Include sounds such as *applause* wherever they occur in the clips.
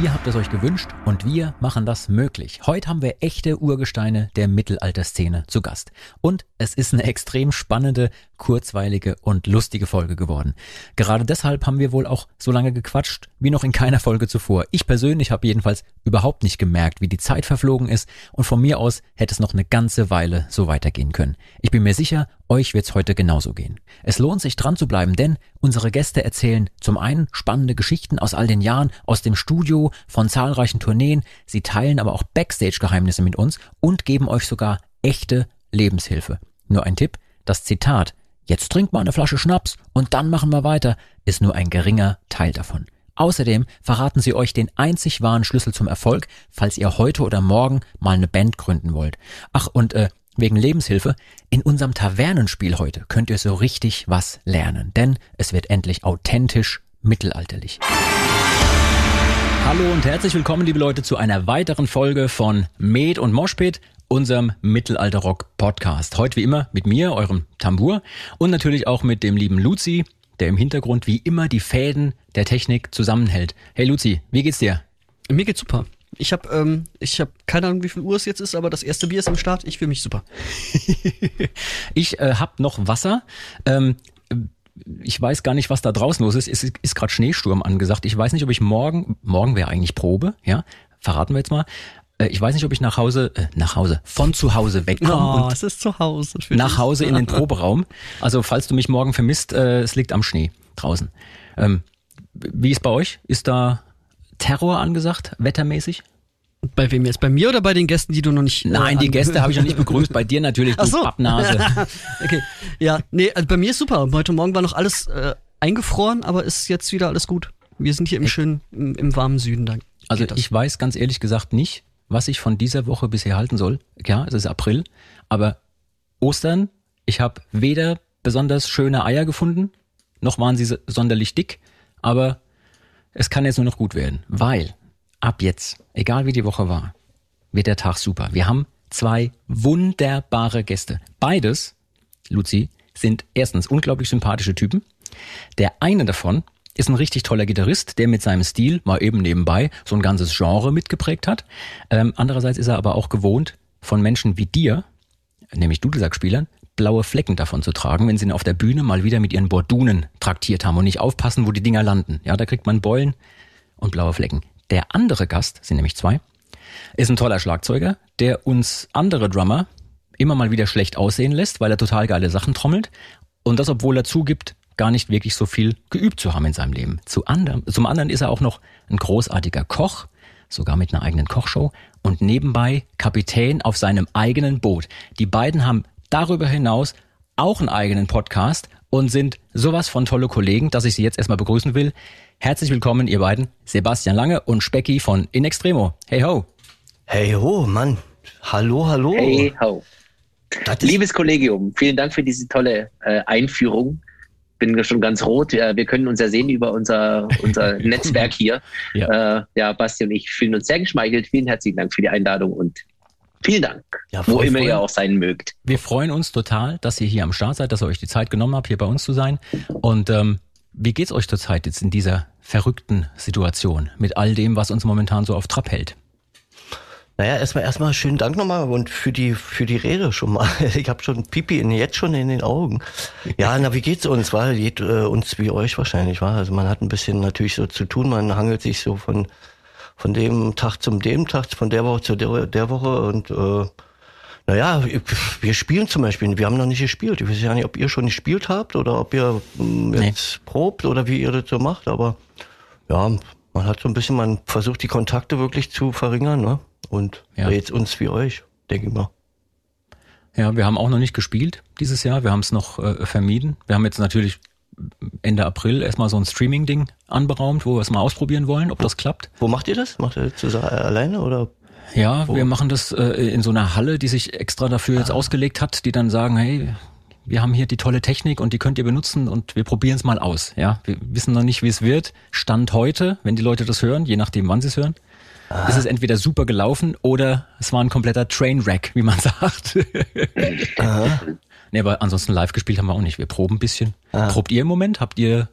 Ihr habt es euch gewünscht und wir machen das möglich. Heute haben wir echte Urgesteine der Mittelalterszene zu Gast. Und es ist eine extrem spannende, kurzweilige und lustige Folge geworden. Gerade deshalb haben wir wohl auch so lange gequatscht wie noch in keiner Folge zuvor. Ich persönlich habe jedenfalls überhaupt nicht gemerkt, wie die Zeit verflogen ist und von mir aus hätte es noch eine ganze Weile so weitergehen können. Ich bin mir sicher, euch wird's heute genauso gehen. Es lohnt sich dran zu bleiben, denn unsere Gäste erzählen zum einen spannende Geschichten aus all den Jahren, aus dem Studio, von zahlreichen Tourneen, sie teilen aber auch Backstage-Geheimnisse mit uns und geben euch sogar echte Lebenshilfe. Nur ein Tipp, das Zitat Jetzt trinkt mal eine Flasche Schnaps und dann machen wir weiter, ist nur ein geringer Teil davon. Außerdem verraten sie euch den einzig wahren Schlüssel zum Erfolg, falls ihr heute oder morgen mal eine Band gründen wollt. Ach, und äh, wegen Lebenshilfe, in unserem Tavernenspiel heute könnt ihr so richtig was lernen, denn es wird endlich authentisch mittelalterlich. Hallo und herzlich willkommen, liebe Leute, zu einer weiteren Folge von Med und Moshpit, unserem Mittelalter-Rock-Podcast. Heute wie immer mit mir, eurem Tambour und natürlich auch mit dem lieben Luzi, der im Hintergrund wie immer die Fäden der Technik zusammenhält. Hey Luzi, wie geht's dir? Mir geht's super. Ich habe ähm, ich hab keine Ahnung, wie viel Uhr es jetzt ist, aber das erste Bier ist am Start. Ich fühle mich super. *laughs* ich äh, habe noch Wasser. Ähm, ich weiß gar nicht, was da draußen los ist. Es ist, ist gerade Schneesturm angesagt. Ich weiß nicht, ob ich morgen, morgen wäre eigentlich Probe, ja, verraten wir jetzt mal. Äh, ich weiß nicht, ob ich nach Hause, äh, nach Hause, von zu Hause wegkomme. Oh, es ist zu Hause. Nach Hause in den *laughs* Proberaum. Also falls du mich morgen vermisst, äh, es liegt am Schnee draußen. Ähm, wie ist bei euch? Ist da Terror angesagt, wettermäßig? Bei wem jetzt? Bei mir oder bei den Gästen, die du noch nicht? Äh, Nein, die Gäste habe ich noch nicht *laughs* begrüßt. Bei dir natürlich, du Ach so. Pappnase. *laughs* okay. Ja, nee, also bei mir ist super. Heute Morgen war noch alles äh, eingefroren, aber ist jetzt wieder alles gut. Wir sind hier im schönen, im, im warmen Süden. Da also ich weiß ganz ehrlich gesagt nicht, was ich von dieser Woche bisher halten soll. Ja, es ist April, aber Ostern, ich habe weder besonders schöne Eier gefunden, noch waren sie sonderlich dick, aber es kann jetzt nur noch gut werden, weil ab jetzt, egal wie die Woche war, wird der Tag super. Wir haben zwei wunderbare Gäste. Beides, Luzi, sind erstens unglaublich sympathische Typen. Der eine davon ist ein richtig toller Gitarrist, der mit seinem Stil mal eben nebenbei so ein ganzes Genre mitgeprägt hat. Ähm, andererseits ist er aber auch gewohnt, von Menschen wie dir, nämlich Dudelsackspielern, blaue Flecken davon zu tragen, wenn sie ihn auf der Bühne mal wieder mit ihren Bordunen traktiert haben und nicht aufpassen, wo die Dinger landen. Ja, da kriegt man Beulen und blaue Flecken. Der andere Gast, sind nämlich zwei, ist ein toller Schlagzeuger, der uns andere Drummer immer mal wieder schlecht aussehen lässt, weil er total geile Sachen trommelt. Und das, obwohl er zugibt, gar nicht wirklich so viel geübt zu haben in seinem Leben. Zu anderem, zum anderen ist er auch noch ein großartiger Koch, sogar mit einer eigenen Kochshow und nebenbei Kapitän auf seinem eigenen Boot. Die beiden haben darüber hinaus auch einen eigenen Podcast und sind sowas von tolle Kollegen, dass ich sie jetzt erstmal begrüßen will. Herzlich willkommen, ihr beiden, Sebastian Lange und Specki von In Extremo. Hey ho. Hey ho, Mann. Hallo, hallo. Hey ho. Liebes Kollegium, vielen Dank für diese tolle äh, Einführung bin schon ganz rot. Wir können uns ja sehen über unser, unser *laughs* Netzwerk hier. Ja. Äh, ja, Basti und ich fühlen uns sehr geschmeichelt. Vielen herzlichen Dank für die Einladung und vielen Dank, ja, wo immer freuen. ihr auch sein mögt. Wir freuen uns total, dass ihr hier am Start seid, dass ihr euch die Zeit genommen habt, hier bei uns zu sein. Und ähm, wie geht's euch zurzeit jetzt in dieser verrückten Situation mit all dem, was uns momentan so auf Trab hält? Naja, erstmal erstmal schönen Dank nochmal und für die für die Rede schon mal. *laughs* Ich habe schon Pipi in, jetzt schon in den Augen. Ja, na wie geht's uns? War geht äh, uns wie euch wahrscheinlich war. Also man hat ein bisschen natürlich so zu tun. Man hangelt sich so von von dem Tag zum dem Tag, von der Woche zu der, der Woche und äh, naja, wir spielen zum Beispiel. Wir haben noch nicht gespielt. Ich weiß ja nicht, ob ihr schon gespielt habt oder ob ihr hm, jetzt nee. probt oder wie ihr das so macht. Aber ja, man hat so ein bisschen, man versucht die Kontakte wirklich zu verringern, ne? Und ja. jetzt uns wie euch, denke ich mal. Ja, wir haben auch noch nicht gespielt dieses Jahr. Wir haben es noch äh, vermieden. Wir haben jetzt natürlich Ende April erstmal so ein Streaming-Ding anberaumt, wo wir es mal ausprobieren wollen, ob das klappt. Wo macht ihr das? Macht ihr das alleine oder? Ja, wo? wir machen das äh, in so einer Halle, die sich extra dafür ah. jetzt ausgelegt hat, die dann sagen, hey, wir haben hier die tolle Technik und die könnt ihr benutzen und wir probieren es mal aus. Ja, wir wissen noch nicht, wie es wird. Stand heute, wenn die Leute das hören, je nachdem, wann sie es hören. ah. ist es entweder super gelaufen oder es war ein kompletter Trainwreck, wie man *laughs* sagt. nee, aber ansonsten live gespielt haben wir auch nicht. Wir proben ein bisschen. Ah. Probt ihr im Moment? Habt ihr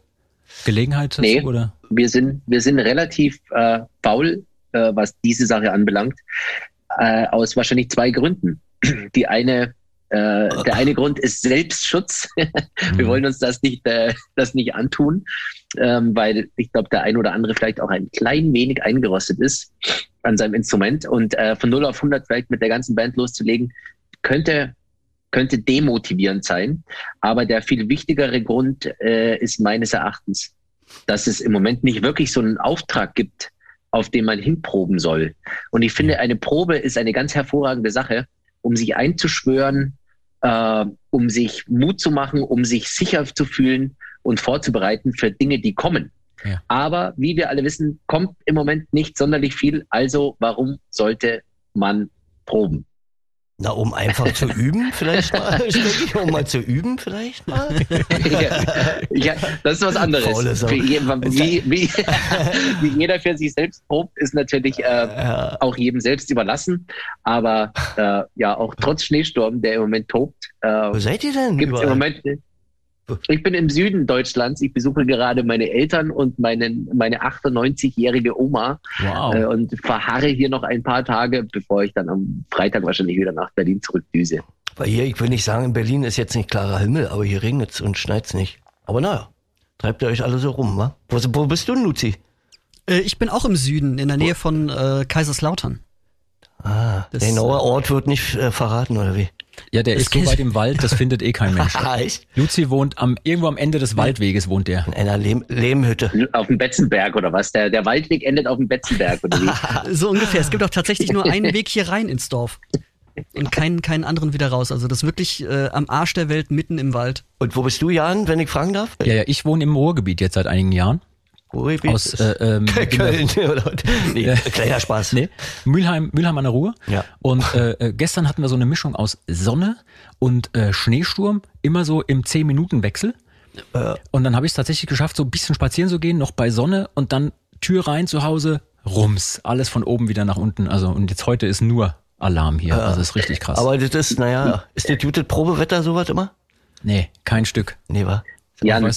Gelegenheit dazu? Nee, oder? Wir, sind, wir sind relativ äh, faul, äh, was diese Sache anbelangt, äh, aus wahrscheinlich zwei Gründen. *clears throat* Die eine äh, der eine Grund ist Selbstschutz. *laughs* Wir mhm. wollen uns das nicht, äh, das nicht antun, ähm, weil ich glaube, der ein oder andere vielleicht auch ein klein wenig eingerostet ist an seinem Instrument und äh, von 0 auf 100 vielleicht mit der ganzen Band loszulegen, könnte könnte demotivierend sein. Aber der viel wichtigere Grund äh, ist meines Erachtens, dass es im Moment nicht wirklich so einen Auftrag gibt, auf den man hinproben soll. Und ich finde, eine Probe ist eine ganz hervorragende Sache, um sich einzuschwören, äh, um sich Mut zu machen, um sich sicher zu fühlen und vorzubereiten für Dinge, die kommen. Ja. Aber wie wir alle wissen, kommt im Moment nicht sonderlich viel. Also warum sollte man proben? Na, um einfach zu üben, vielleicht mal, *laughs* um mal zu üben, vielleicht mal. ja, ja, das ist was anderes. Wie, wie, wie, *laughs* wie, jeder für sich selbst probt, ist natürlich äh, ja. auch jedem selbst überlassen. Aber äh, ja, auch trotz Schneesturm, der im Moment tobt. Äh, Wo seid ihr denn? Gibt im Moment ich bin im Süden Deutschlands. Ich besuche gerade meine Eltern und meinen, meine 98-jährige Oma wow. äh, und verharre hier noch ein paar Tage, bevor ich dann am Freitag wahrscheinlich wieder nach Berlin zurückdüse. Weil hier, ich will nicht sagen, in Berlin ist jetzt nicht klarer Himmel, aber hier regnet es und schneit es nicht. Aber naja, treibt ihr euch alle so rum, wa? Wo, wo bist du, Luzi? Äh, ich bin auch im Süden, in der Nähe von äh, Kaiserslautern. Ah, das, der genaue Ort wird nicht äh, verraten, oder wie? Ja, der das ist so weit im Wald, das findet eh kein Mensch. *laughs* Luzi wohnt am, irgendwo am Ende des Waldweges wohnt der. In einer Lehm, Lehmhütte. Auf dem Betzenberg oder was? Der, der Waldweg endet auf dem Betzenberg oder wie? *laughs* so ungefähr. Es gibt auch tatsächlich nur einen Weg hier rein ins Dorf. Und keinen, keinen anderen wieder raus. Also das ist wirklich äh, am Arsch der Welt, mitten im Wald. Und wo bist du, Jan, wenn ich fragen darf? Ja, ja, ich wohne im Ruhrgebiet jetzt seit einigen Jahren. Ruhrgebiet aus äh, ähm, Köln *laughs* oder nee, kleiner Spaß. Nee, Mülheim, Mülheim an der Ruhr. Ja. Und äh, äh, gestern hatten wir so eine Mischung aus Sonne und äh, Schneesturm, immer so im 10-Minuten-Wechsel. Äh. Und dann habe ich es tatsächlich geschafft, so ein bisschen spazieren zu gehen, noch bei Sonne und dann Tür rein zu Hause, rums, alles von oben wieder nach unten. Also und jetzt heute ist nur Alarm hier. Äh, also ist richtig krass. Aber das ist, naja, ist das gute Probewetter sowas immer? Nee, kein Stück. Nee, war. Jan,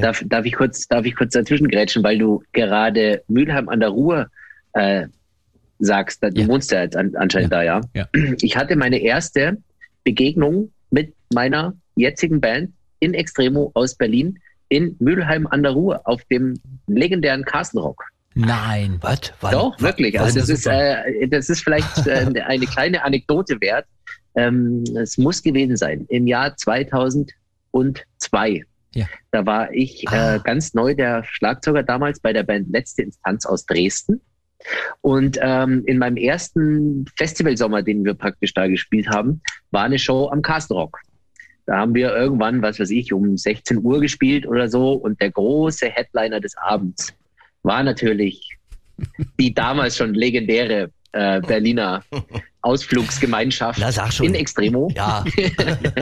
darf, darf, ich kurz, darf ich kurz dazwischen grätschen, weil du gerade Mülheim an der Ruhr äh, sagst, du ja. wohnst ja jetzt an, anscheinend ja. da, ja? ja. Ich hatte meine erste Begegnung mit meiner jetzigen Band in Extremo aus Berlin in Mülheim an der Ruhr auf dem legendären Castle Rock. Nein. Was? Doch, wirklich. Also das ist, äh, das ist vielleicht *laughs* äh, eine kleine Anekdote wert. Ähm, es muss gewesen sein im Jahr 2002. Ja. Da war ich äh, ah. äh, ganz neu der Schlagzeuger damals bei der Band Letzte Instanz aus Dresden. Und ähm, in meinem ersten Festivalsommer, den wir praktisch da gespielt haben, war eine Show am Castle Rock. Da haben wir irgendwann, was weiß ich, um 16 Uhr gespielt oder so. Und der große Headliner des Abends war natürlich die damals schon legendäre äh, Berliner *laughs* Ausflugsgemeinschaft in Extremo. Ja.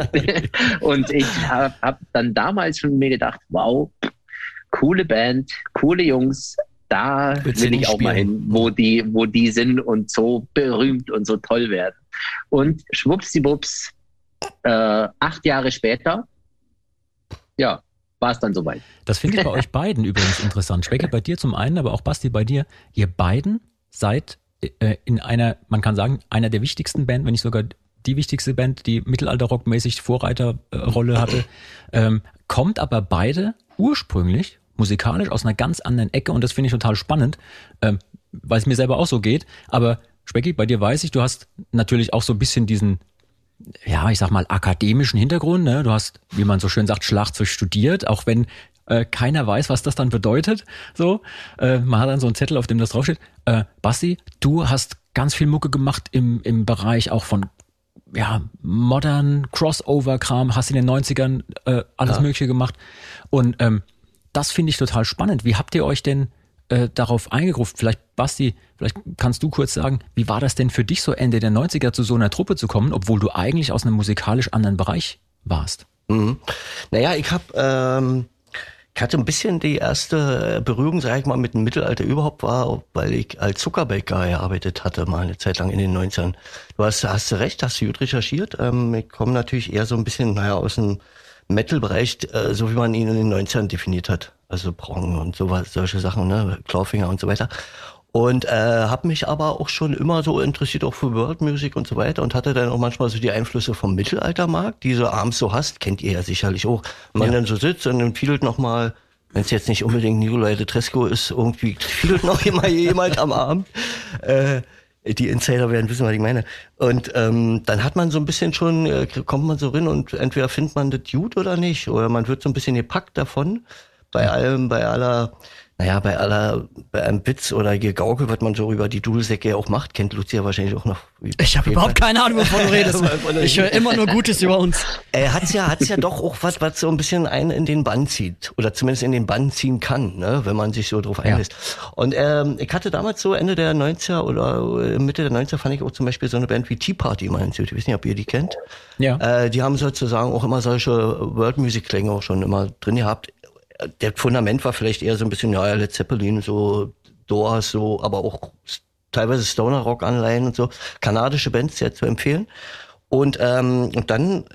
*laughs* und ich habe hab dann damals schon mir gedacht, wow, coole Band, coole Jungs, da Willst will ich auch spielen? mal hin, wo die, wo die sind und so berühmt und so toll werden. Und schwuppsiwupps, äh, acht Jahre später, ja, war es dann soweit. Das finde ich bei *laughs* euch beiden übrigens interessant. Schwecke bei dir zum einen, aber auch Basti bei dir. Ihr beiden seid in einer, man kann sagen, einer der wichtigsten Band, wenn nicht sogar die wichtigste Band, die Mittelalter-Rock-mäßig Vorreiterrolle hatte, *clears throat* ähm, kommt aber beide ursprünglich musikalisch aus einer ganz anderen Ecke und das finde ich total spannend, ähm, weil es mir selber auch so geht. Aber Specki, bei dir weiß ich, du hast natürlich auch so ein bisschen diesen, ja, ich sag mal, akademischen Hintergrund. Ne? Du hast, wie man so schön sagt, Schlagzeug studiert, auch wenn äh, keiner weiß, was das dann bedeutet. So, äh, man hat dann so einen Zettel, auf dem das draufsteht. Äh, Basti, du hast ganz viel Mucke gemacht im, im Bereich auch von ja, modern Crossover-Kram, hast in den 90ern äh, alles ja. Mögliche gemacht. Und ähm, das finde ich total spannend. Wie habt ihr euch denn äh, darauf eingegruft? Vielleicht, Basti, vielleicht kannst du kurz sagen, wie war das denn für dich so Ende der 90er zu so einer Truppe zu kommen, obwohl du eigentlich aus einem musikalisch anderen Bereich warst? Mhm. Naja, ich habe ähm, ich hatte ein bisschen die erste Berührung, sag ich mal, mit dem Mittelalter überhaupt war, weil ich als Zuckerbäcker gearbeitet hatte, mal eine Zeit lang in den 90ern. Du hast, hast du recht, hast du gut recherchiert. Ähm, ich komme natürlich eher so ein bisschen, naja, aus dem Metal-Bereich, äh, so wie man ihn in den 90ern definiert hat. Also Prong und sowas, solche Sachen, ne, Clawfinger und so weiter. Und äh, habe mich aber auch schon immer so interessiert auch für World Music und so weiter und hatte dann auch manchmal so die Einflüsse vom Mittelaltermarkt, die so abends so hast, kennt ihr ja sicherlich auch. Wenn man ja. dann so sitzt und dann fiedelt noch mal, wenn es jetzt nicht unbedingt Nikolai de Tresco ist, irgendwie fiedelt noch *laughs* immer jemand am Abend. Äh, die Insider werden wissen, was ich meine. Und ähm, dann hat man so ein bisschen schon, äh, kommt man so rein und entweder findet man das gut oder nicht. Oder man wird so ein bisschen gepackt davon. Bei allem, bei aller naja, bei aller, bei einem Witz oder Gegaukel, was man so über die Dudelsäcke auch macht, kennt Lucia wahrscheinlich auch noch. Ich habe überhaupt keine Ahnung, wovon du *laughs* redest. ich höre immer nur Gutes über uns. Er *laughs* hat's ja, hat's ja doch auch was, was so ein bisschen einen in den Bann zieht. Oder zumindest in den Bann ziehen kann, ne, wenn man sich so drauf einlässt. Ja. Und ähm, ich hatte damals so Ende der 90er oder äh, Mitte der 90er fand ich auch zum Beispiel so eine Band wie Tea Party mal Ich weiß nicht, ob ihr die kennt. Ja. Äh, die haben sozusagen auch immer solche World Music Klänge auch schon immer drin gehabt der Fundament war vielleicht eher so ein bisschen, ja, Led Zeppelin, so Doors, so, aber auch teilweise Stoner Rock Anleihen und so. Kanadische Bands sehr zu empfehlen. Und, ähm, und dann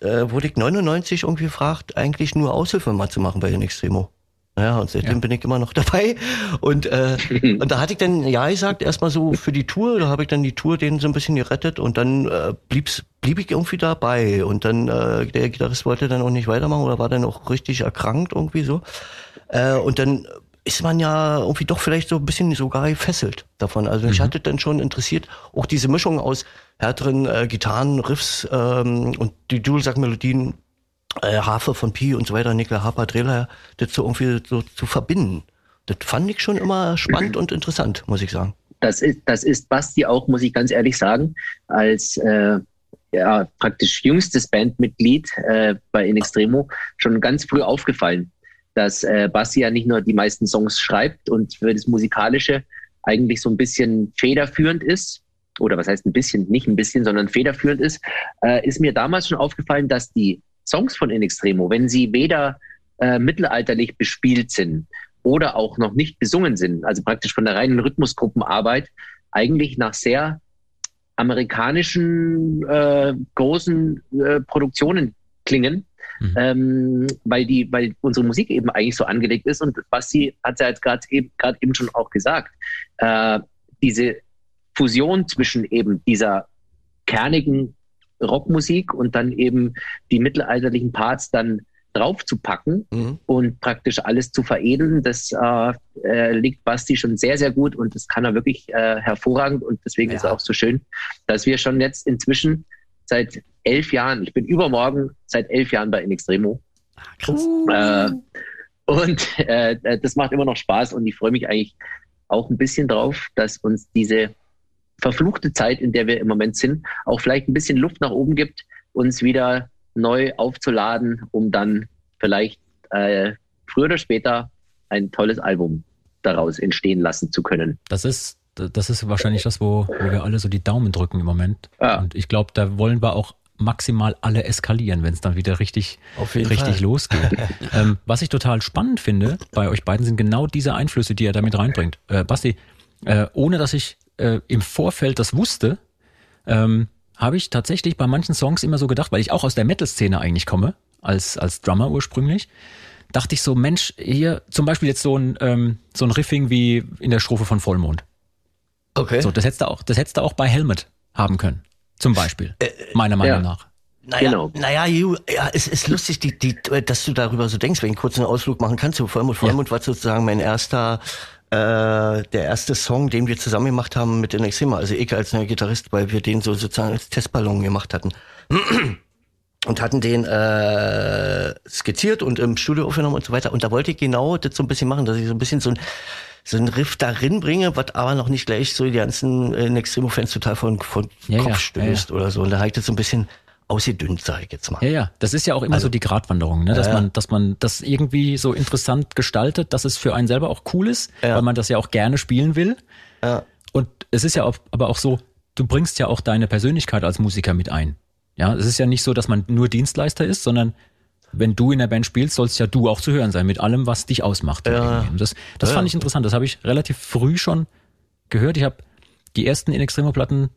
äh, wurde ich 99 irgendwie gefragt, eigentlich nur Aushilfe mal zu machen bei den Extremo. Ja, und seitdem ja. bin ich immer noch *laughs* dabei. Und, äh, *laughs* und da hatte ich dann ja gesagt, erstmal so für die Tour, da habe ich dann die Tour denen so ein bisschen gerettet und dann äh, blieb's, blieb ich irgendwie dabei. Und dann, äh, der Gitarrist wollte dann auch nicht weitermachen oder war dann auch richtig erkrankt irgendwie so. Äh, und dann ist man ja irgendwie doch vielleicht so ein bisschen sogar gefesselt davon. Also mich mhm. hatte dann schon interessiert, auch diese Mischung aus härteren äh, Gitarren, Riffs ähm, und die Dual-Sack-Melodien äh, Hafer von Pi und so weiter, Nikla Harper, Drehler, das so irgendwie so zu verbinden. Das fand ich schon immer spannend und interessant, muss ich sagen. Das ist, das ist Basti auch, muss ich ganz ehrlich sagen, als äh, ja, praktisch jüngstes Bandmitglied äh, bei In Extremo schon ganz früh aufgefallen, dass äh, Basti ja nicht nur die meisten Songs schreibt und für das Musikalische eigentlich so ein bisschen federführend ist, oder was heißt ein bisschen, nicht ein bisschen, sondern federführend ist, äh, ist mir damals schon aufgefallen, dass die Songs von In Extremo, wenn sie weder äh, mittelalterlich bespielt sind oder auch noch nicht besungen sind, also praktisch von der reinen Rhythmusgruppenarbeit, eigentlich nach sehr amerikanischen äh, großen äh, Produktionen klingen, mhm. ähm, weil die, weil unsere Musik eben eigentlich so angelegt ist und Basti hat ja jetzt gerade eben, eben schon auch gesagt, äh, diese Fusion zwischen eben dieser kernigen Rockmusik und dann eben die mittelalterlichen Parts dann draufzupacken mhm. und praktisch alles zu veredeln, das äh, äh, liegt Basti schon sehr, sehr gut und das kann er wirklich äh, hervorragend und deswegen ja. ist es auch so schön, dass wir schon jetzt inzwischen seit elf Jahren, ich bin übermorgen seit elf Jahren bei In Extremo. Ach, krass. Äh, und äh, das macht immer noch Spaß und ich freue mich eigentlich auch ein bisschen drauf, dass uns diese verfluchte Zeit, in der wir im Moment sind, auch vielleicht ein bisschen Luft nach oben gibt, uns wieder neu aufzuladen, um dann vielleicht äh, früher oder später ein tolles Album daraus entstehen lassen zu können. Das ist, das ist wahrscheinlich das, wo, wo wir alle so die Daumen drücken im Moment. Ja. Und ich glaube, da wollen wir auch maximal alle eskalieren, wenn es dann wieder richtig, richtig Fall. losgeht. *laughs* ähm, was ich total spannend finde bei euch beiden sind genau diese Einflüsse, die ihr damit reinbringt. Äh, Basti, äh, ohne dass ich äh, im Vorfeld das wusste, ähm, habe ich tatsächlich bei manchen Songs immer so gedacht, weil ich auch aus der Metal-Szene eigentlich komme, als, als Drummer ursprünglich, dachte ich so, Mensch, hier zum Beispiel jetzt so ein, ähm, so ein Riffing wie in der Strophe von Vollmond. Okay. So, das hättest du auch, das hättest du auch bei Helmet haben können. Zum Beispiel. Äh, meiner Meinung ja. nach. Naja, genau. naja, ja, es ist lustig, die, die, dass du darüber so denkst, wenn ich kurz einen Ausflug machen kannst. Vollmond, Vollmond ja. war sozusagen mein erster äh, der erste Song, den wir zusammen gemacht haben mit den Extrema, also ich als neuer Gitarrist, weil wir den so sozusagen als Testballon gemacht hatten. *clears throat* Und hatten den äh, skizziert und im Studio aufgenommen und so weiter. Und da wollte ich genau das so ein bisschen machen, dass ich so ein bisschen so ein so ein Riff darin bringe, was aber noch nicht gleich so die ganzen äh, Extremo-Fans total von, von ja, Kopf ja, stößt ja, oder so. Und da habe ich das so ein bisschen ausgedünnt, sage ich jetzt mal. Ja, ja, das ist ja auch immer also, so die Gratwanderung, ne? dass ja, man, dass man das irgendwie so interessant gestaltet, dass es für einen selber auch cool ist, ja. weil man das ja auch gerne spielen will. Ja. Und es ist ja auch, aber auch so, du bringst ja auch deine Persönlichkeit als Musiker mit ein. Ja, es ist ja nicht so, dass man nur Dienstleister ist, sondern wenn du in der Band spielst, sollst ja du auch zu hören sein, mit allem, was dich ausmacht. Ja. Das, das Ja. fand ich interessant. Das habe ich relativ früh schon gehört. Ich habe die ersten In Extremo Platten,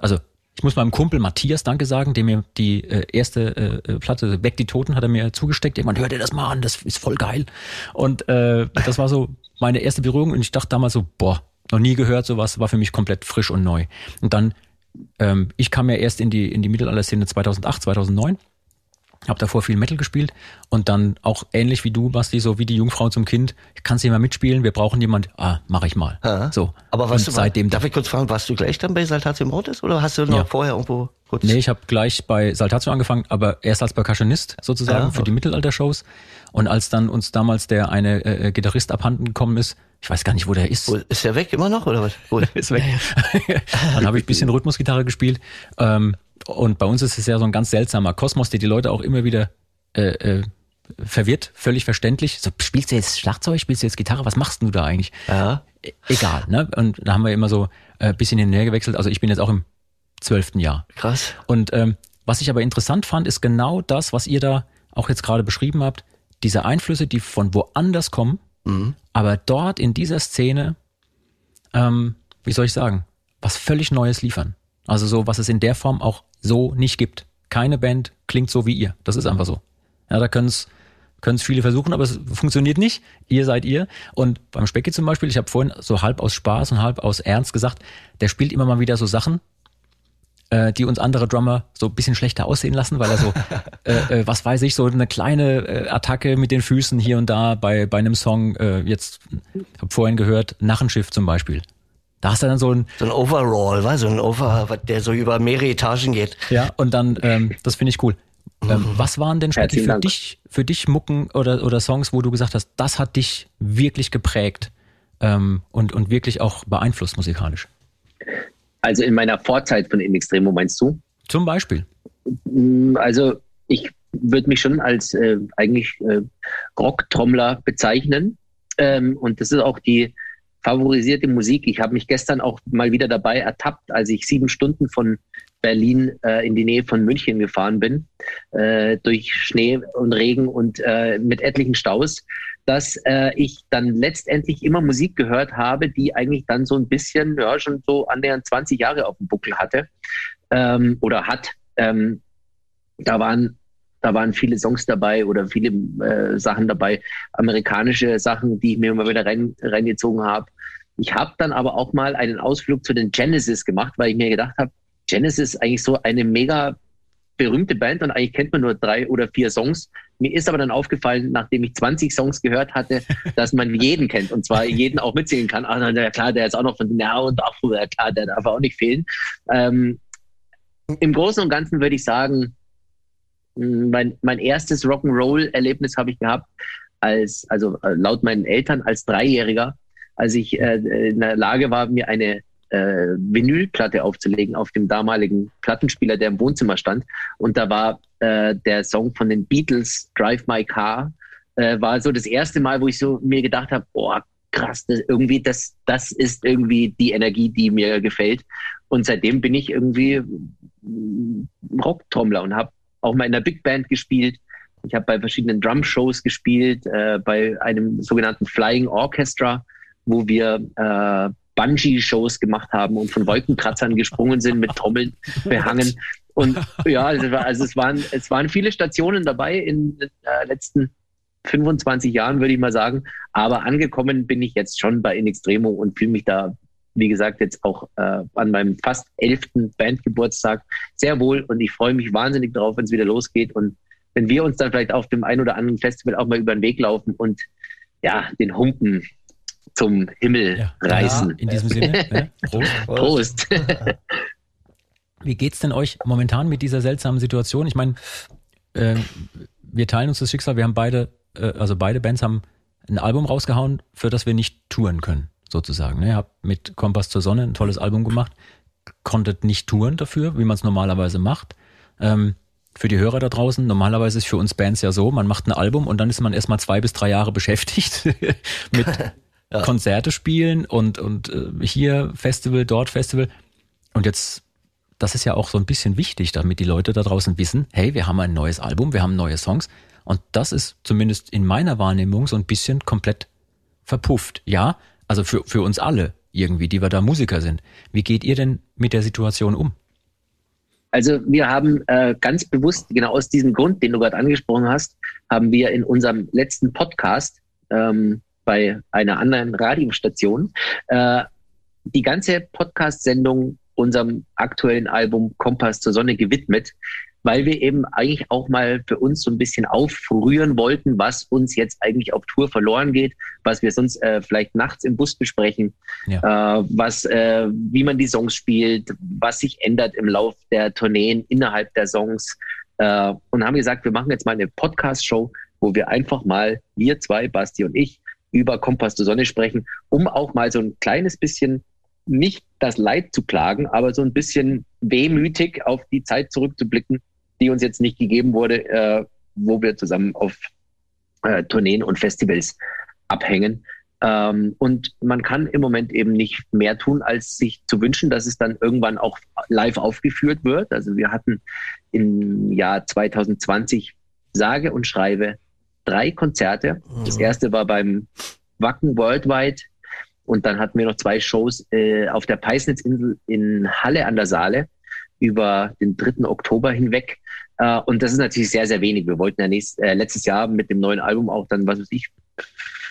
also ich muss meinem Kumpel Matthias Danke sagen, der mir die äh, erste äh, äh, Platte Weg die Toten hat er mir zugesteckt. Jemand hört dir das mal an, das ist voll geil. Und äh, das war so meine erste Berührung und ich dachte damals so, boah, noch nie gehört sowas, war für mich komplett frisch und neu. Und dann, ähm, ich kam ja erst in die in die Mittelalter-Szene 2008, 2009 habe davor viel Metal gespielt und dann auch ähnlich wie du, Basti, so wie die Jungfrau zum Kind, kannst du mal mitspielen, wir brauchen jemand, ah, mach ich mal. Ja. So. Aber was du, seitdem darf ich kurz fragen, warst du gleich dann bei Saltatio Mortis oder hast du noch Ja. vorher irgendwo kurz? Nee, ich habe gleich bei Saltatio angefangen, aber erst als Percussionist sozusagen Ja, für die Mittelalter-Shows. Und als dann uns damals der eine äh, Gitarrist abhanden gekommen ist, ich weiß gar nicht, wo der ist. Ist der weg immer noch oder was? *laughs* Ist weg. *laughs* dann habe ich ein bisschen Rhythmusgitarre gespielt. Ähm, und bei uns ist es ja so ein ganz seltsamer Kosmos, der die Leute auch immer wieder äh, äh, verwirrt, völlig verständlich. So, spielst du jetzt Schlagzeug, spielst du jetzt Gitarre, was machst du da eigentlich? Ja. E- Egal, ne? Und da haben wir immer so ein äh, bisschen hin und her gewechselt. Also ich bin jetzt auch im zwölften Jahr. Krass. Und ähm, was ich aber interessant fand, ist genau das, was ihr da auch jetzt gerade beschrieben habt, diese Einflüsse, die von woanders kommen, aber dort in dieser Szene, ähm, wie soll ich sagen, was völlig Neues liefern. Also so, was es in der Form auch so nicht gibt. Keine Band klingt so wie ihr. Das ist einfach so. Ja, da können es können es viele versuchen, aber es funktioniert nicht. Ihr seid ihr. Und beim Specki zum Beispiel, ich habe vorhin so halb aus Spaß und halb aus Ernst gesagt, der spielt immer mal wieder so Sachen, äh, die uns andere Drummer so ein bisschen schlechter aussehen lassen, weil er so, *laughs* äh, äh, was weiß ich, so eine kleine äh, Attacke mit den Füßen hier und da bei, bei einem Song, äh, jetzt, hab vorhin gehört, Narrenschiff zum Beispiel. Da hast du dann so ein, So ein Overall, weißt du, so ein Over, der so über mehrere Etagen geht. ja, und dann, ähm, das finde ich cool. Ähm, was waren denn Specki, Herzlichen für Dank. dich, für dich Mucken oder, oder Songs, wo du gesagt hast, das hat dich wirklich geprägt ähm, und, und wirklich auch beeinflusst musikalisch? Also in meiner Vorzeit von In Extremo meinst du? Zum Beispiel. Mm, Also ich würde mich schon als äh, eigentlich äh, Rocktrommler bezeichnen. Ähm, und das ist auch die favorisierte Musik. Ich habe mich gestern auch mal wieder dabei ertappt, als ich sieben Stunden von Berlin äh, in die Nähe von München gefahren bin, äh, durch Schnee und Regen und äh, mit etlichen Staus, dass äh, ich dann letztendlich immer Musik gehört habe, die eigentlich dann so ein bisschen, ja, schon so annähernd 20 Jahre auf dem Buckel hatte ähm, oder hat. Ähm, da waren da waren viele Songs dabei oder viele äh, Sachen dabei, amerikanische Sachen, die ich mir immer wieder rein, reingezogen habe. Ich habe dann aber auch mal einen Ausflug zu den Genesis gemacht, weil ich mir gedacht habe, Genesis ist eigentlich so eine mega berühmte Band und eigentlich kennt man nur drei oder vier Songs. Mir ist aber dann aufgefallen, nachdem ich 20 Songs gehört hatte, *laughs* dass man jeden kennt und zwar jeden auch mitsingen kann. Ah, na klar, der ist auch noch von Now und auch ja, klar, der darf auch nicht fehlen. Ähm, Im Großen und Ganzen würde ich sagen, mh, mein, mein erstes Rock'n'Roll-Erlebnis habe ich gehabt, als, also äh, laut meinen Eltern als Dreijähriger, als ich äh, in der Lage war, mir eine äh, Vinylplatte aufzulegen auf dem damaligen Plattenspieler, der im Wohnzimmer stand. Und da war äh, der Song von den Beatles, Drive My Car, äh, war so das erste Mal, wo ich so mir gedacht habe, boah, krass, das, irgendwie, das, das ist irgendwie die Energie, die mir gefällt. Und seitdem bin ich irgendwie mm, Rocktrommler und habe auch mal in der Big Band gespielt. Ich habe bei verschiedenen Drum-Shows gespielt, äh, bei einem sogenannten Flying Orchestra, wo wir äh, Bungee-Shows gemacht haben und von Wolkenkratzern gesprungen sind, mit Trommeln behangen. Und ja, also, also es, waren, es waren viele Stationen dabei in den äh, letzten 25 Jahren, würde ich mal sagen. Aber angekommen bin ich jetzt schon bei In Extremo und fühle mich da, wie gesagt, jetzt auch äh, an meinem fast elften Bandgeburtstag sehr wohl. Und ich freue mich wahnsinnig drauf, wenn es wieder losgeht. Und wenn wir uns dann vielleicht auf dem ein oder anderen Festival auch mal über den Weg laufen und ja, den Humpen zum Himmel reißen. In diesem Sinne, *laughs* ne? Prost. Prost. *laughs* Wie geht's denn euch momentan mit dieser seltsamen Situation? Ich meine, äh, wir teilen uns das Schicksal. Wir haben beide, äh, also beide Bands haben ein Album rausgehauen, für das wir nicht touren können, sozusagen. Ne? Ihr habt mit Kompass zur Sonne ein tolles Album gemacht, konntet nicht touren dafür, wie man es normalerweise macht. Ähm, für die Hörer da draußen, normalerweise ist für uns Bands ja so, man macht ein Album und dann ist man erstmal zwei bis drei Jahre beschäftigt *laughs* mit Konzerte spielen und, und äh, hier Festival, dort Festival. Und jetzt, das ist ja auch so ein bisschen wichtig, damit die Leute da draußen wissen, hey, wir haben ein neues Album, wir haben neue Songs Und das ist zumindest in meiner Wahrnehmung so ein bisschen komplett verpufft. Ja, also für, für uns alle irgendwie, die wir da Musiker sind. Wie geht ihr denn mit der Situation um? Also wir haben äh, ganz bewusst, genau aus diesem Grund, den du gerade angesprochen hast, haben wir in unserem letzten Podcast ähm, bei einer anderen Radiostation äh, die ganze Podcast-Sendung unserem aktuellen Album Kompass zur Sonne gewidmet, weil wir eben eigentlich auch mal für uns so ein bisschen aufrühren wollten, was uns jetzt eigentlich auf Tour verloren geht, was wir sonst äh, vielleicht nachts im Bus besprechen, ja. äh, was, äh, wie man die Songs spielt, was sich ändert im Lauf der Tourneen innerhalb der Songs. Äh, und haben gesagt, wir machen jetzt mal eine Podcast-Show, wo wir einfach mal, wir zwei, Basti und ich, über Kompass zur Sonne sprechen, um auch mal so ein kleines bisschen nicht das Leid zu klagen, aber so ein bisschen wehmütig auf die Zeit zurückzublicken, die uns jetzt nicht gegeben wurde, äh, wo wir zusammen auf äh, Tourneen und Festivals abhängen. Ähm, und man kann im Moment eben nicht mehr tun, als sich zu wünschen, dass es dann irgendwann auch live aufgeführt wird. Also wir hatten im Jahr 2020 sage und schreibe drei Konzerte. Das mhm. erste war beim Wacken Worldwide und dann hatten wir noch zwei Shows äh, auf der Peisnitzinsel in Halle an der Saale über den 3. Oktober hinweg. Äh, und das ist natürlich sehr, sehr wenig. Wir wollten ja nächst, äh, letztes Jahr mit dem neuen Album auch dann, was weiß ich,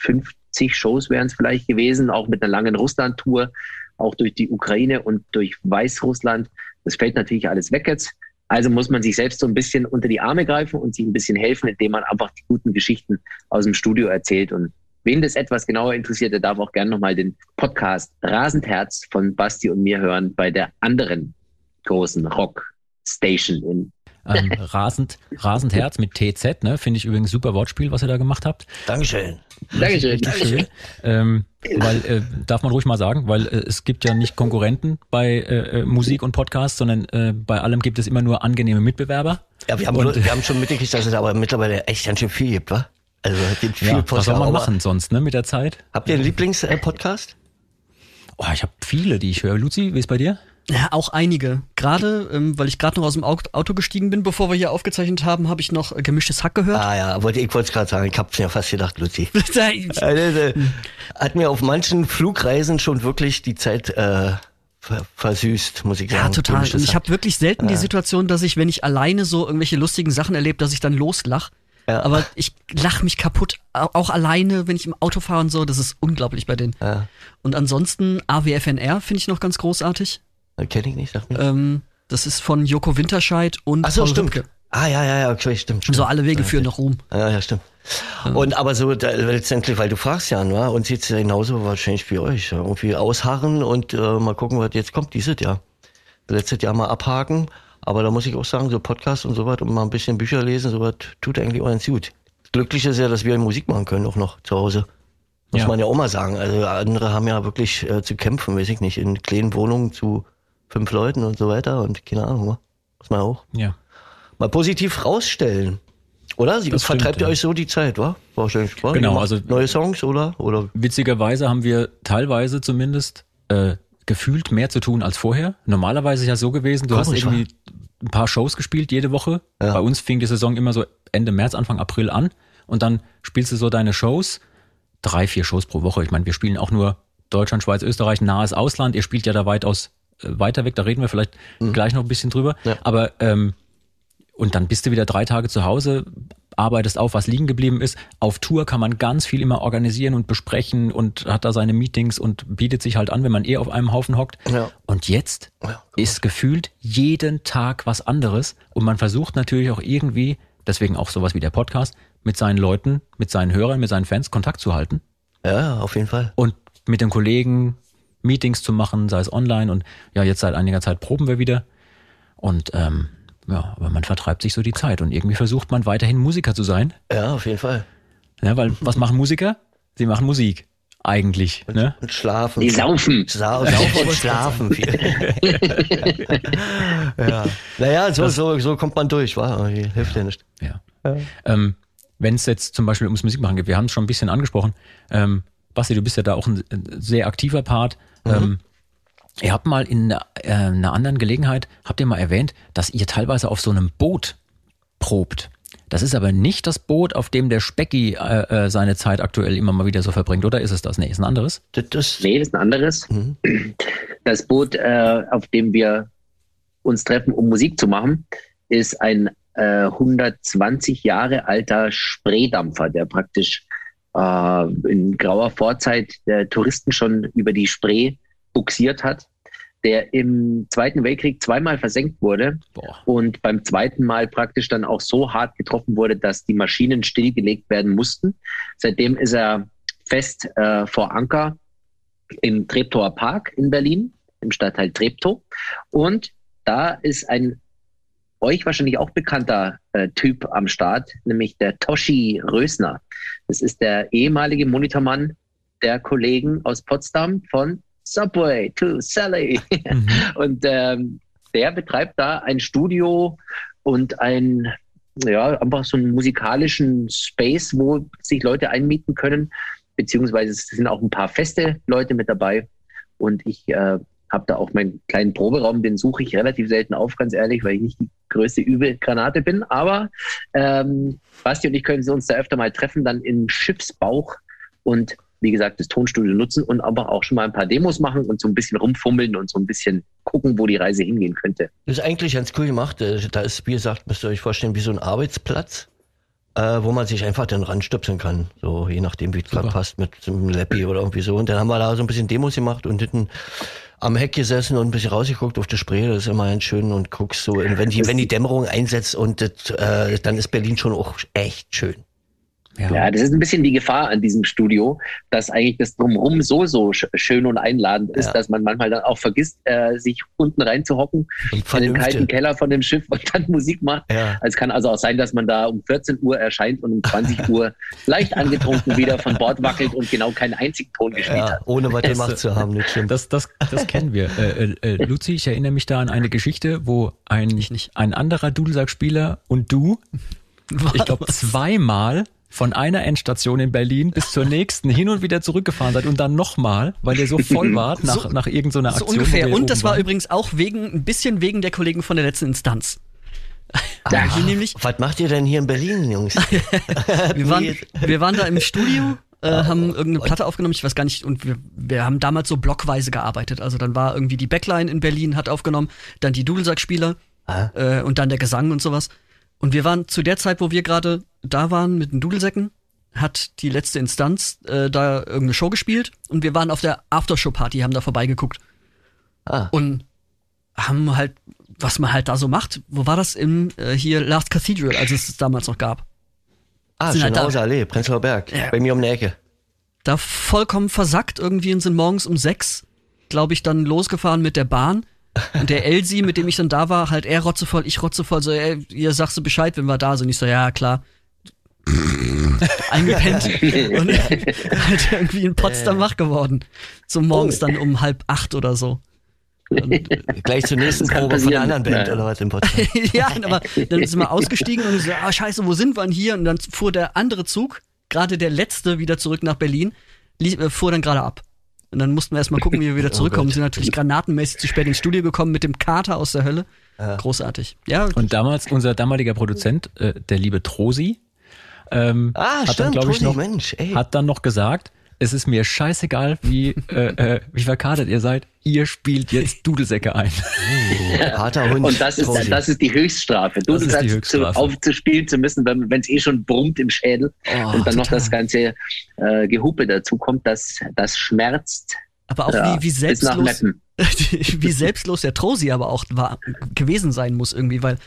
50 Shows wären es vielleicht gewesen, auch mit einer langen Russland-Tour, auch durch die Ukraine und durch Weißrussland. Das fällt natürlich alles weg jetzt. Also muss man sich selbst so ein bisschen unter die Arme greifen und sich ein bisschen helfen, indem man einfach die guten Geschichten aus dem Studio erzählt. Und wen das etwas genauer interessiert, der darf auch gerne nochmal den Podcast Rasendherz von Basti und mir hören bei der anderen großen Rock-Station in ähm, *laughs* rasend, rasend Herz mit TZ, ne? Finde ich übrigens super Wortspiel, was ihr da gemacht habt. Dankeschön. Dankeschön. Dankeschön. Ähm, weil, äh, darf man ruhig mal sagen, weil äh, es gibt ja nicht Konkurrenten bei äh, äh Musik und Podcast, sondern äh, bei allem gibt es immer nur angenehme Mitbewerber. Ja, wir haben, und, wir haben schon mitgekriegt, dass es aber mittlerweile echt ganz schön viel gibt, wa? Also es gibt viel ja, Was soll man machen sonst, ne, mit der Zeit? Habt ihr einen Lieblings-Podcast? Oh, ich habe viele, die ich höre. Luzi, wie ist bei dir? Ja, auch einige. Gerade, ähm, weil ich gerade noch aus dem Auto gestiegen bin, bevor wir hier aufgezeichnet haben, habe ich noch äh, gemischtes Hack gehört. Ah ja, wollte ich wollte es gerade sagen, ich hab's mir fast gedacht, Luzi. Also, *laughs* hat mir auf manchen Flugreisen schon wirklich die Zeit äh, versüßt, muss ich sagen. Ja, total. Und ich habe wirklich selten ja. die Situation, dass ich, wenn ich alleine so irgendwelche lustigen Sachen erlebe, dass ich dann loslach. Ja. Aber ich lach mich kaputt, auch alleine, wenn ich im Auto fahre und so. Das ist unglaublich bei denen. Ja. Und ansonsten AWFNR finde ich noch ganz großartig. Kenne ich nicht, sag mir. Ähm, das ist von Joko Winterscheid und Ach so, Paul stimmt. Rübke. Ah, ja, ja, ja, okay, stimmt, stimmt. So alle Wege führen nach Ruhm. Ja, ja, stimmt. Und aber so da, letztendlich, weil du fragst ja, ne? uns sieht's ja genauso wahrscheinlich wie euch. Irgendwie ausharren und äh, mal gucken, was jetzt kommt dieses Jahr. Letztes Jahr mal abhaken. Aber da muss ich auch sagen, so Podcast und so was und mal ein bisschen Bücher lesen, so was tut eigentlich auch ganz gut. Glücklich ist ja, dass wir Musik machen können, auch noch zu Hause. Muss ja. man ja auch mal sagen. Also andere haben ja wirklich äh, zu kämpfen, weiß ich nicht, in kleinen Wohnungen zu fünf Leuten und so weiter und keine Ahnung, muss man auch ja. mal positiv rausstellen. Oder? Sie vertreibt ihr ja. euch so die Zeit, wa? Wahrscheinlich, wa? Genau, also neue Songs, oder? oder? Witzigerweise haben wir teilweise zumindest äh, gefühlt mehr zu tun als vorher. Normalerweise ist ja so gewesen, du Komisch, hast irgendwie ein paar Shows gespielt jede Woche. Ja. Bei uns fing die Saison immer so Ende März, Anfang April an und dann spielst du so deine Shows, drei, vier Shows pro Woche. Ich meine, wir spielen auch nur Deutschland, Schweiz, Österreich, nahes Ausland. Ihr spielt ja da weitaus äh, weiter weg, da reden wir vielleicht mhm. gleich noch ein bisschen drüber. Ja. Aber ähm, und dann bist du wieder drei Tage zu Hause, arbeitest auf, was liegen geblieben ist. Auf Tour kann man ganz viel immer organisieren und besprechen und hat da seine Meetings und bietet sich halt an, wenn man eh auf einem Haufen hockt. Ja. Und jetzt ja, ist gefühlt jeden Tag was anderes und man versucht natürlich auch irgendwie, deswegen auch sowas wie der Podcast, mit seinen Leuten, mit seinen Hörern, mit seinen Fans Kontakt zu halten. Ja, auf jeden Fall. Und mit den Kollegen Meetings zu machen, sei es online und ja, jetzt seit einiger Zeit proben wir wieder. Und ähm, ja, aber man vertreibt sich so die Zeit und irgendwie versucht man weiterhin Musiker zu sein. Ja, auf jeden Fall. Ja, weil was machen Musiker? Sie machen Musik. Eigentlich. Und, ne? und schlafen. Die saufen. Sa saufen *laughs* und schlafen *laughs* ja. Naja, so, so, so kommt man durch, wa? Hilft ja nicht. Ja. ja. Ähm, Wenn es jetzt zum Beispiel ums Musikmachen geht, wir haben es schon ein bisschen angesprochen. Ähm, Basti, du bist ja da auch ein sehr aktiver Part. Mhm. Ähm, ihr habt mal in äh, einer anderen Gelegenheit, habt ihr mal erwähnt, dass ihr teilweise auf so einem Boot probt. Das ist aber nicht das Boot, auf dem der Specki äh, äh, seine Zeit aktuell immer mal wieder so verbringt, oder ist es das? Nee, ist ein anderes? Das, das nee, das ist ein anderes. Mhm. Das Boot, äh, auf dem wir uns treffen, um Musik zu machen, ist ein äh, 120 Jahre alter Spreedampfer, der praktisch äh, in grauer Vorzeit der Touristen schon über die Spree buxiert hat der im Zweiten Weltkrieg zweimal versenkt wurde Boah. und beim zweiten Mal praktisch dann auch so hart getroffen wurde, dass die Maschinen stillgelegt werden mussten. Seitdem ist er fest äh, vor Anker im Treptower Park in Berlin, im Stadtteil Treptow. Und da ist ein euch wahrscheinlich auch bekannter äh, Typ am Start, nämlich der Toshi Rösner. Das ist der ehemalige Monitormann der Kollegen aus Potsdam von Subway to Sally. Mhm. *laughs* Und ähm, der betreibt da ein Studio und ein, ja, einfach so einen musikalischen Space, wo sich Leute einmieten können, beziehungsweise es sind auch ein paar feste Leute mit dabei. Und ich äh, habe da auch meinen kleinen Proberaum, den suche ich relativ selten auf, ganz ehrlich, weil ich nicht die größte übel Granate bin. Aber ähm, Basti und ich können uns da öfter mal treffen, dann im Schiffsbauch und wie gesagt, das Tonstudio nutzen und aber auch schon mal ein paar Demos machen und so ein bisschen rumfummeln und so ein bisschen gucken, wo die Reise hingehen könnte. Das ist eigentlich ganz cool gemacht. Äh, da ist, wie gesagt, müsst ihr euch vorstellen, wie so ein Arbeitsplatz, äh, wo man sich einfach dann ranstöpseln kann. So, je nachdem, wie es gerade passt, mit einem Leppi oder irgendwie so. Und dann haben wir da so ein bisschen Demos gemacht und hinten am Heck gesessen und ein bisschen rausgeguckt auf die Spree. Das ist immer ganz schön und guckst so, wenn die, wenn die Dämmerung einsetzt und das, äh, dann ist Berlin schon auch echt schön. Ja. ja. das ist ein bisschen die Gefahr an diesem Studio, dass eigentlich das drumherum so, so schön und einladend ist, ja. dass man manchmal dann auch vergisst, äh, sich unten reinzuhocken in den kalten Keller von dem Schiff und dann Musik macht. Ja. Also es kann also auch sein, dass man da um 14 Uhr erscheint und um 20 *laughs* Uhr leicht angetrunken wieder von Bord wackelt und genau keinen einzigen Ton gespielt ja, hat. Ohne was gemacht zu haben, nicht schlimm. Das, das, das kennen wir. Äh, äh, äh, Luzi, ich erinnere mich da an eine Geschichte, wo ein, ein anderer Dudelsackspieler und du, ich glaube, *laughs* zweimal von einer Endstation in Berlin bis zur nächsten hin und wieder zurückgefahren seid und dann nochmal, weil ihr so voll *laughs* wart nach, so, nach irgendeiner Aktion. So ungefähr. Und das war übrigens auch wegen, ein bisschen wegen der Kollegen von der letzten Instanz. Ja, nämlich, was macht ihr denn hier in Berlin, Jungs? *laughs* wir, waren, wir waren da im Studio, äh, haben irgendeine Platte aufgenommen, ich weiß gar nicht, und wir, wir haben damals so blockweise gearbeitet. Also dann war irgendwie die Backline in Berlin, hat aufgenommen, dann die Dudelsackspieler äh, und dann der Gesang und sowas. Und wir waren zu der Zeit, wo wir gerade da waren mit den Dudelsäcken, hat die letzte Instanz äh, da irgendeine Show gespielt und wir waren auf der Aftershow-Party, haben da vorbeigeguckt. Ah. Und haben halt, was man halt da so macht, wo war das? Im äh, hier Last Cathedral, als es es damals noch gab. Ah, Schönhauser halt Allee, Prenzlauer Berg, ja. bei mir um die Ecke. Da vollkommen versackt irgendwie und sind morgens um sechs, glaube ich, dann losgefahren mit der Bahn und der Elsie, mit dem ich dann da war, halt er rotzevoll, ich rotzevoll, so, ey, ihr sagst du Bescheid, wenn wir da sind. Ich so, ja, klar. *laughs* eingepennt *laughs* und halt irgendwie in Potsdam wach geworden. So morgens dann um halb acht oder so. Und, äh, Gleich zur nächsten Probe von einer anderen Band oder was in Potsdam. *laughs* ja, aber dann sind wir ausgestiegen und ich so, ah scheiße, wo sind wir denn hier? Und dann fuhr der andere Zug, gerade der letzte, wieder zurück nach Berlin, äh, fuhr dann gerade ab. Und dann mussten wir erstmal gucken, wie wir wieder *laughs* oh zurückkommen. Oh sind natürlich granatenmäßig zu spät ins Studio gekommen mit dem Kater aus der Hölle. Ja. Großartig. Ja. Und damals unser damaliger Produzent, äh, der liebe Trosi, ähm, ah, hat stimmt, dann, glaube ich, noch, Mensch, hat dann noch gesagt, es ist mir scheißegal, wie, äh, äh, wie verkadert ihr seid. Ihr spielt jetzt Dudelsäcke ein. Oh, harter Hund. Und das ist, das ist die Höchststrafe. Dudelsäcke zu, aufzuspielen zu müssen, wenn es eh schon brummt im Schädel oh, und dann total. noch das ganze äh, Gehupe dazu kommt, das, das schmerzt. Aber auch ja, wie, wie selbstlos, *laughs* wie selbstlos der Trosi aber auch war, gewesen sein muss irgendwie, weil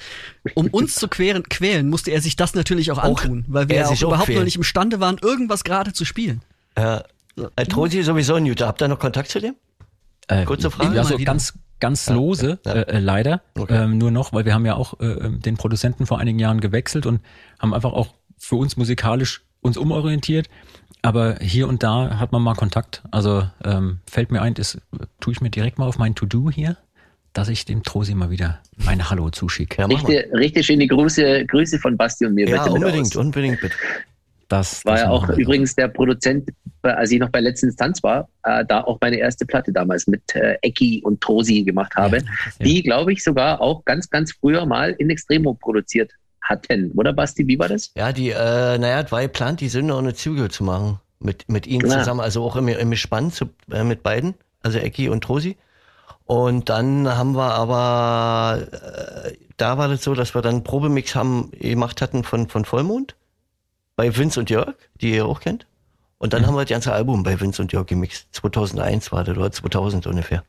um uns zu quälen, quälen musste er sich das natürlich auch antun, weil wir ja auch überhaupt noch nicht imstande waren, irgendwas gerade zu spielen. Ja. Äh, Trosi sowieso ein Jutta. Habt ihr noch Kontakt zu dem? Äh, Kurze Frage. Ja, so ganz, ganz lose, ja, ja. Äh, leider. Okay. Ähm, nur noch, weil wir haben ja auch äh, ähm, den Produzenten vor einigen Jahren gewechselt und haben einfach auch für uns musikalisch uns umorientiert. Aber hier und da hat man mal Kontakt. Also ähm, fällt mir ein, das tue ich mir direkt mal auf mein To-Do hier, dass ich dem Trosi mal wieder ein Hallo zuschicke. Ja, richtig, richtig schöne Grüße, Grüße von Basti und mir. Ja, bitte unbedingt, unbedingt bitte. Das, war das ja auch übrigens der Produzent, als ich noch bei letzter Instanz war, äh, da auch meine erste Platte damals mit äh, Ecki und Trosi gemacht habe, ja, die, glaube ich, sogar auch ganz, ganz früher mal in Extremo produziert hatten, oder Basti? Wie war das? Ja, die, äh, naja, es war geplant, die Sünde ohne Züge zu machen. Mit, mit ihnen ja. zusammen, also auch im, im Spann zu, äh, mit beiden, also Ecki und Rosi. Und dann haben wir aber, äh, da war das so, dass wir dann einen Probemix haben, gemacht hatten von, von Vollmond bei Vince und Jörg, die ihr auch kennt. Und dann mhm. haben wir das ganze Album bei Vince und Jörg gemixt. 2001 war das, oder 2000 ungefähr.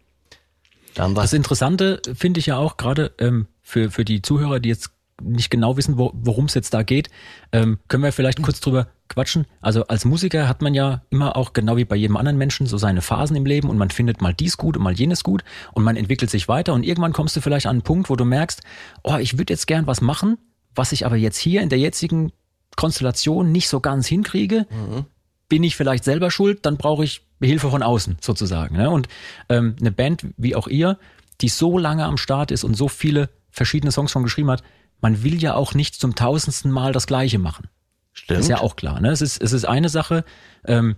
das Interessante finde ich ja auch gerade ähm, für, für die Zuhörer, die jetzt nicht genau wissen, wo, worum es jetzt da geht, ähm, können wir vielleicht kurz drüber quatschen. Also als Musiker hat man ja immer auch, genau wie bei jedem anderen Menschen, so seine Phasen im Leben und man findet mal dies gut und mal jenes gut und man entwickelt sich weiter und irgendwann kommst du vielleicht an einen Punkt, wo du merkst, oh, ich würde jetzt gern was machen, was ich aber jetzt hier in der jetzigen Konstellation nicht so ganz hinkriege. Mhm. Bin ich vielleicht selber schuld, dann brauche ich Hilfe von außen sozusagen. Ne? Und ähm, eine Band wie auch ihr, die so lange am Start ist und so viele verschiedene Songs schon geschrieben hat, man will ja auch nicht zum tausendsten Mal das Gleiche machen. Stimmt. ist ja auch klar. Ne? Es, ist, es ist eine Sache, ähm,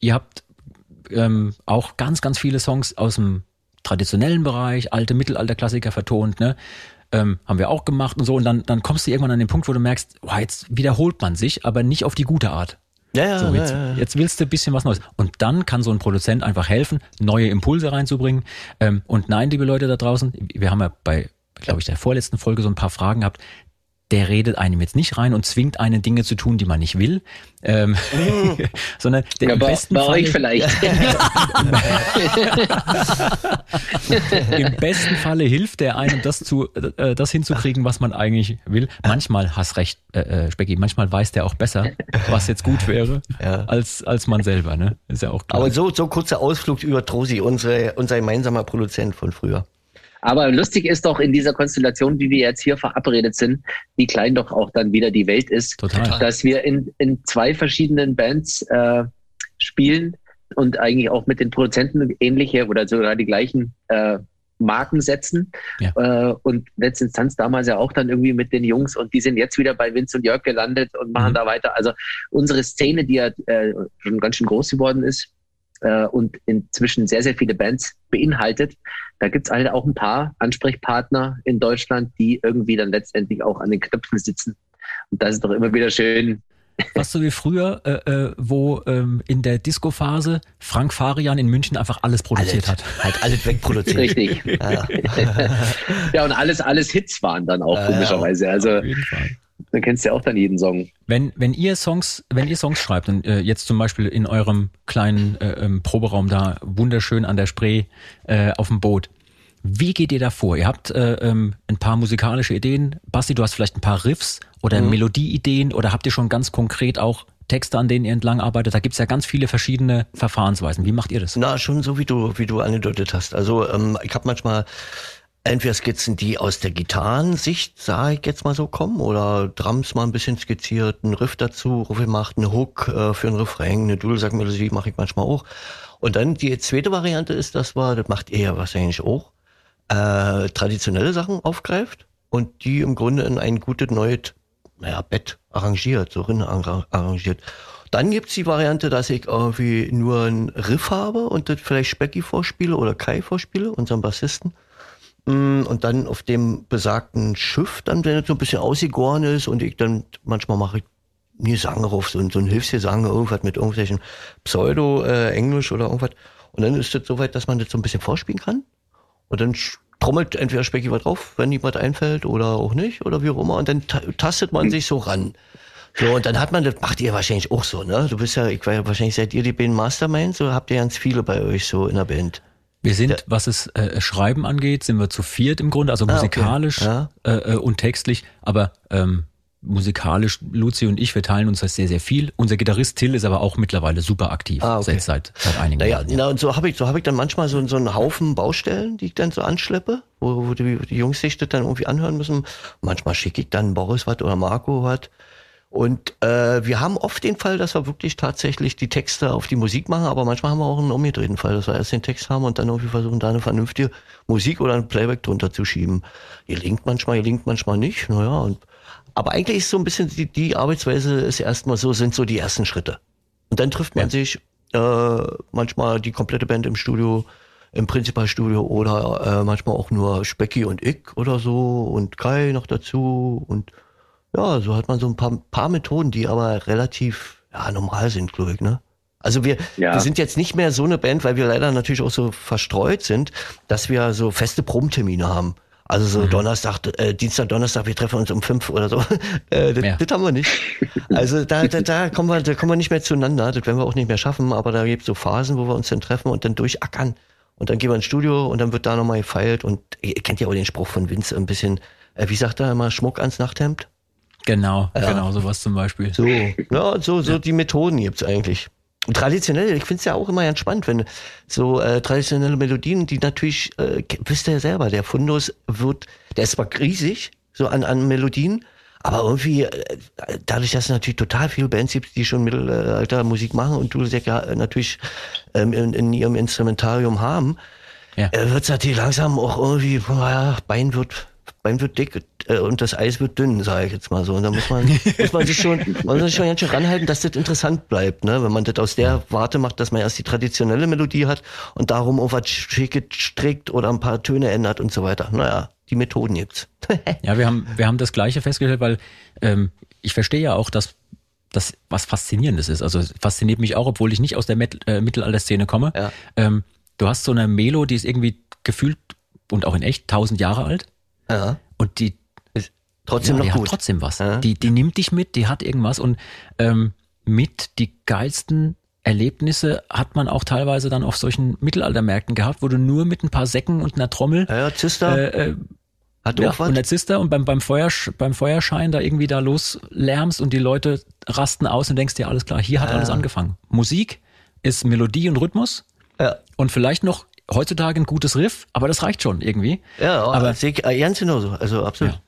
ihr habt ähm, auch ganz, ganz viele Songs aus dem traditionellen Bereich, alte Mittelalterklassiker vertont, ne? Ähm, haben wir auch gemacht und so. Und dann, dann kommst du irgendwann an den Punkt, wo du merkst, oh, jetzt wiederholt man sich, aber nicht auf die gute Art. Ja, ja, so, jetzt, ja, ja. jetzt willst du ein bisschen was Neues. Und dann kann so ein Produzent einfach helfen, neue Impulse reinzubringen. Ähm, und nein, liebe Leute da draußen, wir haben ja bei glaube ich, der vorletzten Folge so ein paar Fragen gehabt. Der redet einem jetzt nicht rein und zwingt einen Dinge zu tun, die man nicht will, ähm, mm. *laughs* sondern der ja, im besten bei Falle, euch vielleicht. *laughs* Im besten Falle hilft der einem, das zu, äh, das hinzukriegen, was man eigentlich will. Manchmal hast recht, äh, äh, Specki, manchmal weiß der auch besser, was jetzt gut wäre, ja. als, als man selber, ne? Ist ja auch klar. Aber so, so kurzer Ausflug über Trosi, unsere, unser gemeinsamer Produzent von früher. Aber lustig ist doch in dieser Konstellation, wie wir jetzt hier verabredet sind, wie klein doch auch dann wieder die Welt ist, Total. dass wir in, in zwei verschiedenen Bands äh, spielen und eigentlich auch mit den Produzenten ähnliche oder sogar die gleichen äh, Marken setzen. Ja. Äh, und letzte Instanz damals ja auch dann irgendwie mit den Jungs und die sind jetzt wieder bei Vince und Jörg gelandet und machen mhm. da weiter. Also unsere Szene, die ja äh, schon ganz schön groß geworden ist, äh, und inzwischen sehr, sehr viele Bands beinhaltet. Da gibt es halt auch ein paar Ansprechpartner in Deutschland, die irgendwie dann letztendlich auch an den Knöpfen sitzen. Und das ist doch immer wieder schön, was so wie früher, äh, äh, wo ähm, in der Disco-Phase Frank Farian in München einfach alles produziert alles, hat. Halt alles wegproduziert. Richtig. Ja. *laughs* ja, und alles, alles Hits waren dann auch, komischerweise. Also, Auf jeden Fall. Dann kennst du ja auch dann jeden Song. Wenn, wenn ihr Songs, wenn ihr Songs schreibt und äh, jetzt zum Beispiel in eurem kleinen äh, ähm, Proberaum da wunderschön an der Spree äh, auf dem Boot, wie geht ihr da vor? Ihr habt äh, ähm, ein paar musikalische Ideen. Basti, du hast vielleicht ein paar Riffs oder mhm. Melodieideen oder habt ihr schon ganz konkret auch Texte, an denen ihr entlang arbeitet? Da gibt's ja ganz viele verschiedene Verfahrensweisen. Wie macht ihr das? Na, schon so wie du, wie du angedeutet hast. Also ähm, ich habe manchmal entweder Skizzen, die aus der Gitarrensicht, sage ich jetzt mal so, kommen, oder Drums mal ein bisschen skizziert, ein Riff dazu, Ruffel macht, eine Hook äh, für ein Refrain, eine Dudelsackmelodie mache ich manchmal auch. Und dann die zweite Variante ist, dass wir, das macht ja wahrscheinlich auch, äh, traditionelle Sachen aufgreift und die im Grunde in ein gutes neues, naja, Bett arrangiert, so rin arrangiert. Dann gibt's die Variante, dass ich irgendwie nur ein Riff habe und das vielleicht Specky vorspiele oder Kai vorspiele, unserem Bassisten. Mm, und dann auf dem besagten Schiff, dann, wenn es so ein bisschen ausgegoren ist und ich dann, manchmal mache ich nie Gesang auf, so, so ein Hilfsgesang, irgendwas mit irgendwelchen Pseudo-Englisch äh, oder irgendwas. Und dann ist das soweit, dass man das so ein bisschen vorspielen kann. Und dann trommelt entweder Specki was drauf, wenn jemand einfällt oder auch nicht oder wie auch immer. Und dann tastet man sich so ran. So, und dann hat man, das macht ihr wahrscheinlich auch so, ne? Du bist ja, ich ja wahrscheinlich seid ihr die Band Mastermind, so habt ihr ganz viele bei euch so in der Band. Wir sind, ja. was es äh, Schreiben angeht, sind wir zu viert im Grunde, also musikalisch ah, okay. ja. äh, und textlich, aber ähm, musikalisch, Luzi und ich, wir teilen uns das sehr, sehr viel. Unser Gitarrist Till ist aber auch mittlerweile super aktiv, ah, okay. seit, seit einigen naja, Jahren. Ja. Na, und so habe ich, so hab ich dann manchmal so, so einen Haufen Baustellen, die ich dann so anschleppe, wo, wo die, die Jungs sich das dann irgendwie anhören müssen. Manchmal schicke ich dann Boris was oder Marco was. Und äh, wir haben oft den Fall, dass wir wirklich tatsächlich die Texte auf die Musik machen, aber manchmal haben wir auch einen umgedrehten Fall, dass wir erst den Text haben und dann irgendwie versuchen, da eine vernünftige Musik oder ein Playback drunter zu schieben. Ihr linkt manchmal, ihr linkt manchmal nicht. Naja, und aber eigentlich ist so ein bisschen die, die Arbeitsweise ist erstmal so, sind so die ersten Schritte. Und dann trifft man ja. sich äh, manchmal die komplette Band im Studio, im Prinzipalstudio oder äh, manchmal auch nur Specky und ich oder so und Kai noch dazu und Ja, so hat man so ein paar, paar Methoden, die aber relativ ja, normal sind, glaube ich, ne? Also wir, ja. wir sind jetzt nicht mehr so eine Band, weil wir leider natürlich auch so verstreut sind, dass wir so feste Probentermine haben. Also so mhm. Donnerstag, äh, Dienstag, Donnerstag, wir treffen uns um fünf oder so. *laughs* Äh, das, ja. das haben wir nicht. Also da, da, da kommen wir, da kommen wir nicht mehr zueinander. Das werden wir auch nicht mehr schaffen. Aber da gibt es so Phasen, wo wir uns dann treffen und dann durchackern. Und dann gehen wir ins Studio und dann wird da nochmal gefeilt. Und ihr kennt ja auch den Spruch von Vince ein bisschen, äh, wie sagt er immer, Schmuck ans Nachthemd? Genau, ja. genau, sowas zum Beispiel. So, ja, so, so ja. die Methoden gibt's eigentlich. Und traditionell, ich finde es ja auch immer ganz spannend, wenn so äh, traditionelle Melodien, die natürlich, äh, wisst ihr ja selber, der Fundus wird, der ist zwar riesig, so an, an Melodien, aber irgendwie, äh, dadurch, dass es natürlich total viele Bands gibt, die schon Mittelalter Musik machen und du ja natürlich ähm, in, in ihrem Instrumentarium haben, ja. äh, wird es natürlich langsam auch irgendwie, naja, Bein wird, Bein wird dick äh, und das Eis wird dünn, sage ich jetzt mal so. Und da muss man, *laughs* muss man sich schon, man muss sich schon ganz schön ranhalten, dass das interessant bleibt, ne? Wenn man das aus der Warte macht, dass man erst die traditionelle Melodie hat und darum auf was Schickes strickt oder ein paar Töne ändert und so weiter. Naja, die Methoden gibt's. *laughs* ja, wir haben, wir haben das Gleiche festgestellt, weil ähm, ich verstehe ja auch, dass das was Faszinierendes ist. Also fasziniert mich auch, obwohl ich nicht aus der Met äh, Mittelalterszene komme. Ja. Ähm, du hast so eine Melo, die ist irgendwie gefühlt und auch in echt tausend Jahre alt. Ja. Und die Trotzdem ja, noch die gut. Hat trotzdem was. Ja. Die, die nimmt dich mit, die hat irgendwas und ähm, mit die geilsten Erlebnisse hat man auch teilweise dann auf solchen Mittelaltermärkten gehabt, wo du nur mit ein paar Säcken und einer Trommel ja, ja Zister. Äh, äh, hat ja, und der Zister und beim, beim, Feuer, beim Feuerschein da irgendwie da loslärmst und die Leute rasten aus und denkst dir, alles klar, hier hat ja. alles angefangen. Musik ist Melodie und Rhythmus ja. und vielleicht noch heutzutage ein gutes Riff, aber das reicht schon irgendwie. Ja, aber ich äh, ganz genauso, also absolut. Ja.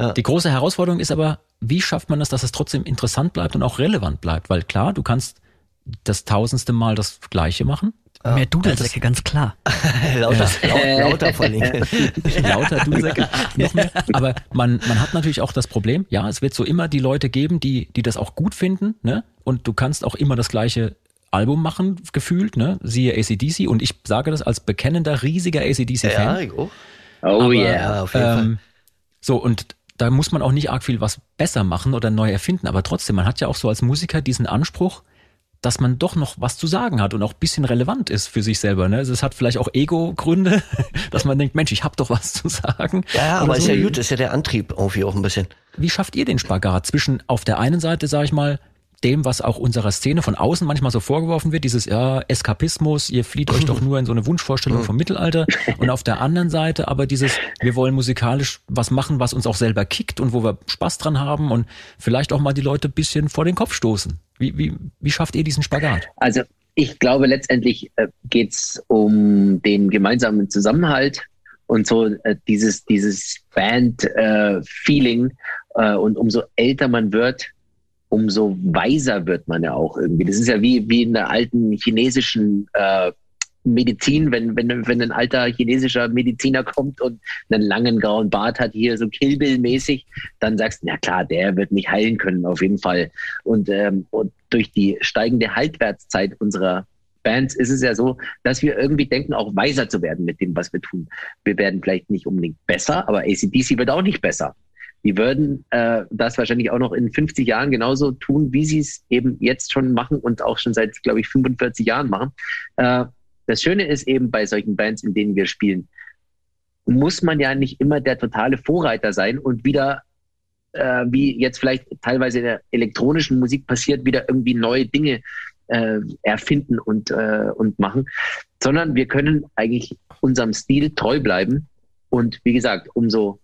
Ja. Die große Herausforderung ist aber, wie schafft man es, dass es trotzdem interessant bleibt und auch relevant bleibt? Weil klar, du kannst das tausendste Mal das Gleiche machen. Ja. Mehr Dudelsäcke, ganz klar. *laughs* lauter, ja. lauter vor allem. *laughs* lauter Dudelsäcke, noch mehr. Aber man, man hat natürlich auch das Problem, ja, es wird so immer die Leute geben, die, die das auch gut finden, ne? Und du kannst auch immer das gleiche Album machen, gefühlt, ne? Siehe ACDC. Und ich sage das als bekennender, riesiger ACDC-Fan. Ja, ich auch. Oh Aber, yeah, auf jeden ähm, Fall. So, und da muss man auch nicht arg viel was besser machen oder neu erfinden, aber trotzdem, man hat ja auch so als Musiker diesen Anspruch, dass man doch noch was zu sagen hat und auch bisschen relevant ist für sich selber. Ne? Also es hat vielleicht auch Ego-Gründe, *laughs* dass man denkt, Mensch, ich habe doch was *laughs* zu sagen. Ja, aber so. ist ja gut, ist ja der Antrieb irgendwie auch ein bisschen. Wie schafft ihr den Spagat zwischen auf der einen Seite, sage ich mal, dem, was auch unserer Szene von außen manchmal so vorgeworfen wird, dieses ja, Eskapismus, ihr flieht euch doch nur in so eine Wunschvorstellung vom Mittelalter und auf der anderen Seite aber dieses, wir wollen musikalisch was machen, was uns auch selber kickt und wo wir Spaß dran haben und vielleicht auch mal die Leute bisschen vor den Kopf stoßen. Wie, wie, wie schafft ihr diesen Spagat? Also ich glaube, letztendlich äh, geht es um den gemeinsamen Zusammenhalt und so äh, dieses, dieses Band-Feeling. Äh, äh, und umso älter man wird, umso weiser wird man ja auch irgendwie. Das ist ja wie, wie in der alten chinesischen äh, Medizin, wenn, wenn, wenn ein alter chinesischer Mediziner kommt und einen langen grauen Bart hat, hier so Kill mäßig dann sagst du, na klar, der wird nicht heilen können, auf jeden Fall. Und, ähm, und durch die steigende Haltwertszeit unserer Bands ist es ja so, dass wir irgendwie denken, auch weiser zu werden mit dem, was wir tun. Wir werden vielleicht nicht unbedingt besser, aber ACDC wird auch nicht besser die würden äh, das wahrscheinlich auch noch in 50 Jahren genauso tun, wie sie es eben jetzt schon machen und auch schon seit, glaube ich, 45 Jahren machen. Äh, das Schöne ist eben bei solchen Bands, in denen wir spielen, muss man ja nicht immer der totale Vorreiter sein und wieder, äh, wie jetzt vielleicht teilweise in der elektronischen Musik passiert, wieder irgendwie neue Dinge äh, erfinden und, äh, und machen, sondern wir können eigentlich unserem Stil treu bleiben. Und wie gesagt, umso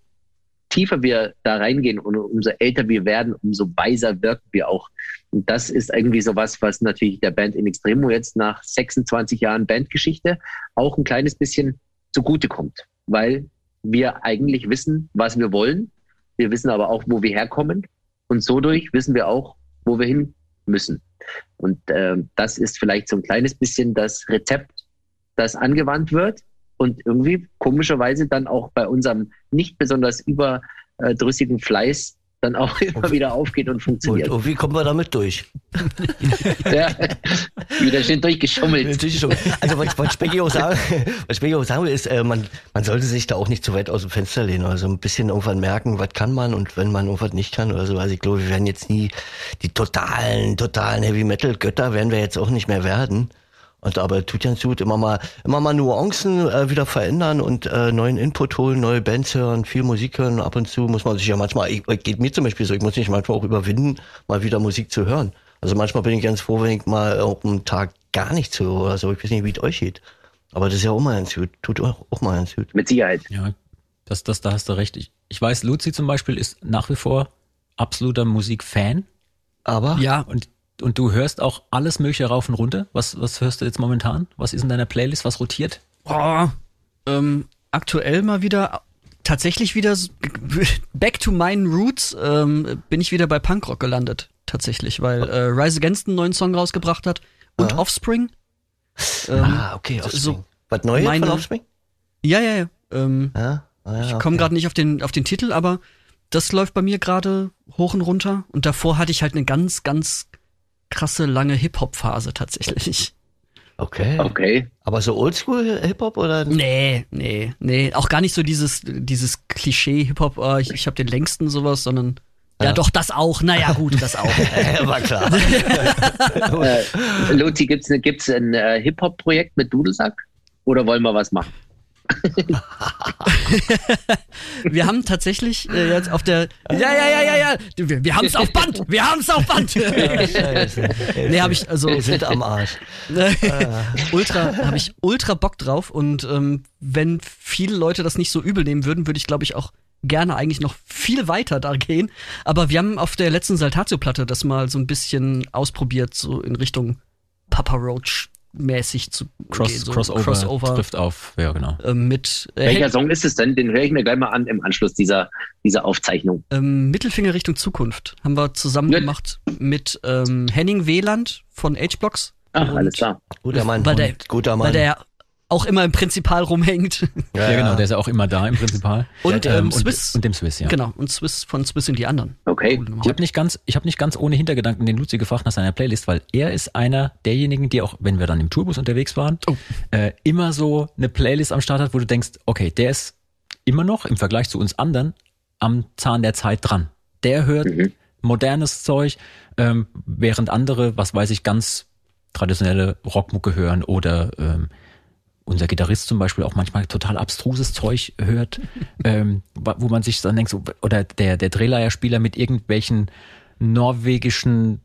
tiefer wir da reingehen und umso älter wir werden, umso weiser wirken wir auch. Und das ist irgendwie so was, was natürlich der Band in Extremo jetzt nach 26 Jahren Bandgeschichte auch ein kleines bisschen zugutekommt, weil wir eigentlich wissen, was wir wollen. Wir wissen aber auch, wo wir herkommen. Und so durch wissen wir auch, wo wir hin müssen. Und äh, das ist vielleicht so ein kleines bisschen das Rezept, das angewandt wird und irgendwie komischerweise dann auch bei unserem nicht besonders überdrüssigen Fleiß dann auch *laughs* immer wieder aufgeht und funktioniert. Und, und wie kommen wir damit durch? *laughs* ja, wieder schön durchgeschummelt. Also was, was Specki auch sagen, was Specki auch sagen will, ist, äh, man, man sollte sich da auch nicht zu weit aus dem Fenster lehnen. Also ein bisschen irgendwann merken, was kann man und wenn man irgendwas nicht kann oder so. Also ich glaube, wir werden jetzt nie die totalen, totalen Heavy Metal Götter werden wir jetzt auch nicht mehr werden. Und aber tut ganz gut, immer mal, immer mal Nuancen äh, wieder verändern und äh, neuen Input holen, neue Bands hören, viel Musik hören. Ab und zu muss man sich ja manchmal, ich, geht mir zum Beispiel so, ich muss mich manchmal auch überwinden, mal wieder Musik zu hören. Also manchmal bin ich ganz froh, wenn ich mal auch einen Tag gar nichts höre oder so. Ich weiß nicht, wie es euch geht. Aber das ist ja auch mal ganz gut. Tut auch, auch mal ganz gut. Mit Sicherheit. Ja, das, das, da hast du recht. Ich, ich weiß, Luzi zum Beispiel ist nach wie vor absoluter Musikfan. Aber? Ja. Und und du hörst auch alles Mögliche rauf und runter. Was, was hörst du jetzt momentan? Was ist in deiner Playlist? Was rotiert? Oh, ähm, aktuell mal wieder, tatsächlich wieder *laughs* back to mine roots, ähm, bin ich wieder bei Punkrock gelandet. Tatsächlich, weil äh, Rise Against einen neuen Song rausgebracht hat und ah. Offspring. Ähm, ah, okay, Offspring. So Was Neues meine, von Offspring? Ja, ja, ja. Ähm, ja? Ah, ja ich komme okay. gerade nicht auf den, auf den Titel, aber das läuft bei mir gerade hoch und runter. Und davor hatte ich halt eine ganz, ganz krasse lange Hip-Hop-Phase tatsächlich. Okay. Okay. Aber so Oldschool-Hip-Hop oder? Nee, nee, nee. Auch gar nicht so dieses, dieses Klischee-Hip-Hop, oh, ich, ich habe den längsten sowas, sondern ja, ja, doch, das auch. Naja, gut, das auch. *laughs* War klar. *laughs* äh, Loti, gibt's, gibt's ein äh, Hip-Hop-Projekt mit Dudelsack? Oder wollen wir was machen? *laughs* wir haben tatsächlich äh, jetzt auf der. Ja, ja, ja, ja, ja. Wir, wir haben es auf Band. Wir haben es auf Band. nee, habe ich also. Wir sind am Arsch. *laughs* ultra, habe ich ultra Bock drauf und ähm, wenn viele Leute das nicht so übel nehmen würden, würde ich glaube ich auch gerne eigentlich noch viel weiter da gehen. Aber wir haben auf der letzten Saltatio-Platte das mal so ein bisschen ausprobiert, so in Richtung Papa Roach mäßig zu Cross, gehen, so Crossover, Crossover trifft auf, ja genau. Äh, mit äh, Welcher Song ist es denn? Den höre ich mir gleich mal an im Anschluss dieser, dieser Aufzeichnung. Ähm, Mittelfinger Richtung Zukunft haben wir zusammen Gut. gemacht mit ähm, Henning Wieland von H-Blocks. Ach, alles klar. Guter Mann. Weil der, guter Mann. Weil der auch immer im Prinzipal rumhängt. Ja, ja, genau, der ist ja auch immer da im Prinzipal. Und, ähm, Swiss. Und, und, dem Swiss, ja. Genau, und Swiss von Swiss und die anderen. Okay. Ich habe nicht ganz, ich habe nicht ganz ohne Hintergedanken den Luzi gefragt nach seiner Playlist, weil er ist einer derjenigen, die auch, wenn wir dann im Tourbus unterwegs waren, oh. äh, immer so eine Playlist am Start hat, wo du denkst, okay, der ist immer noch im Vergleich zu uns anderen am Zahn der Zeit dran. Der hört mhm. modernes Zeug, ähm, während andere, was weiß ich, ganz traditionelle Rockmucke hören oder ähm, unser Gitarrist zum Beispiel auch manchmal total abstruses Zeug hört, *laughs* ähm, wo man sich dann denkt, so, oder der, der Drehleierspieler mit irgendwelchen norwegischen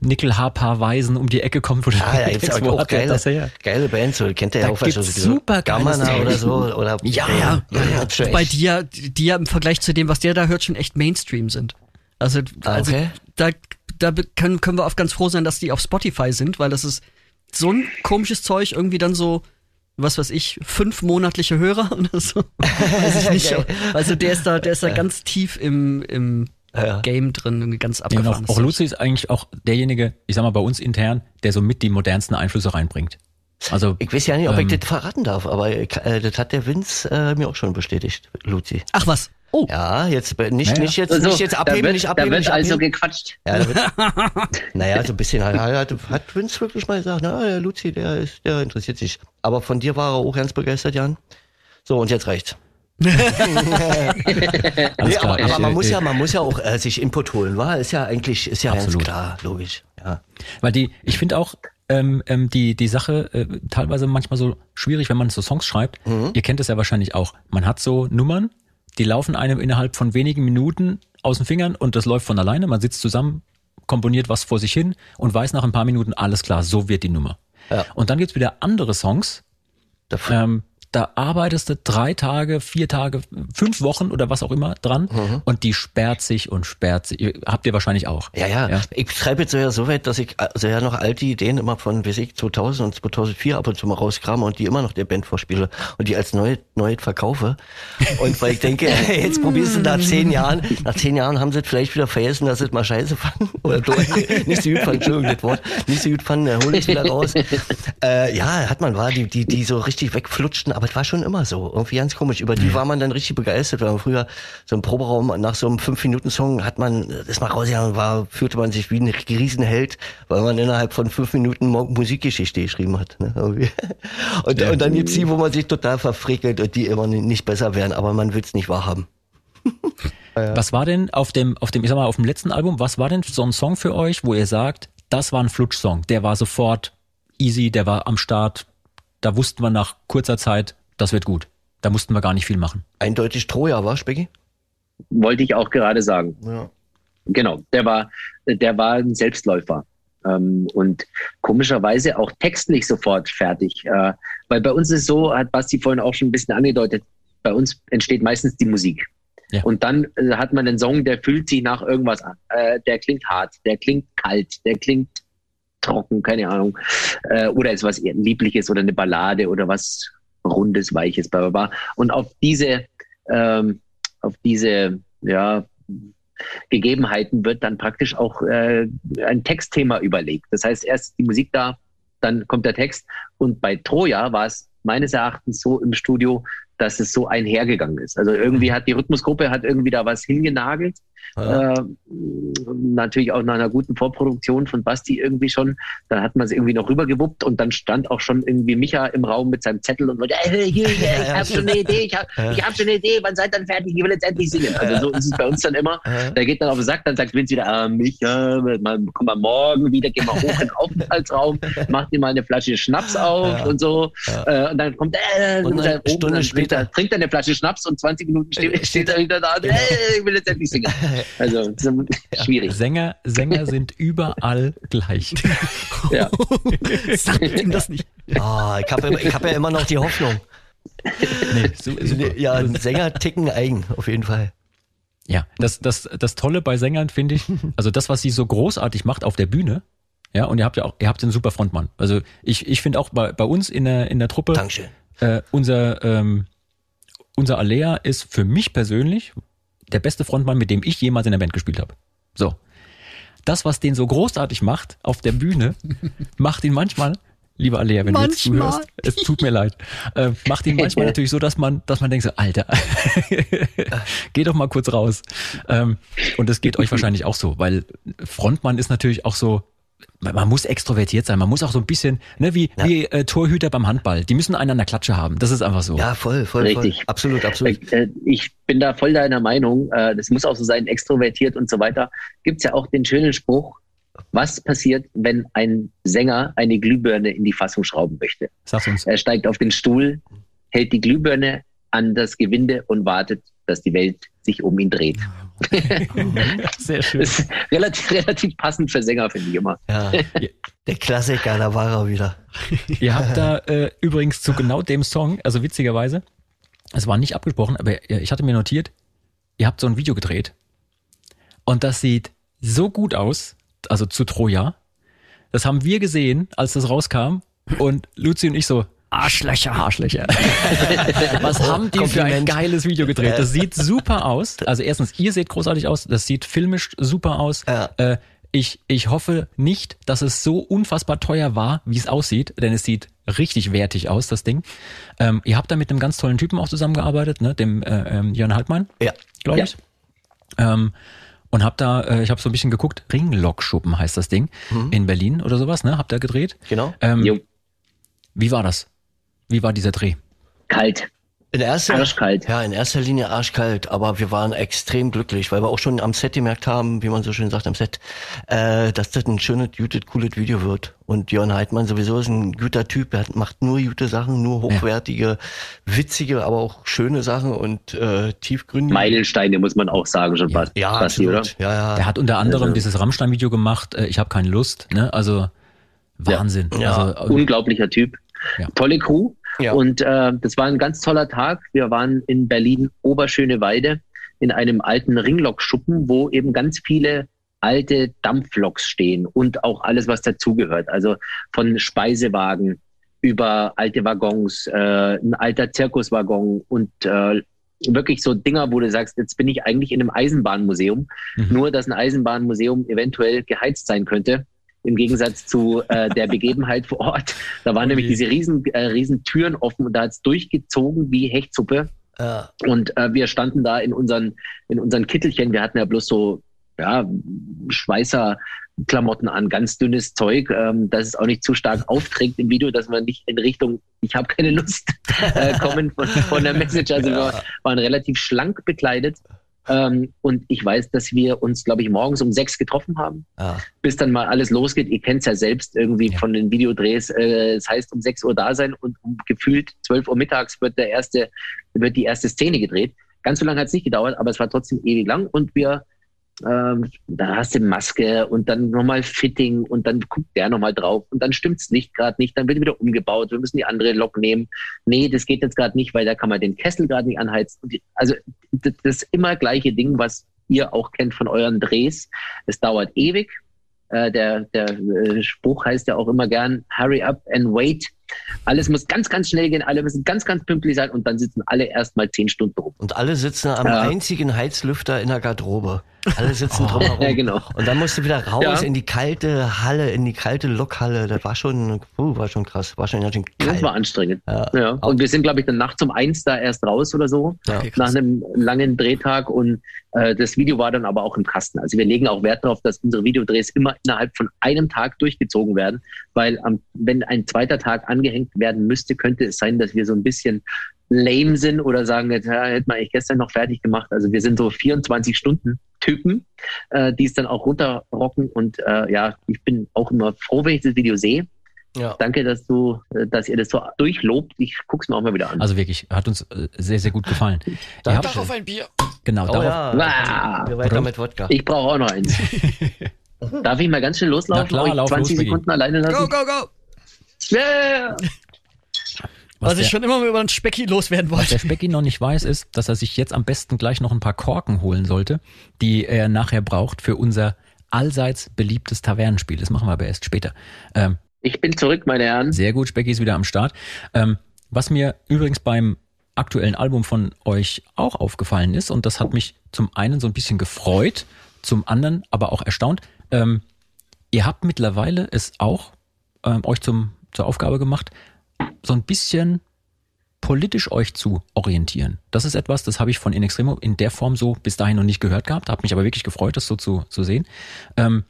Nickel-Haarpaar-Weisen um die Ecke kommt, wo ah, ja, jetzt auch, auch geile, das her? geile Bands, so, kennt ihr ja auch was, so, super Gamana oder so, oder, ja, ja, ja, ja, ja. bei dir, die ja im Vergleich zu dem, was der da hört, schon echt Mainstream sind. Also, ah, also okay. da, da können, können wir oft ganz froh sein, dass die auf Spotify sind, weil das ist, so ein komisches Zeug irgendwie dann so, was weiß ich, fünf monatliche Hörer *laughs* oder so. Weiß ich nicht. Also der ist da, der ist da ganz tief im, im ja. Game drin, irgendwie ganz abgefahren. Ja, auch, auch Lucy ist eigentlich auch derjenige, ich sag mal bei uns intern, der so mit die modernsten Einflüsse reinbringt. Also, ich weiß ja nicht, ob ähm, ich das verraten darf, aber äh, das hat der Vince äh, mir auch schon bestätigt, Luzi. Ach was? Oh. Ja, jetzt nicht, nicht jetzt, also, nicht jetzt abheben, wird, nicht abheben, da wird nicht also abheben. also gequatscht. Ja, da wird, *laughs* naja, so ein bisschen hat, hat, hat Vince wirklich mal gesagt, na, der Luzi, der ist, der interessiert sich. Aber von dir war er auch ganz begeistert, Jan. So, und jetzt reicht's. *laughs* *laughs* nee, aber, aber, man muss ja, man muss ja auch äh, sich Input holen, war? Ist ja eigentlich, ist ja Absolut. ganz klar, logisch. Ja. Weil die, ich finde auch, ähm, ähm, die, die Sache äh, teilweise manchmal so schwierig, wenn man so Songs schreibt. Mhm. Ihr kennt es ja wahrscheinlich auch. Man hat so Nummern, die laufen einem innerhalb von wenigen Minuten aus den Fingern und das läuft von alleine. Man sitzt zusammen, komponiert was vor sich hin und weiß nach ein paar Minuten, alles klar, so wird die Nummer. Ja. Und dann gibt's wieder andere Songs, ähm, da arbeitest du drei Tage, vier Tage, fünf Wochen oder was auch immer dran mhm. und die sperrt sich und sperrt sich. Habt ihr wahrscheinlich auch. Ja, ja. ja? Ich schreibe jetzt ja so weit, dass ich also ja noch alte Ideen immer von, wie ich, 2000 und 2004 ab und zu mal rauskrame und die immer noch der Band vorspiele und die als neu, neu verkaufe. Und weil ich denke, *laughs* *laughs* jetzt probierst du nach zehn Jahren, nach zehn Jahren haben sie es vielleicht wieder vergessen, dass sie es mal scheiße fanden. *laughs* Oder nicht so gut fanden, Entschuldigung, das Wort. Nicht so gut fanden, hol ich es wieder raus. Äh, ja, hat man, war die, die, die so richtig wegflutschten aber es war schon immer so. Irgendwie ganz komisch. Über die war man dann richtig begeistert, weil man früher so im Proberaum nach so einem 5-Minuten-Song hat man das mal rausgegangen, war, fühlte man sich wie ein Riesenheld, weil man innerhalb von fünf Minuten Musikgeschichte geschrieben hat. Ne? *laughs* Und, ja. und dann gibt's die, wo man sich total verfrickelt und die immer nicht besser werden, aber man will's nicht wahrhaben. *laughs* Was war denn auf dem, auf dem, ich sag mal, auf dem letzten Album, was war denn so ein Song für euch, wo ihr sagt, das war ein Flutsch-Song, der war sofort easy, der war am Start, da wussten wir nach kurzer Zeit, das wird gut. Da mussten wir gar nicht viel machen. Eindeutig Troja, war Specki? Wollte ich auch gerade sagen. Ja. Genau, der war, der war ein Selbstläufer. Ähm, und komischerweise auch textlich sofort fertig. Äh, weil bei uns ist es so, hat Basti vorhin auch schon ein bisschen angedeutet, bei uns entsteht meistens die Musik. Ja. Und dann äh, hat man einen Song, der fühlt sich nach irgendwas an. Äh, der klingt hart, der klingt kalt, der klingt trocken, keine Ahnung. Äh, oder ist was Liebliches oder eine Ballade oder was Rundes, Weiches, bla, bla, bla. Und auf diese, ähm, auf diese, ja, Gegebenheiten wird dann praktisch auch äh, ein Textthema überlegt. Das heißt, erst die Musik da, dann kommt der Text. Und bei Troja war es meines Erachtens so im Studio, dass es so einhergegangen ist. Also irgendwie hat die Rhythmusgruppe hat irgendwie da was hingenagelt. Ja. Äh, natürlich auch nach einer guten Vorproduktion von Basti irgendwie schon. Da hat man es irgendwie noch rübergewuppt und dann stand auch schon irgendwie Micha im Raum mit seinem Zettel und wollte, hey, hier, *laughs* hier, ich habe schon eine Idee, ich habe ich hab schon eine Idee, wann seid ihr dann fertig? Ich will jetzt endlich singen. Also so ist es bei uns dann immer. Da geht dann auf den Sack, dann sagt Vince wieder, ah, Micha, mal, komm mal morgen wieder, geh mal hoch in den *laughs* Aufenthaltsraum, mach dir mal eine Flasche Schnaps auf und so. Äh, und dann kommt äh, und eine Stunde später trinkt er eine Flasche Schnaps und 20 Minuten steht, steht er wieder da und, *laughs* hey, ich will jetzt endlich singen. *laughs* Also, schwierig. Sänger, Sänger sind *laughs* überall gleich. ja. *laughs* Sag ihm das nicht. Oh, ich habe ich hab ja immer noch die Hoffnung. Nee, so, ja, Sänger ticken eigen, auf jeden Fall. Ja, das, das, das Tolle bei Sängern finde ich, also das, was sie so großartig macht auf der Bühne, ja, und ihr habt ja auch, ihr habt einen super Frontmann. Also ich, ich finde auch bei, bei uns in der, in der Truppe, Dankeschön. Äh, unser, ähm, unser Alea ist für mich persönlich der beste Frontmann, mit dem ich jemals in der Band gespielt habe. So. Das, was den so großartig macht auf der Bühne, *laughs* macht ihn manchmal, lieber Alea, wenn manchmal. du jetzt zuhörst, es tut mir leid, äh, macht ihn manchmal *laughs* natürlich so, dass man, dass man denkt so, Alter, *laughs* geh doch mal kurz raus. Ähm, und das geht euch wahrscheinlich auch so, weil Frontmann ist natürlich auch so, man muss extrovertiert sein, man muss auch so ein bisschen, ne, wie, ja. wie äh, Torhüter beim Handball, die müssen einen an der Klatsche haben. Das ist einfach so. Ja, voll, voll, Richtig. voll. Absolut, absolut. Äh, ich bin da voll deiner Meinung. Äh, das muss auch so sein, extrovertiert und so weiter. Gibt's ja auch den schönen Spruch, was passiert, wenn ein Sänger eine Glühbirne in die Fassung schrauben möchte? Sag's uns. Er steigt auf den Stuhl, hält die Glühbirne an das Gewinde und wartet, dass die Welt sich um ihn dreht. *laughs* Sehr schön. Relativ, relativ passend für Sänger, finde ich immer. Ja, *laughs* der Klassiker, da war er wieder. *laughs* Ihr habt da äh, übrigens zu genau dem Song, also witzigerweise, es war nicht abgesprochen, aber ich hatte mir notiert, ihr habt so ein Video gedreht und das sieht so gut aus, also zu Troja. Das haben wir gesehen, als das rauskam und Luzi und ich so, Arschlöcher. Arschlöcher. *laughs* Was haben die für ein geiles Video gedreht? Das sieht super aus. Also erstens, ihr seht großartig aus. Das sieht filmisch super aus. Ja. Äh, ich, ich hoffe nicht, dass es so unfassbar teuer war, wie es aussieht, denn es sieht richtig wertig aus, das Ding. Ähm, ihr habt da mit einem ganz tollen Typen auch zusammengearbeitet, ne? dem äh, ähm, Jörn Haltmann, ja. glaube ich. Ja. Ähm, und hab da, äh, ich habe so ein bisschen geguckt, Ringlockschuppen heißt das Ding, mhm. in Berlin oder sowas, ne? Habt ihr gedreht? Genau. Ähm, wie war das? Wie war dieser Dreh? Kalt. In erster, arschkalt. Ja, in erster Linie arschkalt, aber wir waren extrem glücklich, weil wir auch schon am Set gemerkt haben, wie man so schön sagt am Set, äh, dass das ein schönes, gutes, cooles Video wird. Und Jörn Heidmann sowieso ist ein guter Typ, er macht nur gute Sachen, nur hochwertige, ja. witzige, aber auch schöne Sachen und äh, tiefgründige. Meilensteine muss man auch sagen, schon ja, fast. Ja, oder? Ja, ja. Der hat unter anderem also. dieses Rammstein-Video gemacht, äh, ich habe keine Lust, ne? Also Wahnsinn. Ja. Also, Unglaublicher Typ. Ja. Tolle Crew. Ja. Und äh, das war ein ganz toller Tag. Wir waren in Berlin Oberschöneweide in einem alten Ringlokschuppen, wo eben ganz viele alte Dampfloks stehen und auch alles, was dazugehört. Also von Speisewagen über alte Waggons, äh, ein alter Zirkuswaggon und äh, wirklich so Dinger, wo du sagst, jetzt bin ich eigentlich in einem Eisenbahnmuseum, mhm. nur dass ein Eisenbahnmuseum eventuell geheizt sein könnte im Gegensatz zu äh, der *laughs* Begebenheit vor Ort. Da waren okay. nämlich diese riesen, äh, riesen Türen offen und da hat es durchgezogen wie Hechtsuppe. Ja. Und äh, wir standen da in unseren, in unseren Kittelchen. Wir hatten ja bloß so ja, Schweißerklamotten an, ganz dünnes Zeug, ähm, dass es auch nicht zu stark *laughs* aufträgt im Video, dass man nicht in Richtung, ich habe keine Lust, *laughs* äh, kommen von, von der Message. Also ja. wir waren relativ schlank bekleidet. Ähm, und ich weiß, dass wir uns, glaube ich, morgens um sechs getroffen haben, ah. bis dann mal alles losgeht. Ihr kennt es ja selbst irgendwie ja. von den Videodrehs. Äh, es heißt um sechs Uhr da sein und um gefühlt zwölf Uhr mittags wird der erste, wird die erste Szene gedreht. Ganz so lange hat es nicht gedauert, aber es war trotzdem ewig lang und wir ähm, da hast du Maske und dann nochmal Fitting und dann guckt der nochmal drauf und dann stimmt's nicht gerade nicht, dann wird wieder umgebaut, wir müssen die andere Lok nehmen. Nee, das geht jetzt gerade nicht, weil da kann man den Kessel gerade nicht anheizen. Also das immer gleiche Ding, was ihr auch kennt von euren Drehs. Es dauert ewig. Äh, der der äh, Spruch heißt ja auch immer gern, hurry up and wait. Alles muss ganz, ganz schnell gehen, alle müssen ganz, ganz pünktlich sein und dann sitzen alle erstmal zehn Stunden rum. Und alle sitzen am ja. einzigen Heizlüfter in der Garderobe. Alle sitzen oh. drumherum. *laughs* Ja, genau. Und dann musst du wieder raus ja. in die kalte Halle, in die kalte Lokhalle. Das war schon, uh, war schon krass. War schon, schon kalt. Das war anstrengend. Ja. ja. Und wir sind, glaube ich, dann nachts um eins da erst raus oder so. Ja. Okay, nach einem langen Drehtag. Und äh, das Video war dann aber auch im Kasten. Also wir legen auch Wert darauf, dass unsere Videodrehs immer innerhalb von einem Tag durchgezogen werden. Weil am, wenn ein zweiter Tag angehängt werden müsste, könnte es sein, dass wir so ein bisschen lame sind oder sagen, ja, hätte man eigentlich gestern noch fertig gemacht. Also wir sind so 24 Stunden Typen, äh, die es dann auch runterrocken. Und äh, ja, ich bin auch immer froh, wenn ich das Video sehe. Ja. Danke, dass du, äh, dass ihr das so durchlobt. Ich guck's mir auch mal wieder an. Also wirklich, hat uns äh, sehr, sehr gut gefallen. *laughs* Danke auf ein Bier. Genau, oh, darauf. Ja. Wir weiter mit Wodka. Ich brauche auch noch eins. *laughs* Darf ich mal ganz schnell loslaufen? Na klar, lauf 20 los, Sekunden alleine lassen? Go, go, go! Yeah! Was, was ich schon immer mal über den Specki loswerden wollte. Was der Specki noch nicht weiß, ist, dass er sich jetzt am besten gleich noch ein paar Korken holen sollte, die er nachher braucht für unser allseits beliebtes Tavernenspiel. Das machen wir aber erst später. Ähm, ich bin zurück, meine Herren. Sehr gut, Specki ist wieder am Start. Ähm, was mir übrigens beim aktuellen Album von euch auch aufgefallen ist, und das hat mich zum einen so ein bisschen gefreut, zum anderen aber auch erstaunt. Ähm, ihr habt mittlerweile es auch ähm, euch zum, zur Aufgabe gemacht, so ein bisschen politisch euch zu orientieren. Das ist etwas, das habe ich von In Extremo in der Form so bis dahin noch nicht gehört gehabt, habe mich aber wirklich gefreut, das so zu, zu sehen. Ähm,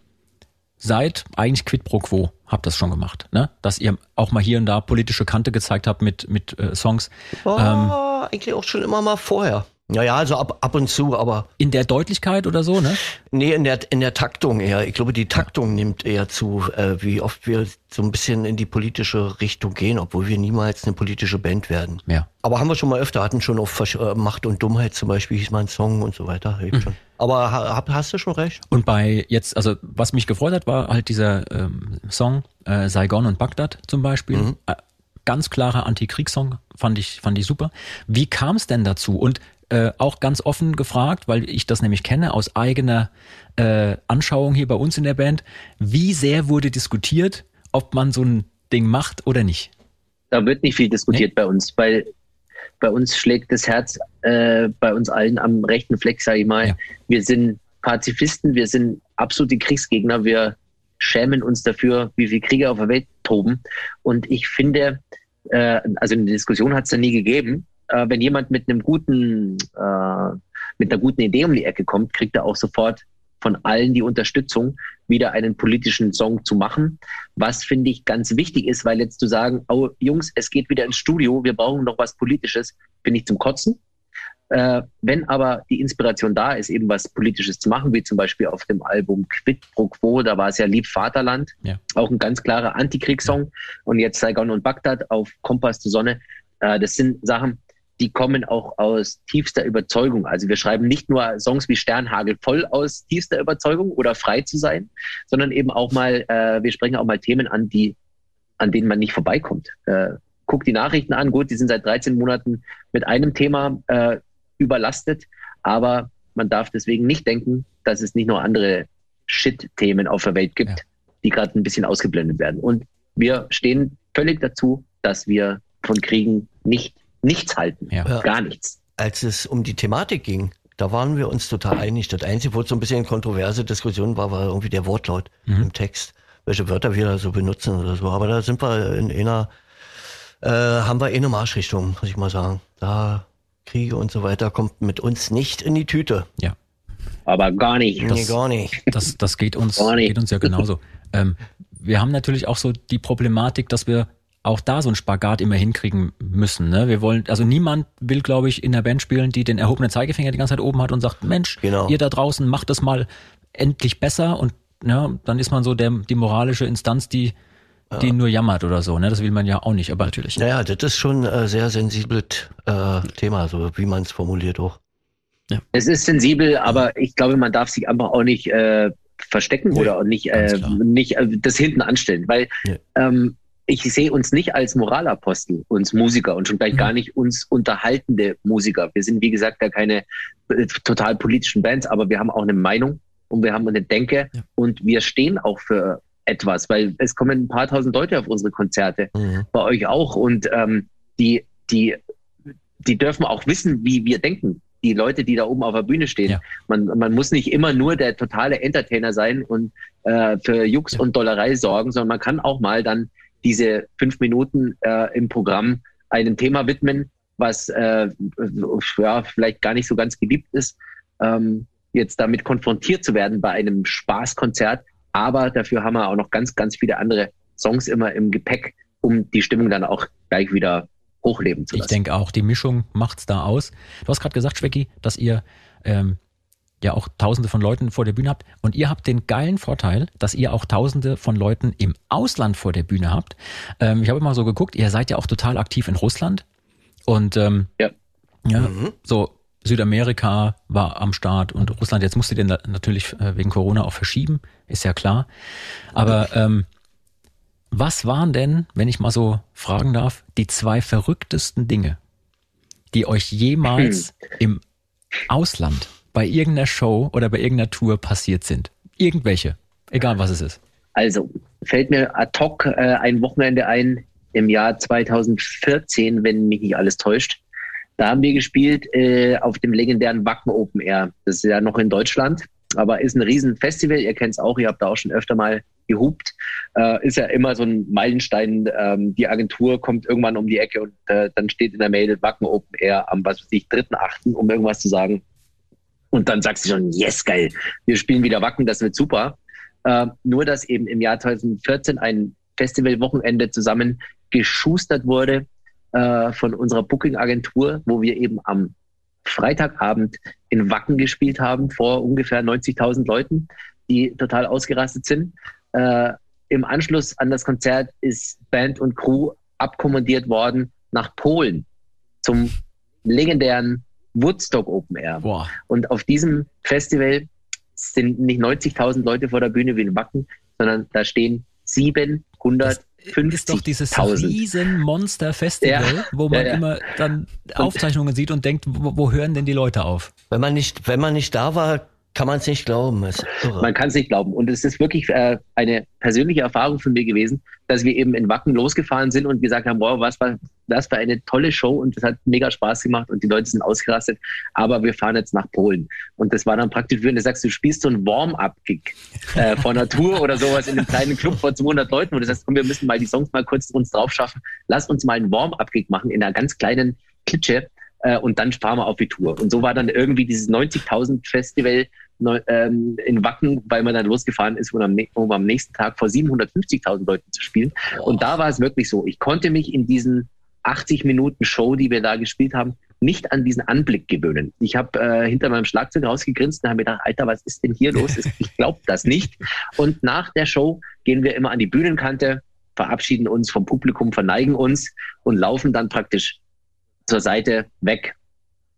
seit eigentlich Quid pro Quo habt das schon gemacht, ne? Dass ihr auch mal hier und da politische Kante gezeigt habt mit mit äh, Songs. Oh, ähm, eigentlich auch schon immer mal vorher. Naja, also ab, ab und zu, aber. In der Deutlichkeit oder so, ne? Nee, in der, in der Taktung eher. Ich glaube, die Taktung ja. nimmt eher zu, äh, wie oft wir so ein bisschen in die politische Richtung gehen, obwohl wir niemals eine politische Band werden. Ja. Aber haben wir schon mal öfter, hatten schon auf äh, Macht und Dummheit zum Beispiel, hieß mal ein Song und so weiter. Mhm. Aber hab, hast du schon recht. Und bei jetzt, also was mich gefreut hat, war halt dieser ähm, Song äh, Saigon und Bagdad zum Beispiel. Mhm. Äh, ganz klarer Antikriegssong, fand ich, fand ich super. Wie kam es denn dazu? Und äh, auch ganz offen gefragt, weil ich das nämlich kenne aus eigener äh, Anschauung hier bei uns in der Band. Wie sehr wurde diskutiert, ob man so ein Ding macht oder nicht? Da wird nicht viel diskutiert nee? bei uns, weil bei uns schlägt das Herz äh, bei uns allen am rechten Fleck, sage ich mal. Ja. Wir sind Pazifisten, wir sind absolute Kriegsgegner, wir schämen uns dafür, wie viele Kriege auf der Welt toben. Und ich finde, äh, also eine Diskussion hat es da nie gegeben, äh, wenn jemand mit einem guten, äh, mit einer guten Idee um die Ecke kommt, kriegt er auch sofort von allen die Unterstützung, wieder einen politischen Song zu machen. Was finde ich ganz wichtig ist, weil jetzt zu sagen, oh Jungs, es geht wieder ins Studio, wir brauchen noch was Politisches, bin ich zum Kotzen. Äh, wenn aber die Inspiration da ist, eben was Politisches zu machen, wie zum Beispiel auf dem Album Quid pro Quo, da war es ja Lieb Vaterland, ja. auch ein ganz klarer Antikriegssong. Und jetzt Saigon und Bagdad auf Kompass zur Sonne. Äh, das sind Sachen, die kommen auch aus tiefster Überzeugung. Also wir schreiben nicht nur Songs wie Sternhagel voll aus tiefster Überzeugung oder frei zu sein, sondern eben auch mal, äh, wir sprechen auch mal Themen an, die, an denen man nicht vorbeikommt. Äh, guck die Nachrichten an, gut, die sind seit 13 Monaten mit einem Thema äh, überlastet, aber man darf deswegen nicht denken, dass es nicht nur andere Shit-Themen auf der Welt gibt, ja. die gerade ein bisschen ausgeblendet werden. Und wir stehen völlig dazu, dass wir von Kriegen nicht nichts halten. Ja. Gar nichts. Als es um die Thematik ging, da waren wir uns total einig. Das Einzige, wo so ein bisschen kontroverse Diskussion war, war irgendwie der Wortlaut mhm. im Text. welche Wörter wir da so benutzen oder so. Aber da sind wir in einer, äh, haben wir eh eine Marschrichtung, muss ich mal sagen. Da Kriege und so weiter kommt mit uns nicht in die Tüte. Ja. Aber gar nicht. Das, nee, gar nicht. Das, das geht uns, geht uns ja genauso. ähm, wir haben natürlich auch so die Problematik, dass wir auch da so einen Spagat immer hinkriegen müssen. Ne? Wir wollen, also niemand will, glaube ich, in der Band spielen, die den erhobenen Zeigefinger die ganze Zeit oben hat und sagt, Mensch, genau. ihr da draußen macht das mal endlich besser und ja, dann ist man so der, die moralische Instanz, die, die ja. nur jammert oder so. Ne? Das will man ja auch nicht, aber natürlich. Naja, das ist schon ein sehr sensibles äh, Thema, so wie man es formuliert auch. Ja. Es ist sensibel, aber ich glaube, man darf sich einfach auch nicht äh, verstecken nee, oder nicht, äh, nicht äh, das hinten anstellen, weil nee. ähm, ich sehe uns nicht als Moralapostel, uns Musiker und schon gleich mhm. gar nicht uns unterhaltende Musiker. Wir sind, wie gesagt, da keine äh, total politischen Bands, aber wir haben auch eine Meinung und wir haben eine Denke ja. und wir stehen auch für etwas, weil es kommen ein paar tausend Leute auf unsere Konzerte, mhm. bei euch auch und ähm, die, die, die dürfen auch wissen, wie wir denken die Leute, die da oben auf der Bühne stehen. Ja. Man, man muss nicht immer nur der totale Entertainer sein und äh, für Jux ja. und Dollerei sorgen, sondern man kann auch mal dann diese fünf Minuten äh, im Programm einem Thema widmen, was äh, ja, vielleicht gar nicht so ganz geliebt ist, ähm, jetzt damit konfrontiert zu werden bei einem Spaßkonzert. Aber dafür haben wir auch noch ganz, ganz viele andere Songs immer im Gepäck, um die Stimmung dann auch gleich wieder hochleben zu lassen. Ich denke auch, die Mischung macht's da aus. Du hast gerade gesagt, Schwecki, dass ihr ähm, ja auch tausende von Leuten vor der Bühne habt und ihr habt den geilen Vorteil, dass ihr auch tausende von Leuten im Ausland vor der Bühne habt. Ähm, ich habe immer so geguckt, ihr seid ja auch total aktiv in Russland und ähm, ja, ja mhm. so Südamerika war am Start und Russland, jetzt musst du den natürlich äh, wegen Corona auch verschieben, ist ja klar. Aber ähm, was waren denn, wenn ich mal so fragen darf, die zwei verrücktesten Dinge, die euch jemals hm. im Ausland bei irgendeiner Show oder bei irgendeiner Tour passiert sind? Irgendwelche, egal was es ist. Also fällt mir ad hoc äh, ein Wochenende ein im Jahr 2014, wenn mich nicht alles täuscht. Da haben wir gespielt äh, auf dem legendären Wacken Open Air. Das ist ja noch in Deutschland, aber ist ein Riesenfestival. Ihr kennt es auch, ihr habt da auch schon öfter mal gehupt. Äh, ist ja immer so ein Meilenstein. Ähm, die Agentur kommt irgendwann um die Ecke und äh, dann steht in der Mail Wacken Open Air am, was weiß ich, 3.8., um irgendwas zu sagen. Und dann sagst du schon, yes, geil, wir spielen wieder Wacken, das wird super. Äh, nur, dass eben im Jahr 2014 ein Festivalwochenende zusammen geschustert wurde äh, von unserer Booking-Agentur, wo wir eben am Freitagabend in Wacken gespielt haben vor ungefähr 90.000 Leuten, die total ausgerastet sind. Äh, Im Anschluss an das Konzert ist Band und Crew abkommandiert worden nach Polen zum legendären Woodstock Open Air. Boah. Und auf diesem Festival sind nicht 90.000 Leute vor der Bühne wie in Wacken, sondern da stehen 750 ist doch dieses riesen Monster-Festival, ja, wo man ja, ja. immer dann Aufzeichnungen sieht und denkt, wo, wo, hören denn die Leute auf? Wenn man nicht, wenn man nicht da war, kann man es nicht glauben. Man kann es nicht glauben. Und es ist wirklich äh, eine persönliche Erfahrung von mir gewesen, dass wir eben in Wacken losgefahren sind und gesagt haben, wow, was war das für eine tolle Show und das hat mega Spaß gemacht und die Leute sind ausgerastet, aber wir fahren jetzt nach Polen. Und das war dann praktisch, wenn du sagst, du spielst so einen Warm-up-Gig äh, *laughs* von Tour oder sowas in einem kleinen Club vor 200 Leuten und du sagst, komm, wir müssen mal die Songs mal kurz uns drauf schaffen, lass uns mal einen Warm-up-Gig machen in einer ganz kleinen Klitsche äh, und dann fahren wir auf die Tour. Und so war dann irgendwie dieses 90.000 Festival in Wacken, weil man dann losgefahren ist, um am, um am nächsten Tag vor 750.000 Leuten zu spielen. Oh. Und da war es wirklich so. Ich konnte mich in diesen 80 Minuten Show, die wir da gespielt haben, nicht an diesen Anblick gewöhnen. Ich habe äh, hinter meinem Schlagzeug rausgegrinst und habe mir gedacht, Alter, was ist denn hier los? *laughs* Ich glaube das nicht. Und nach der Show gehen wir immer an die Bühnenkante, verabschieden uns vom Publikum, verneigen uns und laufen dann praktisch zur Seite weg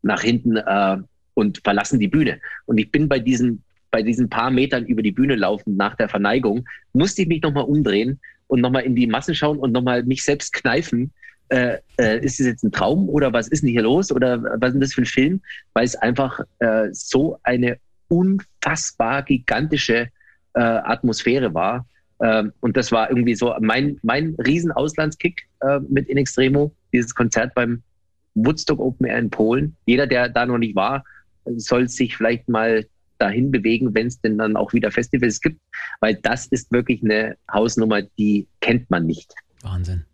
nach hinten äh, und verlassen die Bühne. Und ich bin bei diesen, bei diesen paar Metern über die Bühne laufend nach der Verneigung, musste ich mich nochmal umdrehen und nochmal in die Massen schauen und nochmal mich selbst kneifen. Äh, äh, ist das jetzt ein Traum oder was ist denn hier los oder was ist das für ein Film? Weil es einfach äh, so eine unfassbar gigantische äh, Atmosphäre war. Ähm, und das war irgendwie so mein, mein Riesen-Auslandskick äh, mit In Extremo, dieses Konzert beim Woodstock Open Air in Polen. Jeder, der da noch nicht war, soll sich vielleicht mal dahin bewegen, wenn es denn dann auch wieder Festivals gibt, weil das ist wirklich eine Hausnummer, die kennt man nicht. Wahnsinn.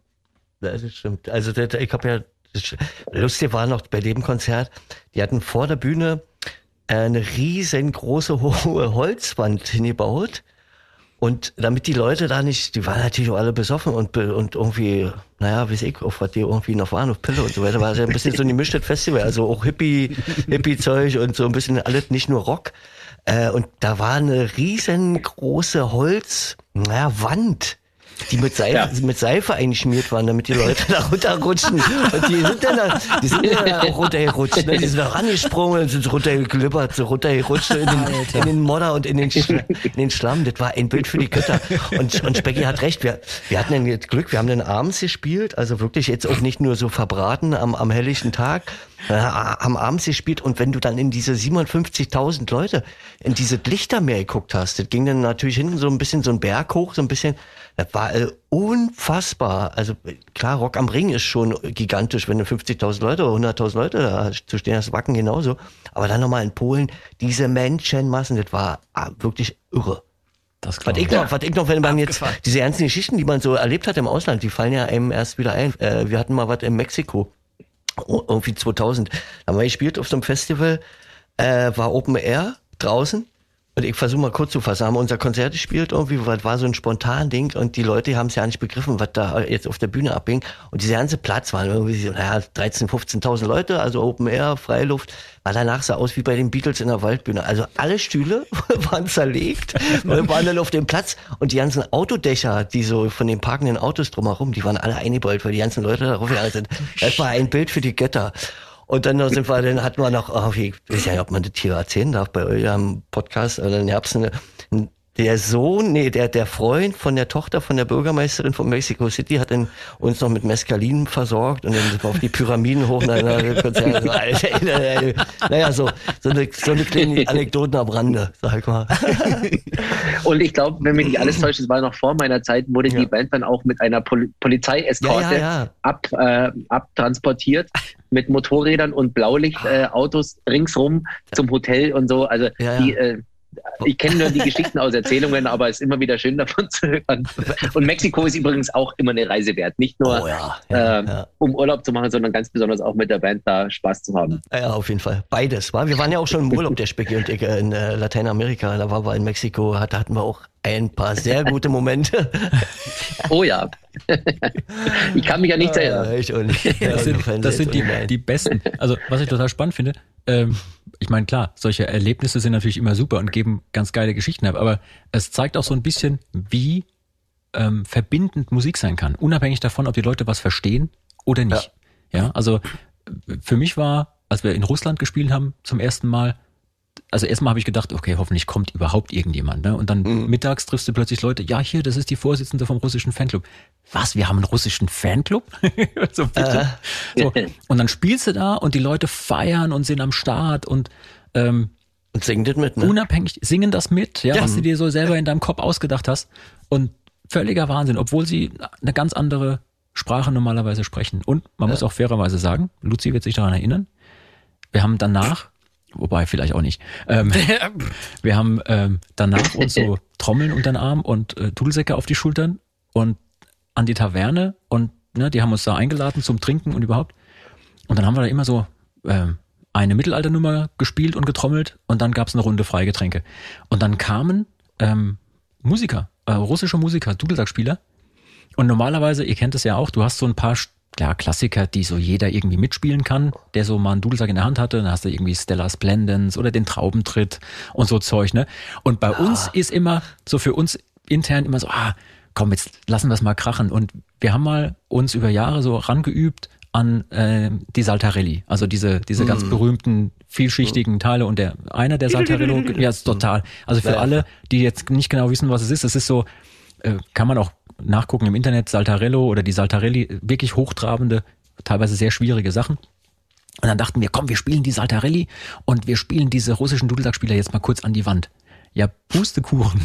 Das stimmt. Also ich habe ja, das Lustige war noch bei dem Konzert, die hatten vor der Bühne eine riesengroße hohe Holzwand hingebaut. Und damit die Leute da nicht, die waren natürlich auch alle besoffen und, und irgendwie, naja, wie ich, auf was die irgendwie noch waren, auf Pille und so weiter, war es ja ein bisschen so ein gemischtes Festival, also auch Hippie, Hippie-Zeug und so ein bisschen alles, nicht nur Rock. Äh, und da war eine riesengroße Holz, naja, Wand die mit Seife, ja. mit Seife eingeschmiert waren, damit die Leute da runterrutschen. Und die sind dann, da, die sind dann auch runtergerutscht. Ne? Die sind da rangesprungen und sind runtergeklippert, so runtergerutscht in den, in den Modder und in den, in den Schlamm. Das war ein Bild für die Götter. Und, und Specky hat recht, wir, wir hatten dann Glück, wir haben dann abends gespielt, also wirklich jetzt auch nicht nur so verbraten am, am helllichten Tag, haben abends gespielt und wenn du dann in diese 57.000 Leute in diese Lichtermeer geguckt hast, das ging dann natürlich hinten so ein bisschen so ein Berg hoch, so ein bisschen, das war äh, unfassbar. Also klar, Rock am Ring ist schon gigantisch, wenn du 50.000 Leute oder 100.000 Leute da zu stehen hast, Wacken genauso. Aber dann nochmal in Polen, diese Menschenmassen, das war ah, wirklich irre. Das was, ich noch, was ich noch, wenn man jetzt diese ernsten Geschichten, die man so erlebt hat im Ausland, die fallen ja einem erst wieder ein. Äh, wir hatten mal was in Mexiko irgendwie 2000. Da haben wir gespielt auf so einem Festival, äh, war Open Air draußen. Und ich versuche mal kurz zu fassen. Haben unser Konzert gespielt irgendwie, was war so ein spontan Ding und die Leute haben es ja nicht begriffen, was da jetzt auf der Bühne abhing. Und dieser ganze Platz waren irgendwie so, naja, 13, 15.000 Leute, also Open Air, Freiluft. War danach so aus wie bei den Beatles in der Waldbühne. Also alle Stühle *laughs* waren zerlegt, waren dann auf dem Platz und die ganzen Autodächer, die so von den parkenden Autos drumherum, die waren alle eingebeult, weil die ganzen Leute darauf gegangen sind. Das war ein Bild für die Götter. Und dann sind wir, dann hatten wir noch, oh, ich weiß ja nicht, ob man das hier erzählen darf bei eurem Podcast, oder dann gab's eine, der Sohn, nee, der, der Freund von der Tochter von der Bürgermeisterin von Mexico City hat dann uns noch mit Mescalin versorgt und dann sind wir auf die Pyramiden hoch. Na, na, *laughs* naja, so, so eine, so eine kleine Anekdote am Rande, sag mal. *laughs* Und ich glaube, wenn mich nicht alles täuscht, das war noch vor meiner Zeit, wurde ja. die Band dann auch mit einer Pol Polizeieskorte ja, ja, ab, äh, abtransportiert mit Motorrädern und Blaulichtautos äh, ringsrum zum Hotel und so. Also die äh, ich kenne nur die Geschichten aus Erzählungen, aber es ist immer wieder schön davon zu hören. Und Mexiko ist übrigens auch immer eine Reise wert. Nicht nur oh ja, ja, äh, ja. um Urlaub zu machen, sondern ganz besonders auch mit der Band da Spaß zu haben. Ja, auf jeden Fall. Beides. War. Wir waren ja auch schon im Urlaub, der Specki und ich, in äh, Lateinamerika. Da waren wir in Mexiko, da hatten wir auch ein paar sehr gute Momente. Oh ja. Ich kann mich ja nicht erinnern. Ich auch nicht. Das sind, das sind die, die besten. Also, was ich total spannend finde, ähm, ich meine, klar, solche Erlebnisse sind natürlich immer super und geben ganz geile Geschichten ab, aber es zeigt auch so ein bisschen, wie ähm, verbindend Musik sein kann, unabhängig davon, ob die Leute was verstehen oder nicht. Ja, ja also für mich war, als wir in Russland gespielt haben zum ersten Mal, also erstmal habe ich gedacht, okay, hoffentlich kommt überhaupt irgendjemand. Ne? Und dann mhm. mittags triffst du plötzlich Leute, ja, hier, das ist die Vorsitzende vom russischen Fanclub. Was, wir haben einen russischen Fanclub? *laughs* so, bitte. Äh. So. Und dann spielst du da und die Leute feiern und sind am Start und ähm, und singen das mit, ne? Unabhängig, singen das mit, ja, ja, was du dir so selber in deinem Kopf ausgedacht hast. Und völliger Wahnsinn, obwohl sie eine ganz andere Sprache normalerweise sprechen. Und man ja. muss auch fairerweise sagen, Luzi wird sich daran erinnern, wir haben danach wobei vielleicht auch nicht. Ähm, *laughs* wir haben ähm, danach uns so Trommeln unter den Arm und äh, Tudelsäcke auf die Schultern und an die Taverne und ne, die haben uns da eingeladen zum Trinken und überhaupt. Und dann haben wir da immer so ähm, eine Mittelalternummer gespielt und getrommelt und dann gab's eine Runde Freigetränke. Und dann kamen ähm, Musiker, äh, russische Musiker, Dudelsackspieler. Und normalerweise, ihr kennt es ja auch, du hast so ein paar ja, Klassiker, die so jeder irgendwie mitspielen kann, der so mal einen Dudelsack in der Hand hatte. Dann hast du irgendwie Stellar Splendens oder den Traubentritt und so Zeug, ne? Und bei ah. uns ist immer, so für uns intern immer so, ah, komm, jetzt lassen wir es mal krachen. Und wir haben mal uns über Jahre so rangeübt an äh, die Saltarelli, also diese, diese mm. ganz berühmten vielschichtigen Teile und der einer der Saltarello, *laughs* ja, ist total. Also für alle, die jetzt nicht genau wissen, was es ist, es ist so, äh, kann man auch nachgucken im Internet, Saltarello oder die Saltarelli, wirklich hochtrabende, teilweise sehr schwierige Sachen. Und dann dachten wir, komm, wir spielen die Saltarelli und wir spielen diese russischen Dudelsackspieler jetzt mal kurz an die Wand. Ja, Pustekuchen.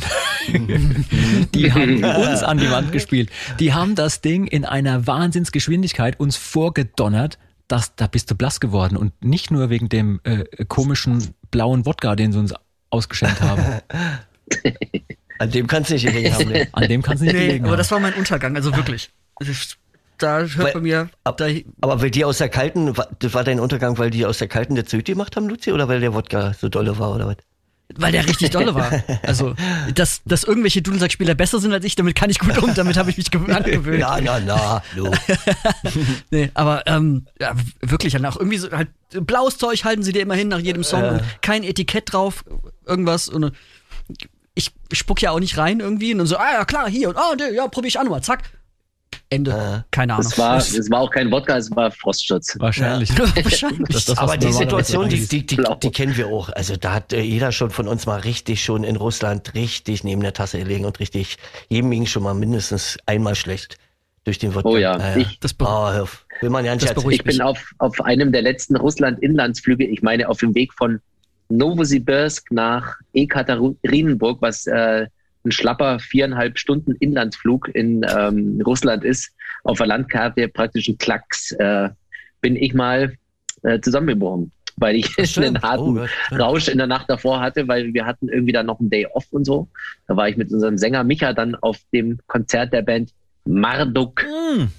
*laughs* die haben uns an die Wand gespielt. Die haben das Ding in einer Wahnsinnsgeschwindigkeit uns vorgedonnert, dass da bist du blass geworden. Und nicht nur wegen dem äh, komischen blauen Wodka, den sie uns ausgeschenkt habe. *laughs* An dem kannst du nicht gelegen haben. Nee. An dem kannst du nicht Nee, gelegen aber haben. das war mein Untergang, also wirklich. Das- Da hört Weil- bei mir, ab- da, Aber weil die aus der kalten, das war dein Untergang, weil die aus der kalten der Süd gemacht haben, Luzi, oder weil der Wodka so dolle war, oder was? weil der richtig dolle war. *laughs* Also, dass, dass irgendwelche Dudelsackspieler besser sind als ich, damit kann ich gut um, damit habe ich mich gewöhnt. angewöhnt. Ja, na, na, du. *laughs* Nee, aber ähm, ja, wirklich, dann auch irgendwie so halt blaues Zeug halten sie dir immer hin nach jedem Song und kein Etikett drauf, irgendwas und äh, spuck ja auch nicht rein irgendwie und dann so, ah ja klar, hier und ah, nee, ja, probier ich auch nochmal, zack. Ende. Keine Ahnung. Es war, es war auch kein Wodka, es war Frostschutz. Wahrscheinlich. *laughs* *laughs* Wahrscheinlich. Das- das- Aber die Situation, die, die, die, die kennen wir auch. Also da hat äh, jeder schon von uns mal richtig schon in Russland richtig neben der Tasse gelegen und richtig, jedem ging schon mal mindestens einmal schlecht durch den Wodka. Oh ja, Naja. ich- Das oh, will man ja nicht das Ich bin auf, auf einem der letzten Russland-Inlandsflüge, ich meine auf dem Weg von Novosibirsk nach Ekaterinburg, was äh, ein schlapper viereinhalb Stunden Inlandsflug in ähm, Russland ist, auf der Landkarte praktisch ein Klacks, äh, bin ich mal äh, zusammengebrochen, weil ich *laughs* einen harten Oh. Rausch in der Nacht davor hatte, weil wir hatten irgendwie dann noch einen Day off und so. Da war ich mit unserem Sänger Micha dann auf dem Konzert der Band Marduk,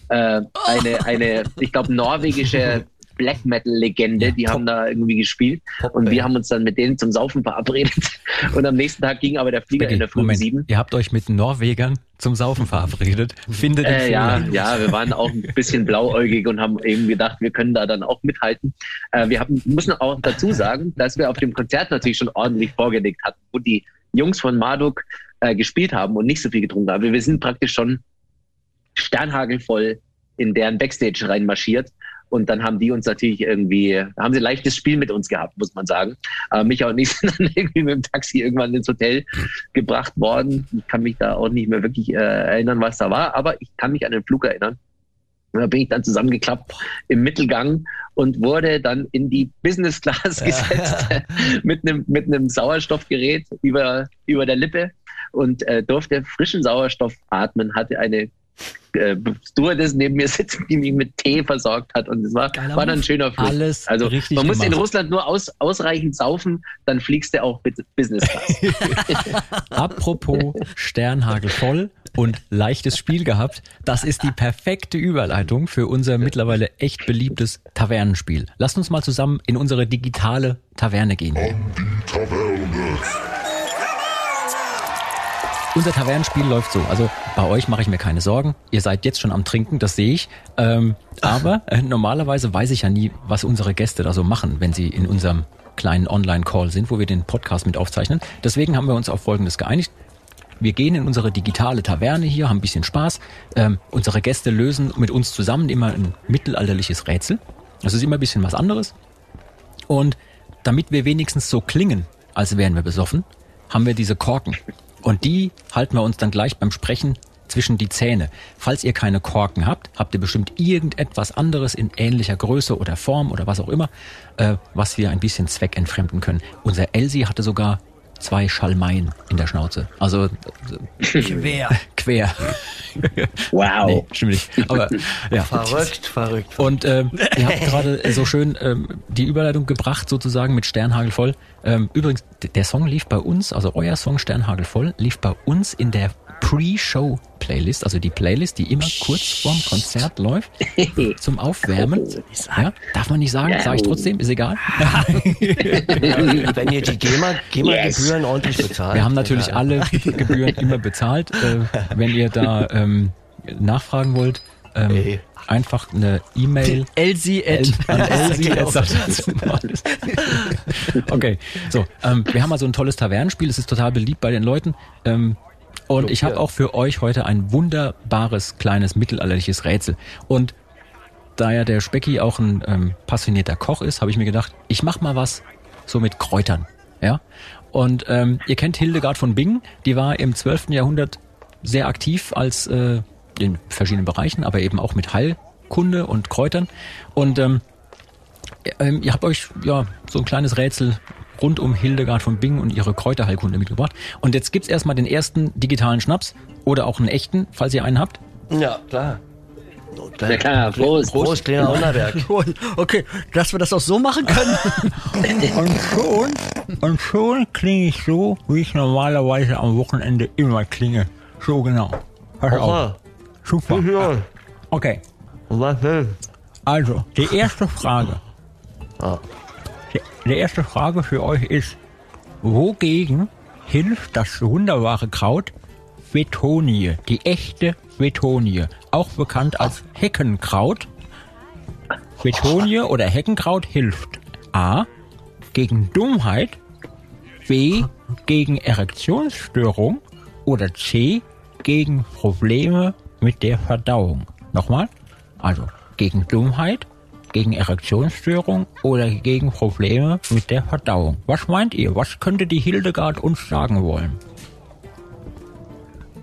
äh, eine, eine, ich glaube, norwegische *laughs* Black Metal Legende, die haben da irgendwie gespielt und wir haben uns dann mit denen zum Saufen verabredet *laughs* und am nächsten Tag ging aber der Flieger in der Früh um Moment, sieben. ihr habt euch mit Norwegern zum Saufen verabredet. Findet den Äh, ja, ja, wir waren auch ein bisschen blauäugig und haben eben gedacht, wir können da dann auch mithalten. Äh, wir haben, müssen auch dazu sagen, dass wir auf dem Konzert natürlich schon ordentlich vorgelegt hatten, wo die Jungs von Marduk äh, gespielt haben und nicht so viel getrunken haben. Wir sind praktisch schon sternhagelvoll in deren Backstage reinmarschiert. Und dann haben die uns natürlich irgendwie, haben sie ein leichtes Spiel mit uns gehabt, muss man sagen. Aber mich ich sind dann irgendwie mit dem Taxi irgendwann ins Hotel gebracht worden. Ich kann mich da auch nicht mehr wirklich äh, erinnern, was da war, aber ich kann mich an den Flug erinnern. Da bin ich dann zusammengeklappt im Mittelgang und wurde dann in die Business Class *laughs* gesetzt mit einem mit einem Sauerstoffgerät über über der Lippe und äh, durfte frischen Sauerstoff atmen, hatte eine äh, Stewardess neben mir sitzen, die mich mit Tee versorgt hat und es war, Geiler war dann ein schöner Flug. Alles also richtig man muss in gemacht. Russland nur aus, ausreichend saufen, dann fliegst du auch mit Business Class. *laughs* Apropos Sternhagel voll und leichtes Spiel gehabt, das ist die perfekte Überleitung für unser mittlerweile echt beliebtes Tavernenspiel. Lasst uns mal zusammen in unsere digitale Taverne gehen. Unser Tavernenspiel läuft so. Also bei euch mache ich mir keine Sorgen. Ihr seid jetzt schon am Trinken, das sehe ich. Ähm, aber äh, normalerweise weiß ich ja nie, was unsere Gäste da so machen, wenn sie in unserem kleinen Online-Call sind, wo wir den Podcast mit aufzeichnen. Deswegen haben wir uns auf Folgendes geeinigt. Wir gehen in unsere digitale Taverne hier, haben ein bisschen Spaß. Ähm, unsere Gäste lösen mit uns zusammen immer ein mittelalterliches Rätsel. Das ist immer ein bisschen was anderes. Und damit wir wenigstens so klingen, als wären wir besoffen, haben wir diese Korken. Und die halten wir uns dann gleich beim Sprechen zwischen die Zähne. Falls ihr keine Korken habt, habt ihr bestimmt irgendetwas anderes in ähnlicher Größe oder Form oder was auch immer, äh, was wir ein bisschen zweckentfremden können. Unser Elsie hatte sogar zwei Schalmeien in der Schnauze. Also äh, Quer. *laughs* quer. Wow. Nee, stimmt nicht. Aber ja. Verrückt, verrückt. Und ähm, ihr habt *laughs* gerade so schön ähm, die Überleitung gebracht, sozusagen mit Sternhagel voll. Ähm, übrigens, der Song lief bei uns, also euer Song Sternhagel voll, lief bei uns in der Pre-Show-Playlist, also die Playlist, die immer kurz vorm Konzert läuft, *laughs* zum Aufwärmen. Ja, darf man nicht sagen, sage ich trotzdem, ist egal. *laughs* Wenn ihr die GEMA, GEMA-Gebühren Yes. ordentlich bezahlt. Wir haben natürlich ja. alle Gebühren immer bezahlt. Äh, wenn ihr da ähm, nachfragen wollt, ähm, Ey. einfach eine E-Mail Elsie an. *laughs* Okay, so, ähm, wir haben also ein tolles Tavernenspiel, es ist total beliebt bei den Leuten. Ähm, und ich habe auch für euch heute ein wunderbares kleines mittelalterliches Rätsel. Und da ja der Specki auch ein ähm, passionierter Koch ist, habe ich mir gedacht, ich mach mal was so mit Kräutern. Ja? Und ähm, ihr kennt Hildegard von Bingen, die war im 12. Jahrhundert sehr aktiv als äh, in verschiedenen Bereichen, aber eben auch mit Heilkunde und Kräutern. Und ähm, ähm, ihr habt euch ja so ein kleines Rätsel rund um Hildegard von Bingen und ihre Kräuterheilkunde mitgebracht. Und jetzt gibt's erstmal den ersten digitalen Schnaps oder auch einen echten, falls ihr einen habt. Ja, klar. Ja klar, Prost. Prost, kleiner Wunderberg. *laughs* Okay, dass wir das auch so machen können. *laughs* Und schon. Und schon klinge ich so, wie ich normalerweise am Wochenende immer klinge. So genau. Pass auf. Super. Okay. Was denn? Also, die erste Frage. Die, erste Frage für euch ist, wogegen hilft das wunderbare Kraut Betonie, die echte Betonie, auch bekannt als Heckenkraut. Betonie oder Heckenkraut hilft A. gegen Dummheit, B. gegen Erektionsstörung oder C. gegen Probleme mit der Verdauung. Nochmal, also gegen Dummheit, gegen Erektionsstörung oder gegen Probleme mit der Verdauung. Was meint ihr? Was könnte die Hildegard uns sagen wollen?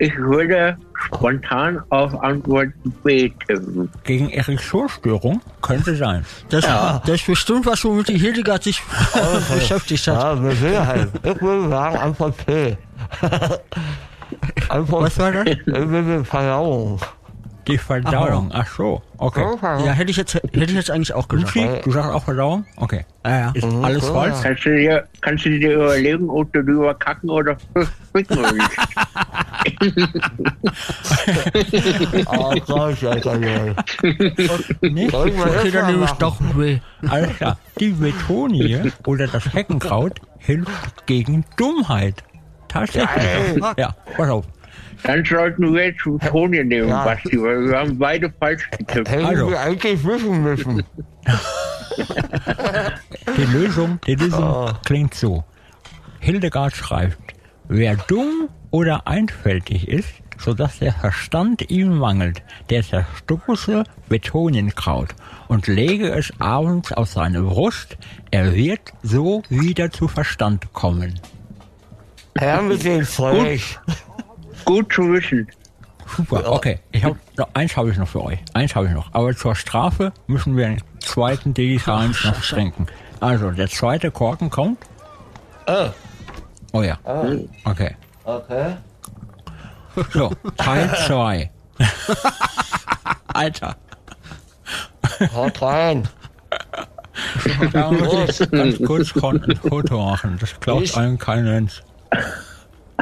Ich würde spontan auf Antwort B tippen. Gegen Erektionsstörung könnte sein. Das, das ist bestimmt was, womit die Hildegard sich *laughs* beschäftigt hat. Ja, mit Sicherheit. Ich würde sagen Antwort C. Antwort Was war das? Mit Verdauung. Die Verdauung. Ach so, okay. Ja, hätte ich jetzt, hätte ich jetzt eigentlich auch gesagt. Lucy, du sagst auch Verdauung? Okay. Ja, ja. Ist alles falsch? Kannst du dir, kannst du dir überlegen, ob du drüber kacken oder ficken willst? Oh Gott, Alter. Nicht? Ich dann mal nehme ich machen? doch B. Alles klar. Die Betonie oder das Heckenkraut hilft gegen Dummheit. Tatsächlich. Ja, pass auf. Dann sollten wir jetzt Toni nehmen, Ja. Basti, weil wir haben beide falsch getippt. Hätten Also. wir eigentlich wissen müssen. *laughs* Die Lösung, die Lösung klingt so. Hildegard schreibt, wer dumm oder einfältig ist, sodass der Verstand ihm mangelt, der zerstoße Betonienkraut und lege es abends auf seine Brust, er wird so wieder zu Verstand kommen. Herr mit dem Zeug. Gut zu wissen. Super, okay. Ich hab, noch, eins habe ich noch für euch. Eins habe ich noch. Aber zur Strafe müssen wir einen zweiten digitalen noch trinken. Also, der zweite Korken kommt. Oh ja. Okay. Okay. So, Teil *laughs* 2. *laughs* Alter. Haut rein. Da muss ich ganz kurz kon- ein Foto machen. Das glaubt Ich? einem kein Mensch.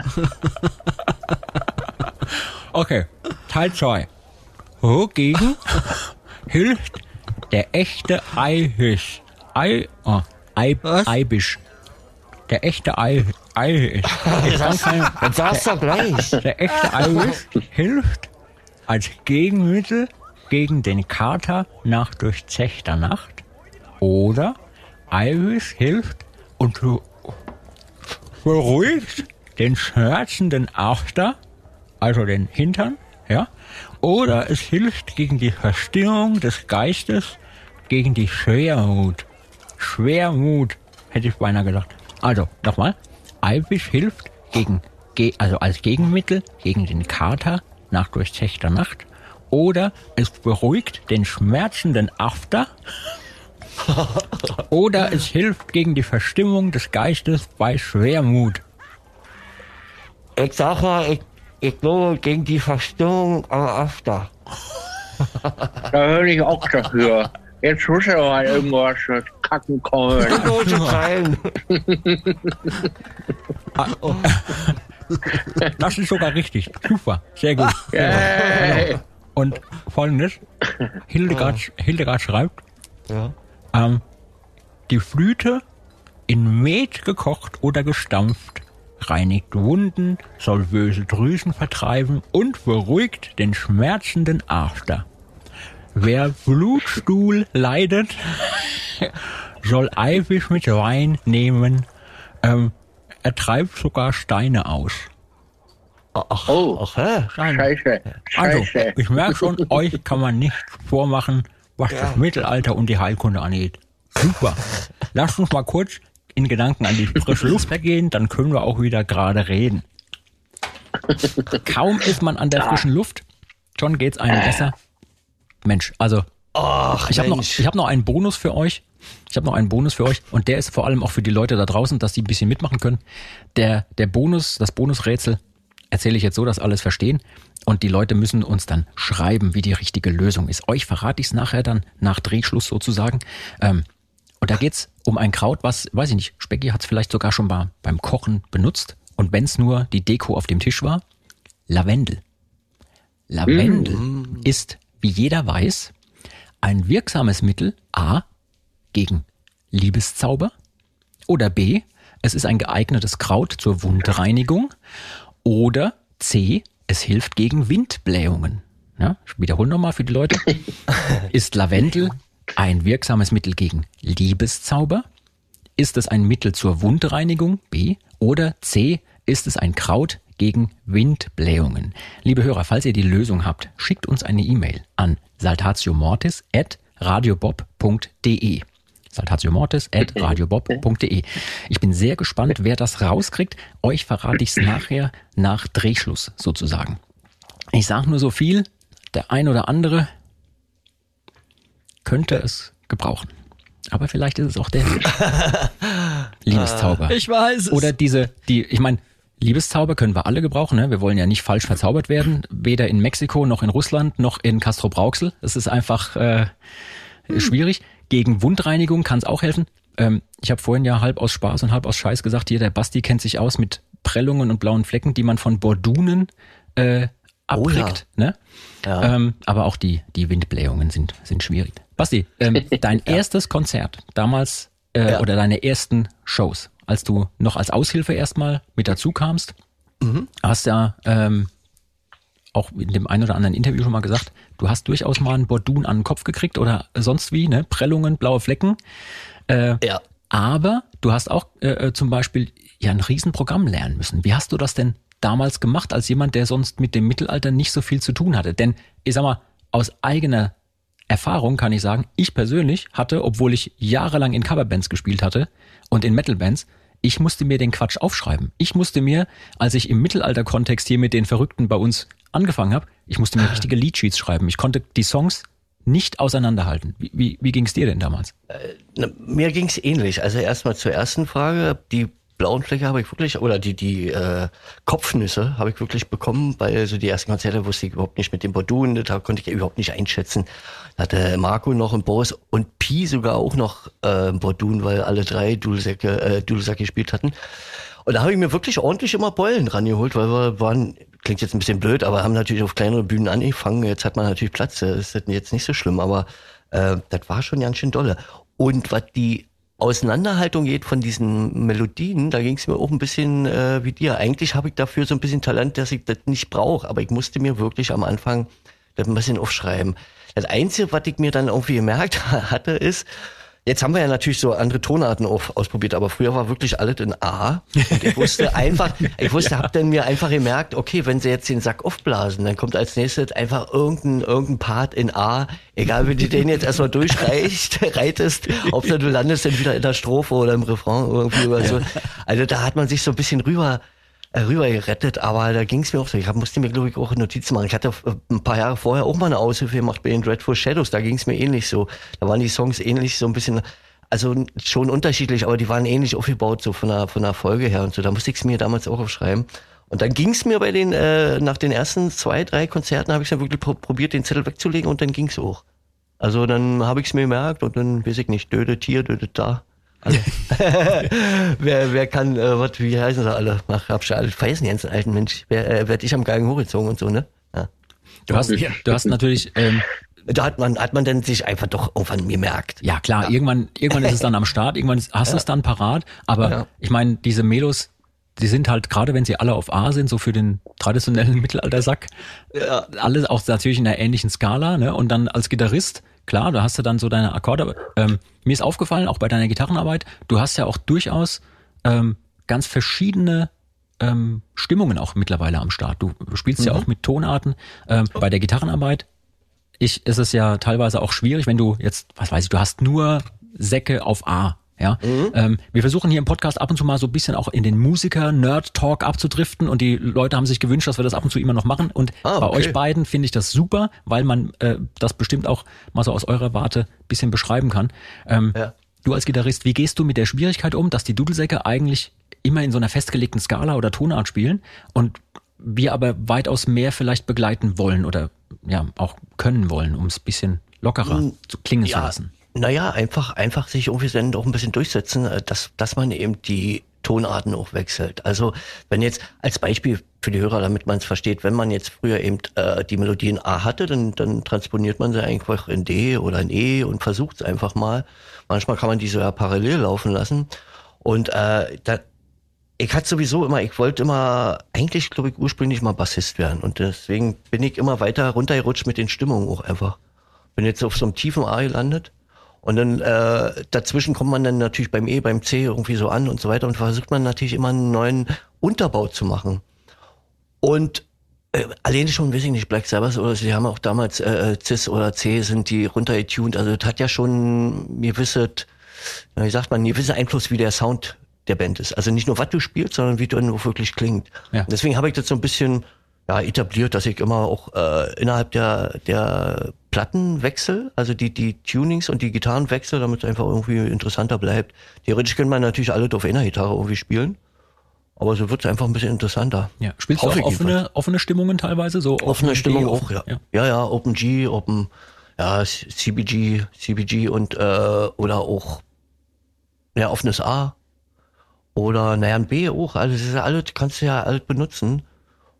*laughs* Okay, Teil 2. Wogegen *laughs* hilft der echte Eibisch? Ei, oh, Ei, Was? Eibisch. Der echte Ei. Ich kann Jetzt sagst du gleich. der echte Eibisch hilft als Gegenmittel gegen den Kater nach durchzechter Nacht. Oder Eibisch hilft und beruhigt den schmerzenden After, also den Hintern, ja. Oder es hilft gegen die Verstimmung des Geistes, gegen die Schwermut. Schwermut, hätte ich beinahe gesagt. Also, nochmal. Eibisch hilft gegen, ge- also als Gegenmittel gegen den Kater nach durchzechter Nacht. Oder es beruhigt den schmerzenden After. *laughs* Oder es hilft gegen die Verstimmung des Geistes bei Schwermut. Ich sag mal, ich, ich glaube gegen die Verstimmung am After. Da höre ich auch dafür. Jetzt muss ja mal irgendwas mit Kacken kommen. Leute rein. Das ist sogar richtig. Super. Sehr gut. Yay. Und folgendes. Hildegard, Hildegard schreibt, Ja. ähm, die Flüte in Met gekocht oder gestampft, reinigt Wunden, soll böse Drüsen vertreiben und beruhigt den schmerzenden After. Wer Blutstuhl leidet, *laughs* soll Eibisch mit Wein nehmen. Ähm, er treibt sogar Steine aus. Ach, Oh. ach, hä? Scheiße. Also, Scheiße. ich merke schon, euch kann man nicht vormachen, was das Mittelalter und die Heilkunde angeht. Super. Lasst uns mal kurz in Gedanken an die frische *laughs* Luft gehen, dann können wir auch wieder gerade reden. Kaum ist man an der frischen Luft, schon geht's einem besser. Mensch, also Ach, ich habe noch, ich hab noch einen Bonus für euch. Ich habe noch einen Bonus für euch und der ist vor allem auch für die Leute da draußen, dass die ein bisschen mitmachen können. Der, der Bonus, das Bonusrätsel erzähle ich jetzt so, dass alles verstehen und die Leute müssen uns dann schreiben, wie die richtige Lösung ist. Euch verrate ich es nachher dann nach Drehschluss sozusagen. Ähm, und da geht's um ein Kraut, was, weiß ich nicht, Specki hat es vielleicht sogar schon mal beim Kochen benutzt. Und wenn es nur die Deko auf dem Tisch war, Lavendel. Lavendel mm. ist, wie jeder weiß, ein wirksames Mittel A gegen Liebeszauber oder B, es ist ein geeignetes Kraut zur Wundreinigung oder C, es hilft gegen Windblähungen. Ja, ich wiederhole nochmal für die Leute. *laughs* Ist Lavendel ein wirksames Mittel gegen Liebeszauber? Ist es ein Mittel zur Wundreinigung? B. Oder C. Ist es ein Kraut gegen Windblähungen? Liebe Hörer, falls ihr die Lösung habt, schickt uns eine E-Mail an saltatiomortis.radiobob.de saltatiomortis.radiobob.de. Ich bin sehr gespannt, wer das rauskriegt. Euch verrate ich es nachher nach Drehschluss sozusagen. Ich sage nur so viel, der ein oder andere könnte es gebrauchen. Aber vielleicht ist es auch der *laughs* Liebeszauber. Ich weiß es. Oder diese, die, ich meine, Liebeszauber können wir alle gebrauchen. Ne? Wir wollen ja nicht falsch verzaubert werden, weder in Mexiko noch in Russland noch in Castro Brauxel. Es ist einfach äh, hm. schwierig. Gegen Wundreinigung kann es auch helfen. Ähm, ich habe vorhin ja halb aus Spaß und halb aus Scheiß gesagt, hier der Basti kennt sich aus mit Prellungen und blauen Flecken, die man von Bordunen äh, abkriegt. Oh ja. Ne? Ja. Ähm, aber auch die, die Windblähungen sind, sind schwierig. Basti, ähm, *laughs* dein ja. erstes Konzert damals äh, oder deine ersten Shows, als du noch als Aushilfe erstmal mit dazu kamst, mhm. hast ja ähm, auch in dem einen oder anderen Interview schon mal gesagt, du hast durchaus mal einen Bordun an den Kopf gekriegt oder sonst wie, ne? Prellungen, blaue Flecken. Äh, ja. Aber du hast auch äh, äh zum Beispiel ja ein Riesenprogramm lernen müssen. Wie hast du das denn damals gemacht, als jemand, der sonst mit dem Mittelalter nicht so viel zu tun hatte? Denn ich sag mal, aus eigener Erfahrung kann ich sagen, ich persönlich hatte, obwohl ich jahrelang in Coverbands gespielt hatte und in Metalbands, ich musste mir den Quatsch aufschreiben. Ich musste mir, als ich im Mittelalter-Kontext hier mit den Verrückten bei uns angefangen habe, ich musste mir *laughs* richtige Leadsheets schreiben. Ich konnte die Songs nicht auseinanderhalten. Wie, wie, wie ging es dir denn damals? Äh, na, mir ging es ähnlich. Also erstmal zur ersten Frage. Die blauen Flecke habe ich wirklich, oder die, die äh, Kopfnüsse habe ich wirklich bekommen, weil so die ersten Konzerte wusste ich überhaupt nicht mit dem Bordun, da konnte ich überhaupt nicht einschätzen. Da hatte Marco noch ein Boris und Pi sogar auch noch äh, Bordun, weil alle drei Dudelsäcke, äh, Dudelsack gespielt hatten. Und da habe ich mir wirklich ordentlich immer Beulen rangeholt, weil wir waren, klingt jetzt ein bisschen blöd, aber haben natürlich auf kleinere Bühnen angefangen. Jetzt hat man natürlich Platz, das ist jetzt nicht so schlimm, aber äh, das war schon ganz schön dolle. Und was die Auseinanderhaltung geht von diesen Melodien, da ging es mir auch ein bisschen äh, wie dir. Eigentlich habe ich dafür so ein bisschen Talent, dass ich das nicht brauche, aber ich musste mir wirklich am Anfang das ein bisschen aufschreiben. Das Einzige, was ich mir dann irgendwie gemerkt *laughs* hatte, ist, Jetzt haben wir ja natürlich so andere Tonarten auf, ausprobiert, aber früher war wirklich alles in A. Und ich wusste *laughs* einfach, ich wusste, ja. hab dann mir einfach gemerkt, okay, wenn sie jetzt den Sack aufblasen, dann kommt als nächstes einfach irgendein, irgendein Part in A, egal wie du den jetzt erstmal durchreicht, *laughs* reitest, ob du landest dann wieder in der Strophe oder im Refrain irgendwie oder so. Also da hat man sich so ein bisschen rüber rüber gerettet, aber da ging es mir auch so. Ich hab, musste mir, glaube ich, auch Notizen machen. Ich hatte äh, ein paar Jahre vorher auch mal eine Aushilfe gemacht bei den Dreadful Shadows, da ging es mir ähnlich so. Da waren die Songs ähnlich so ein bisschen, also schon unterschiedlich, aber die waren ähnlich aufgebaut, so von der, von der Folge her und so. Da musste ich es mir damals auch aufschreiben. Und dann ging es mir bei den, äh, nach den ersten zwei, drei Konzerten habe ich dann wirklich probiert, den Zettel wegzulegen und dann ging es auch. Also dann habe ich es mir gemerkt und dann weiß ich nicht, dödet hier, dödet da. Also, *laughs* wer, wer kann, äh, was, wie heißen sie alle? Ach, hab schon alle vergessen, jetzt alten Mensch. Wer, äh, werd ich am Geigen hochgezogen und so, ne? Ja. Du hast, du hast natürlich, ähm, da hat man, hat man dann sich einfach doch irgendwann gemerkt. Ja, klar, ja. irgendwann, irgendwann ist es dann am Start, irgendwann ist, hast du ja. es dann parat, aber ja. ich meine, diese Melos, die sind halt, gerade wenn sie alle auf A sind, so für den traditionellen *laughs* Mittelaltersack, ja. alles auch natürlich in einer ähnlichen Skala, ne? Und dann als Gitarrist klar, da hast du dann so deine Akkorde. Ähm, mir ist aufgefallen, auch bei deiner Gitarrenarbeit, du hast ja auch durchaus ähm, ganz verschiedene ähm, Stimmungen auch mittlerweile am Start. Du spielst mhm. ja auch mit Tonarten. Ähm, bei der Gitarrenarbeit ich, ist es ja teilweise auch schwierig, wenn du jetzt, was weiß ich, du hast nur Säcke auf A ja, mhm. ähm, wir versuchen hier im Podcast ab und zu mal so ein bisschen auch in den Musiker-Nerd-Talk abzudriften und die Leute haben sich gewünscht, dass wir das ab und zu immer noch machen. Und ah, okay. bei euch beiden finde ich das super, weil man äh, das bestimmt auch mal so aus eurer Warte bisschen beschreiben kann. Ähm, ja. Du als Gitarrist, wie gehst du mit der Schwierigkeit um, dass die Dudelsäcke eigentlich immer in so einer festgelegten Skala oder Tonart spielen und wir aber weitaus mehr vielleicht begleiten wollen oder ja auch können wollen, um es bisschen lockerer mm, zu klingen ja. zu lassen? Naja, einfach, einfach sich irgendwie dann auch ein bisschen durchsetzen, äh, dass, dass man eben die Tonarten auch wechselt. Also wenn jetzt als Beispiel für die Hörer, damit man es versteht, wenn man jetzt früher eben äh, die Melodie in A hatte, dann, dann transponiert man sie einfach in D oder in E und versucht es einfach mal. Manchmal kann man diese ja parallel laufen lassen. Und äh, da, ich hatte sowieso immer, ich wollte immer, eigentlich glaube ich ursprünglich mal Bassist werden. Und deswegen bin ich immer weiter runtergerutscht mit den Stimmungen auch einfach. Bin jetzt auf so einem tiefen A gelandet und dann äh, dazwischen kommt man dann natürlich beim E, beim C irgendwie so an und so weiter und versucht man natürlich immer einen neuen Unterbau zu machen. Und äh, alleine schon, weiß ich nicht, Black Sabbath oder sie haben auch damals äh, äh Cis oder C sind die runtergetuned. Also das hat ja schon gewisse, wie sagt man, gewisse Einfluss, wie der Sound der Band ist. Also nicht nur, was du spielst, sondern wie du dann wirklich klingt. Ja. Deswegen habe ich das so ein bisschen ja, etabliert, dass ich immer auch äh, innerhalb der, der Platten wechsel, also die, die Tunings und die Gitarren wechsel, damit es einfach irgendwie interessanter bleibt. Theoretisch können man natürlich alle auf einer Gitarre irgendwie spielen. Aber so wird es einfach ein bisschen interessanter. Ja. Spielst Hoffe du auch offene, offene Stimmungen teilweise? So offene Stimmungen auch, ja. ja. Ja, ja, Open G, Open, ja, CBG, CBG und äh, oder auch ja, offenes A. Oder naja, ein B auch. Also das ist ja alles, kannst du ja alles benutzen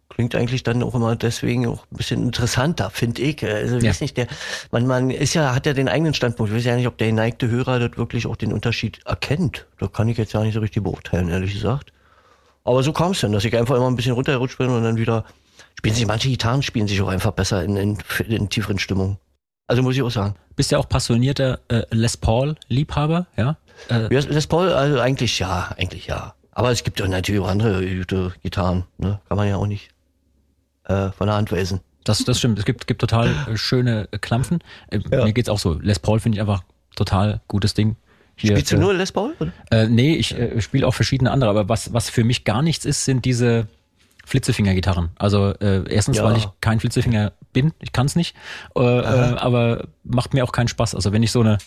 klingt eigentlich dann auch immer deswegen auch ein bisschen interessanter, finde ich. Also ja. weiß nicht, der, man, man ist ja, hat ja den eigenen Standpunkt. Ich weiß ja nicht, ob der geneigte Hörer dort wirklich auch den Unterschied erkennt. Da kann ich jetzt ja nicht so richtig beurteilen, ehrlich gesagt. Aber so kam es dann, dass ich einfach immer ein bisschen runtergerutscht bin und dann wieder spielen sich, manche Gitarren spielen sich auch einfach besser in, in, in tieferen Stimmungen. Also muss ich auch sagen. Bist ja auch passionierter äh, Les Paul-Liebhaber, ja? Äh, Les Paul, also eigentlich ja, eigentlich ja. Aber es gibt ja natürlich auch andere gute Gitarren, ne? Kann man ja auch nicht äh, von der Hand weisen. Das, das stimmt. Es gibt, gibt total *laughs* schöne Klampfen. Äh, ja. Mir geht's auch so. Les Paul finde ich einfach total gutes Ding. Hier, Spielst du äh, nur Les Paul? Oder? Äh, nee, ich äh, spiele auch verschiedene andere, aber was, was für mich gar nichts ist, sind diese Flitzefinger-Gitarren. Also äh, erstens, ja. weil ich kein Flitzefinger bin, ich kann's nicht, äh, äh, aber macht mir auch keinen Spaß. Also wenn ich so eine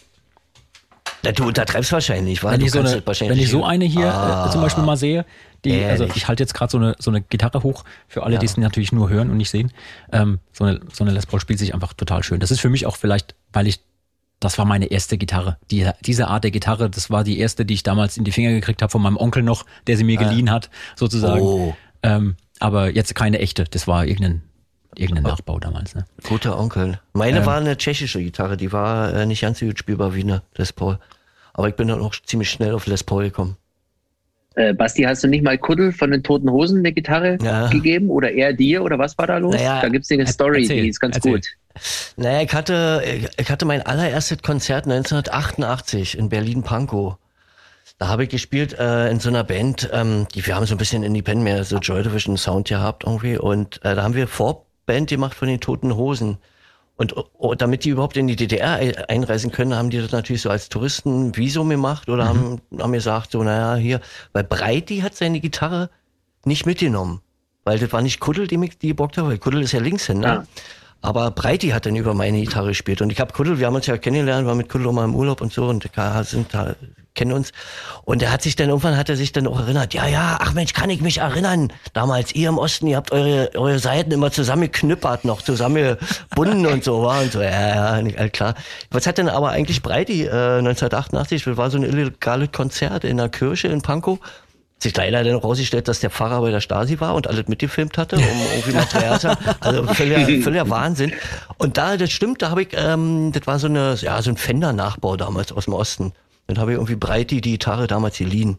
na, du untertreibst wahrscheinlich, weil wenn ich, so eine, wenn ich so eine hier ah, äh, zum Beispiel mal sehe, die, ehrlich? also ich halte jetzt gerade so eine, so eine Gitarre hoch, für alle, ja. die es natürlich nur hören und nicht sehen. Ähm, so, eine, so eine Les Paul spielt sich einfach total schön. Das ist für mich auch vielleicht, weil ich, das war meine erste Gitarre. Die, diese Art der Gitarre, das war die erste, die ich damals in die Finger gekriegt habe von meinem Onkel noch, der sie mir ah. geliehen hat, sozusagen. Oh. Ähm, aber jetzt keine echte, das war irgendein irgendein Nachbau damals. Ne? Guter Onkel. Meine ähm, war eine tschechische Gitarre, die war äh, nicht ganz so gut spielbar wie eine Les Paul. Aber ich bin dann auch ziemlich schnell auf Les Paul gekommen. Äh, Basti, hast du nicht mal Kuddel von den Toten Hosen eine Gitarre ja. gegeben? Oder er dir? Oder was war da los? Naja, da gibt es eine Story, erzähl, die ist ganz erzähl. gut. Naja, ich hatte, ich hatte mein allererstes Konzert 1988 in Berlin-Pankow. Da habe ich gespielt äh, in so einer Band, ähm, die wir haben so ein bisschen Independent mehr so Joy Division Sound gehabt irgendwie und äh, da haben wir Vorband gemacht von den Toten Hosen. Und oh, damit die überhaupt in die DDR einreisen können, haben die das natürlich so als Touristen Visum gemacht oder mhm. haben, haben gesagt, so, naja, hier, weil Breiti hat seine Gitarre nicht mitgenommen. Weil das war nicht Kuddel, die mich die gebockt hat, weil Kuddel ist ja Linkshänder. Ja. Aber Breiti hat dann über meine Gitarre gespielt. Und ich habe Kuddel, wir haben uns ja kennengelernt, war mit Kuddel auch mal im Urlaub und so und sind da kennen uns. Und er hat sich dann irgendwann hat er sich dann auch erinnert, ja, ja, ach Mensch, kann ich mich erinnern. Damals ihr im Osten, ihr habt eure, eure Seiten immer zusammengeknüppert, noch zusammengebunden und so war und so, ja, ja, nicht, klar. Was hat denn aber eigentlich Breiti äh, 1988, das war so ein illegales Konzert in der Kirche in Pankow sich leider dann rausgestellt, dass der Pfarrer bei der Stasi war und alles mitgefilmt hatte, um irgendwie Material zu haben. Also völliger, *laughs* völliger Wahnsinn. Und da, das stimmt, da habe ich, ähm, das war so eine, ja, so ein Fender-Nachbau damals aus dem Osten. Dann habe ich irgendwie Breiti die Gitarre damals geliehen.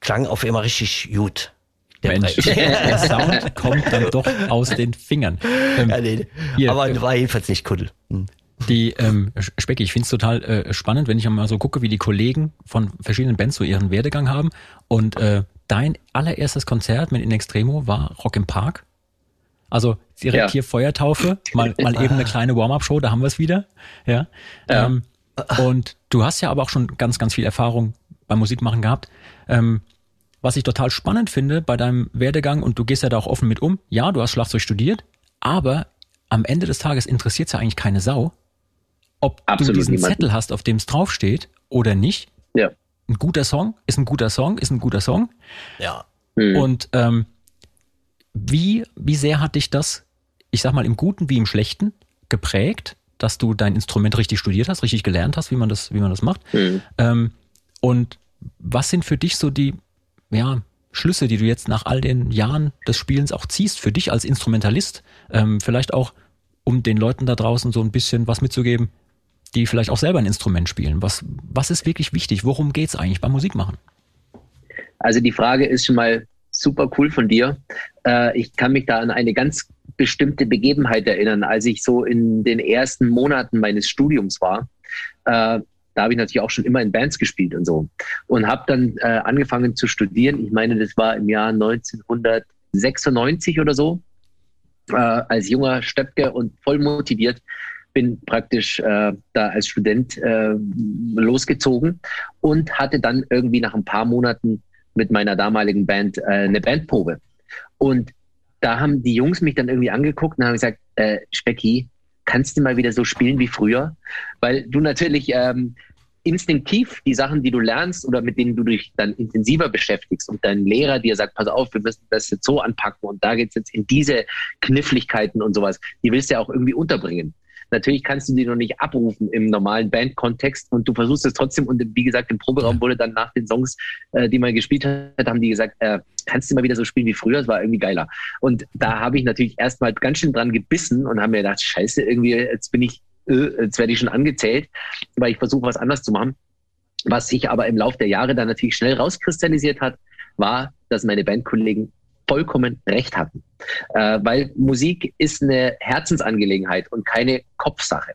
Klang auf immer richtig gut. Der Mensch, *laughs* der Sound kommt dann doch aus den Fingern. Ähm, ja, nee, hier, aber äh, war jedenfalls nicht Kuddel. Hm. Die ähm, Specki, ich finde es total äh, spannend, wenn ich mal so gucke, wie die Kollegen von verschiedenen Bands so ihren Werdegang haben. Und äh, dein allererstes Konzert mit In Extremo war Rock im Park. Also direkt ja. hier Feuertaufe, mal, *laughs* mal eben eine kleine Warm-up-Show, da haben wir es wieder. Ja. ja. Ähm, und du hast ja aber auch schon ganz, ganz viel Erfahrung beim Musikmachen gehabt. Ähm, was ich total spannend finde bei deinem Werdegang, und du gehst ja da auch offen mit um, ja, du hast Schlagzeug studiert, aber am Ende des Tages interessiert es ja eigentlich keine Sau, ob Absolut du diesen niemanden. Zettel hast, auf dem es draufsteht oder nicht. Ja. Ein guter Song ist ein guter Song, ist ein guter Song. Ja. Hm. Und ähm, wie, wie sehr hat dich das, ich sag mal im Guten wie im Schlechten, geprägt, dass du dein Instrument richtig studiert hast, richtig gelernt hast, wie man das, wie man das macht. Mhm. Ähm, und was sind für dich so die, ja, Schlüsse, die du jetzt nach all den Jahren des Spielens auch ziehst, für dich als Instrumentalist? Ähm, vielleicht auch, um den Leuten da draußen so ein bisschen was mitzugeben, die vielleicht auch selber ein Instrument spielen. Was, was ist wirklich wichtig? Worum geht es eigentlich beim Musikmachen? Also die Frage ist schon mal super cool von dir. Äh, ich kann mich da an eine ganz bestimmte Begebenheit erinnern, als ich so in den ersten Monaten meines Studiums war. Äh, da habe ich natürlich auch schon immer in Bands gespielt und so. Und habe dann äh, angefangen zu studieren. Ich meine, das war im Jahr 1996 oder so. Als junger Stöpke und voll motiviert bin praktisch äh, da als Student äh, losgezogen und hatte dann irgendwie nach ein paar Monaten mit meiner damaligen Band äh, eine Bandprobe. Und da haben die Jungs mich dann irgendwie angeguckt und haben gesagt, äh, Specki, kannst du mal wieder so spielen wie früher? Weil du natürlich ähm, instinktiv die Sachen, die du lernst oder mit denen du dich dann intensiver beschäftigst und dein Lehrer dir sagt, pass auf, wir müssen das jetzt so anpacken und da geht's jetzt in diese Kniffligkeiten und sowas, die willst du ja auch irgendwie unterbringen. Natürlich kannst du die noch nicht abrufen im normalen Bandkontext und du versuchst es trotzdem. Und wie gesagt, im Proberaum wurde dann nach den Songs, äh, die man gespielt hat, haben die gesagt, äh, kannst du mal wieder so spielen wie früher? Das war irgendwie geiler. Und da habe ich natürlich erstmal ganz schön dran gebissen und habe mir gedacht, scheiße, irgendwie, jetzt bin ich, äh, jetzt werde ich schon angezählt, weil ich versuche, was anders zu machen. Was sich aber im Laufe der Jahre dann natürlich schnell rauskristallisiert hat, war, dass meine Bandkollegen vollkommen recht hatten. Äh, weil Musik ist eine Herzensangelegenheit und keine Kopfsache.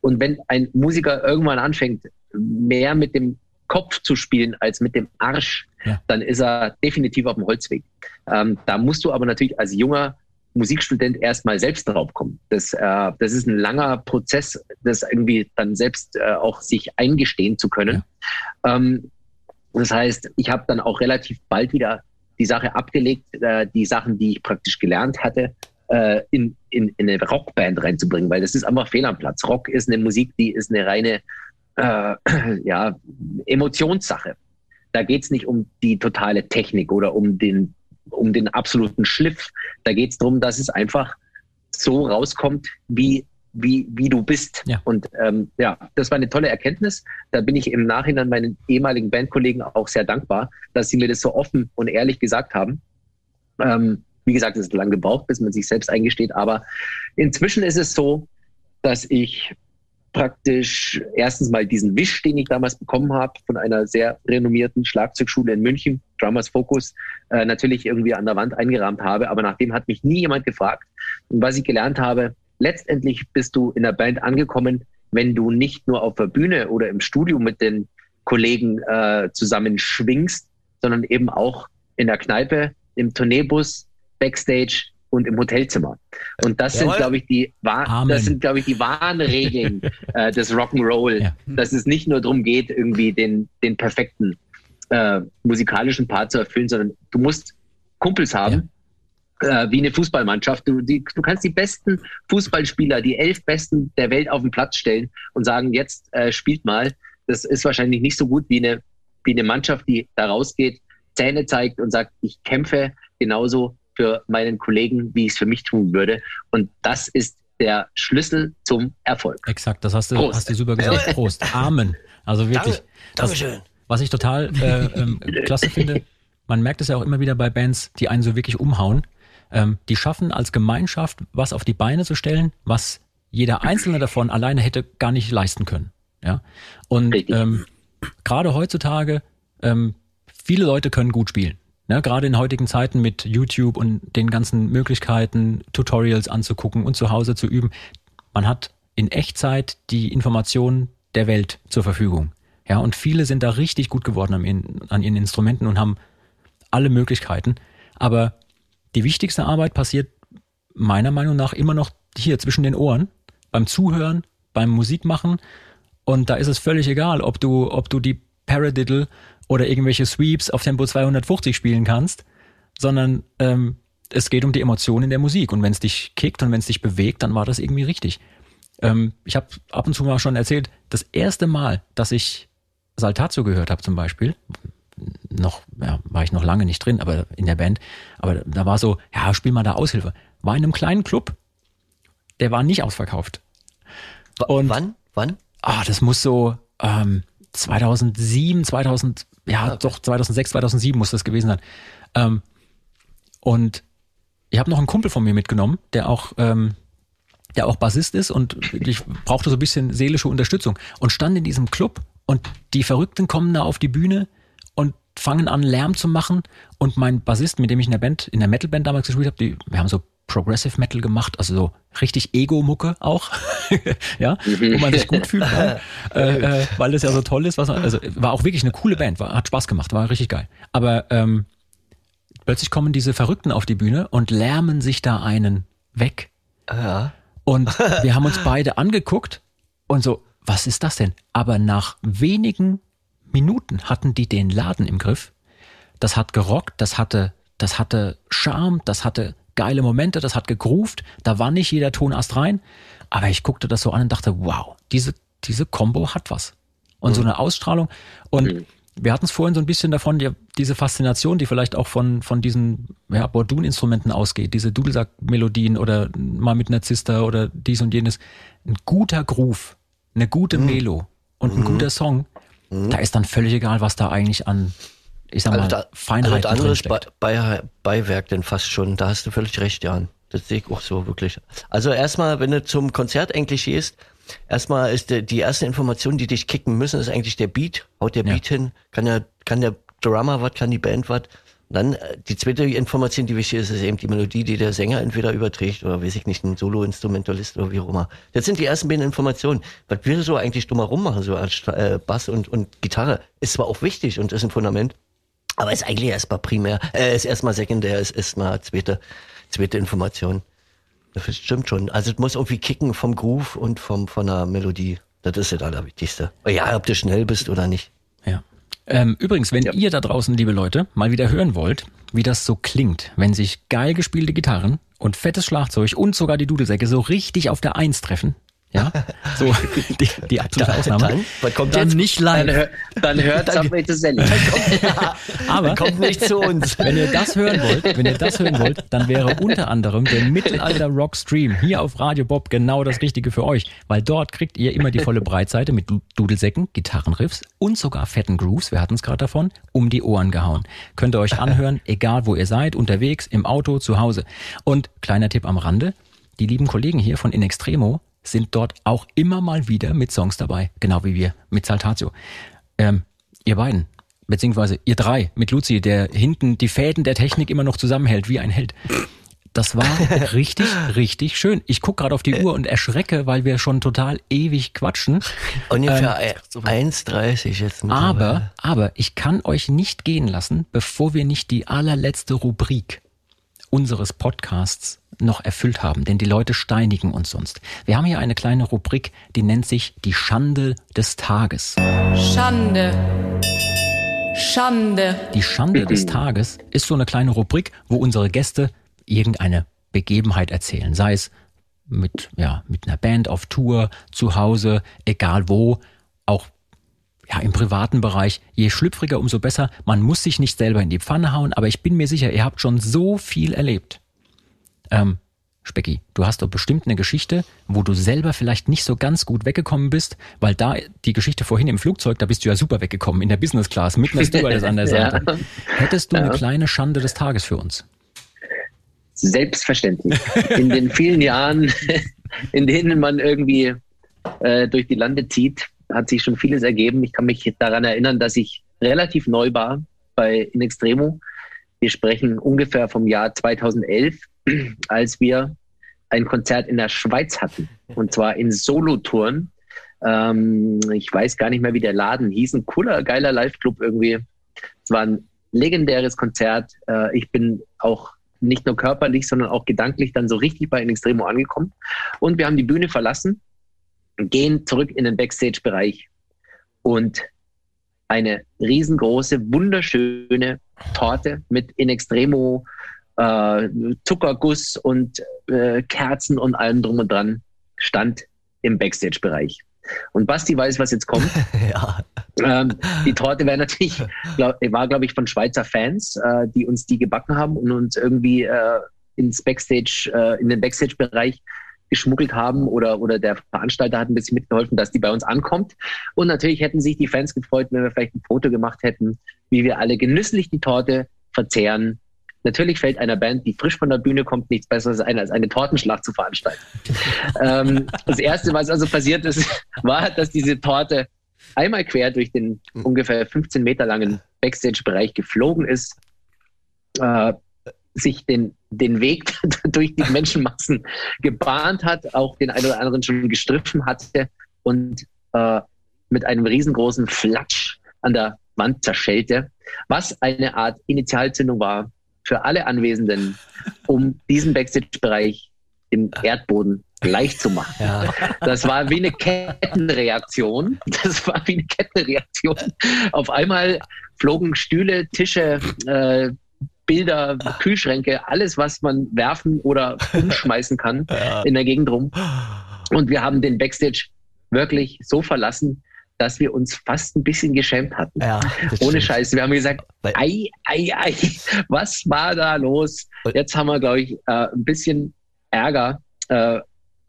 Und wenn ein Musiker irgendwann anfängt, mehr mit dem Kopf zu spielen als mit dem Arsch, ja. dann ist er definitiv auf dem Holzweg. Ähm, da musst du aber natürlich als junger Musikstudent erstmal selbst drauf kommen. Das, äh, das ist ein langer Prozess, das irgendwie dann selbst äh, auch sich eingestehen zu können. Ja. Ähm, das heißt, ich habe dann auch relativ bald wieder die Sache abgelegt, äh, die Sachen, die ich praktisch gelernt hatte, äh, in, in, in eine Rockband reinzubringen, weil das ist einfach fehl am Platz. Rock ist eine Musik, die ist eine reine äh, *clears throat* ja, Emotionssache. Da geht es nicht um die totale Technik oder um den, um den absoluten Schliff. Da geht es darum, dass es einfach so rauskommt, wie wie, wie du bist. Ja. Und ähm, ja, das war eine tolle Erkenntnis. Da bin ich im Nachhinein meinen ehemaligen Bandkollegen auch sehr dankbar, dass sie mir das so offen und ehrlich gesagt haben. Ähm, wie gesagt, es ist lang gebraucht, bis man sich selbst eingesteht. Aber inzwischen ist es so, dass ich praktisch erstens mal diesen Wisch, den ich damals bekommen habe von einer sehr renommierten Schlagzeugschule in München, Drummers Focus, äh, natürlich irgendwie an der Wand eingerahmt habe. Aber nachdem hat mich nie jemand gefragt. Und was ich gelernt habe, letztendlich bist du in der Band angekommen, wenn du nicht nur auf der Bühne oder im Studio mit den Kollegen äh, zusammen schwingst, sondern eben auch in der Kneipe, im Tourneebus, Backstage und im Hotelzimmer. Und das Jawohl. sind, glaube ich, die das sind, glaube ich, die wahren Regeln *laughs* äh, des Rock'n'Roll, ja. dass es nicht nur darum geht, irgendwie den, den perfekten äh, musikalischen Part zu erfüllen, sondern du musst Kumpels haben, äh, wie eine Fußballmannschaft. Du, die, du kannst die besten Fußballspieler, die elf besten der Welt auf den Platz stellen und sagen, jetzt äh, spielt mal. Das ist wahrscheinlich nicht so gut wie eine, wie eine Mannschaft, die da rausgeht, Zähne zeigt und sagt, ich kämpfe genauso für meinen Kollegen, wie ich es für mich tun würde. Und das ist der Schlüssel zum Erfolg. Exakt, das hast du, hast du super gesagt. Prost. Amen. Also wirklich. Danke, Dankeschön. Was ich total äh, ähm, klasse finde, man merkt es ja auch immer wieder bei Bands, die einen so wirklich umhauen. Ähm, die schaffen als Gemeinschaft was auf die Beine zu stellen, was jeder Einzelne davon alleine hätte gar nicht leisten können. Ja? Und ähm, gerade heutzutage, ähm, viele Leute können gut spielen. Ja, gerade in heutigen Zeiten mit YouTube und den ganzen Möglichkeiten, Tutorials anzugucken und zu Hause zu üben. Man hat in Echtzeit die Informationen der Welt zur Verfügung. Ja, und viele sind da richtig gut geworden an, an ihren Instrumenten und haben alle Möglichkeiten. Aber die wichtigste Arbeit passiert meiner Meinung nach immer noch hier zwischen den Ohren, beim Zuhören, beim Musikmachen. Und da ist es völlig egal, ob du, ob du die Paradiddle oder irgendwelche Sweeps auf Tempo 250 spielen kannst, sondern ähm, es geht um die Emotionen in der Musik. Und wenn es dich kickt und wenn es dich bewegt, dann war das irgendwie richtig. Ähm, ich habe ab und zu mal schon erzählt, das erste Mal, dass ich Saltazo gehört habe zum Beispiel, noch, ja, war ich noch lange nicht drin, aber in der Band. Aber da war so, ja, spiel mal da Aushilfe. War in einem kleinen Club, der war nicht ausverkauft. Und wann? Wann? Ah, das muss so ähm, 2007, 2000, ja, okay. doch 2006, 2007 muss das gewesen sein. Ähm, und ich habe noch einen Kumpel von mir mitgenommen, der auch ähm, der auch Bassist ist und ich brauchte so ein bisschen seelische Unterstützung und stand in diesem Club und die Verrückten kommen da auf die Bühne fangen an Lärm zu machen und mein Bassist, mit dem ich in der Band, in der Metalband damals gespielt habe, die, wir haben so Progressive Metal gemacht, also so richtig Ego-Mucke auch, *laughs* ja, wo man sich gut fühlt, weil, *laughs* äh, äh, weil das ja so toll ist. Was man, also war auch wirklich eine coole Band, war, hat Spaß gemacht, war richtig geil. Aber ähm, plötzlich kommen diese Verrückten auf die Bühne und lärmen sich da einen weg. Ja. Und *laughs* wir haben uns beide angeguckt und so, was ist das denn? Aber nach wenigen Minuten hatten die den Laden im Griff. Das hat gerockt, das hatte, das hatte Charme, das hatte geile Momente, das hat gegroovt, da war nicht jeder Tonast rein. Aber ich guckte das so an und dachte, wow, diese, diese Combo hat was. Und mhm. so eine Ausstrahlung. Und mhm wir hatten es vorhin so ein bisschen davon, die, diese Faszination, die vielleicht auch von, von diesen ja, Bordun-Instrumenten ausgeht, diese Dudelsack-Melodien oder mal mit einer Zister oder dies und jenes. Ein guter Groove, eine gute mhm. Melo und ein mhm. guter Song, mhm. da ist dann völlig egal, was da eigentlich an, ich sag also mal, da, Feinheit also anderes Be Be Beiwerk denn fast schon, da hast du völlig recht, Jan. Das sehe ich auch so wirklich. Also erstmal, wenn du zum Konzert eigentlich gehst, erstmal ist der, die erste Information, die dich kicken müssen, ist eigentlich der Beat. Haut der ja. Beat hin? Kann der, kann der Drummer was? Kann die Band was? Dann äh, die zweite Information, die wichtig ist, ist eben die Melodie, die der Sänger entweder überträgt oder weiß ich nicht, ein Solo-Instrumentalist oder wie auch immer. Das sind die ersten beiden Informationen. Was wir so eigentlich drumherum machen, so als äh, Bass und, und Gitarre, ist zwar auch wichtig und ist ein Fundament, aber ist eigentlich erstmal primär, äh, ist erstmal sekundär, ist erstmal zweite, zweite Information. Das stimmt schon. Also es muss irgendwie kicken vom Groove und vom, von der Melodie. Das ist das Allerwichtigste. Ja, ob du schnell bist oder nicht. Ja. Ähm, übrigens, wenn ja. ihr da draußen, liebe Leute, mal wieder hören wollt, wie das so klingt, wenn sich geil gespielte Gitarren und fettes Schlagzeug und sogar die Dudelsäcke so richtig auf der Eins treffen, ja, *laughs* so die, die absolute Ausnahme. Dann, was kommt dann jetzt? nicht live. Dann, hör, dann hört Subway to Sally. Aber kommt nicht zu uns. *laughs* Wenn ihr das hören wollt, wenn ihr das hören wollt, dann wäre unter anderem der Mittelalter Rock Stream hier auf Radio Bob genau das Richtige für euch, weil dort kriegt ihr immer die volle Breitseite mit Dudelsäcken, Gitarrenriffs und sogar fetten Grooves, wir hatten es gerade davon, um die Ohren gehauen. Könnt ihr euch anhören, *laughs* egal wo ihr seid, unterwegs, im Auto, zu Hause. Und kleiner Tipp am Rande, die lieben Kollegen hier von In Extremo sind dort auch immer mal wieder mit Songs dabei, genau wie wir mit Saltatio. Ähm, ihr beiden, beziehungsweise ihr drei mit Luzi, der hinten die Fäden der Technik immer noch zusammenhält wie ein Held. Das war *laughs* richtig, richtig schön. Ich gucke gerade auf die Uhr und erschrecke, weil wir schon total ewig quatschen. Ungefähr ähm, 1,30 jetzt. Aber, aber ich kann euch nicht gehen lassen, bevor wir nicht die allerletzte Rubrik unseres Podcasts noch erfüllt haben, denn die Leute steinigen uns sonst. Wir haben hier eine kleine Rubrik, die nennt sich die Schande des Tages. Schande. Schande. Die Schande des Tages ist so eine kleine Rubrik, wo unsere Gäste irgendeine Begebenheit erzählen, sei es mit, ja, mit einer Band auf Tour, zu Hause, egal wo, auch ja, im privaten Bereich, je schlüpfriger, umso besser. Man muss sich nicht selber in die Pfanne hauen, aber ich bin mir sicher, ihr habt schon so viel erlebt. Ähm, Specki, du hast doch bestimmt eine Geschichte, wo du selber vielleicht nicht so ganz gut weggekommen bist, weil da die Geschichte vorhin im Flugzeug, da bist du ja super weggekommen, in der Business Class, mit einer *laughs* Stewardess an der Seite. ja. Hättest du ja. eine kleine Schande des Tages für uns? Selbstverständlich. In den vielen Jahren, *laughs* in denen man irgendwie äh, durch die Lande zieht, hat sich schon vieles ergeben. Ich kann mich daran erinnern, dass ich relativ neu war bei In Extremo. Wir sprechen ungefähr vom Jahr 2011 *clears throat* als wir ein Konzert in der Schweiz hatten. Und zwar in Solotouren. Ähm, ich weiß gar nicht mehr, wie der Laden hieß. Ein cooler, geiler Live-Club irgendwie. Es war ein legendäres Konzert. Äh, ich bin auch nicht nur körperlich, sondern auch gedanklich dann so richtig bei In Extremo angekommen. Und wir haben die Bühne verlassen, gehen zurück in den Backstage-Bereich und eine riesengroße, wunderschöne Torte mit In Extremo äh, Zuckerguss und äh, Kerzen und allem drum und dran stand im Backstage-Bereich. Und Basti weiß, was jetzt kommt. *laughs* ja. ähm, die Torte wäre natürlich, glaub, war glaube ich von Schweizer Fans, äh, die uns die gebacken haben und uns irgendwie äh, ins Backstage, äh, in den Backstage-Bereich geschmuggelt haben oder, oder der Veranstalter hat ein bisschen mitgeholfen, dass die bei uns ankommt. Und natürlich hätten sich die Fans gefreut, wenn wir vielleicht ein Foto gemacht hätten, wie wir alle genüsslich die Torte verzehren. Natürlich fällt einer Band, die frisch von der Bühne kommt, nichts Besseres ein, als eine Tortenschlacht zu veranstalten. *laughs* ähm, das Erste, was also passiert ist, *laughs* war, dass diese Torte einmal quer durch den ungefähr 15 Meter langen Backstage-Bereich geflogen ist, äh, sich den, den Weg *laughs* durch die Menschenmassen gebahnt hat, auch den einen oder anderen schon gestriffen hatte und äh, mit einem riesengroßen Flatsch an der Wand zerschellte, was eine Art Initialzündung war für alle Anwesenden, um diesen Backstage-Bereich im Erdboden leicht zu machen. Ja. Das war wie eine Kettenreaktion. Das war wie eine Kettenreaktion. Auf einmal flogen Stühle, Tische, äh, Bilder, Kühlschränke, alles, was man werfen oder *laughs* umschmeißen kann ja. in der Gegend rum. Und wir haben den Backstage wirklich so verlassen, dass wir uns fast ein bisschen geschämt hatten. Ja, Ohne Scheiß. Wir haben gesagt, ei, ei, ei, was war da los? Jetzt haben wir, glaube ich, äh, ein bisschen Ärger äh,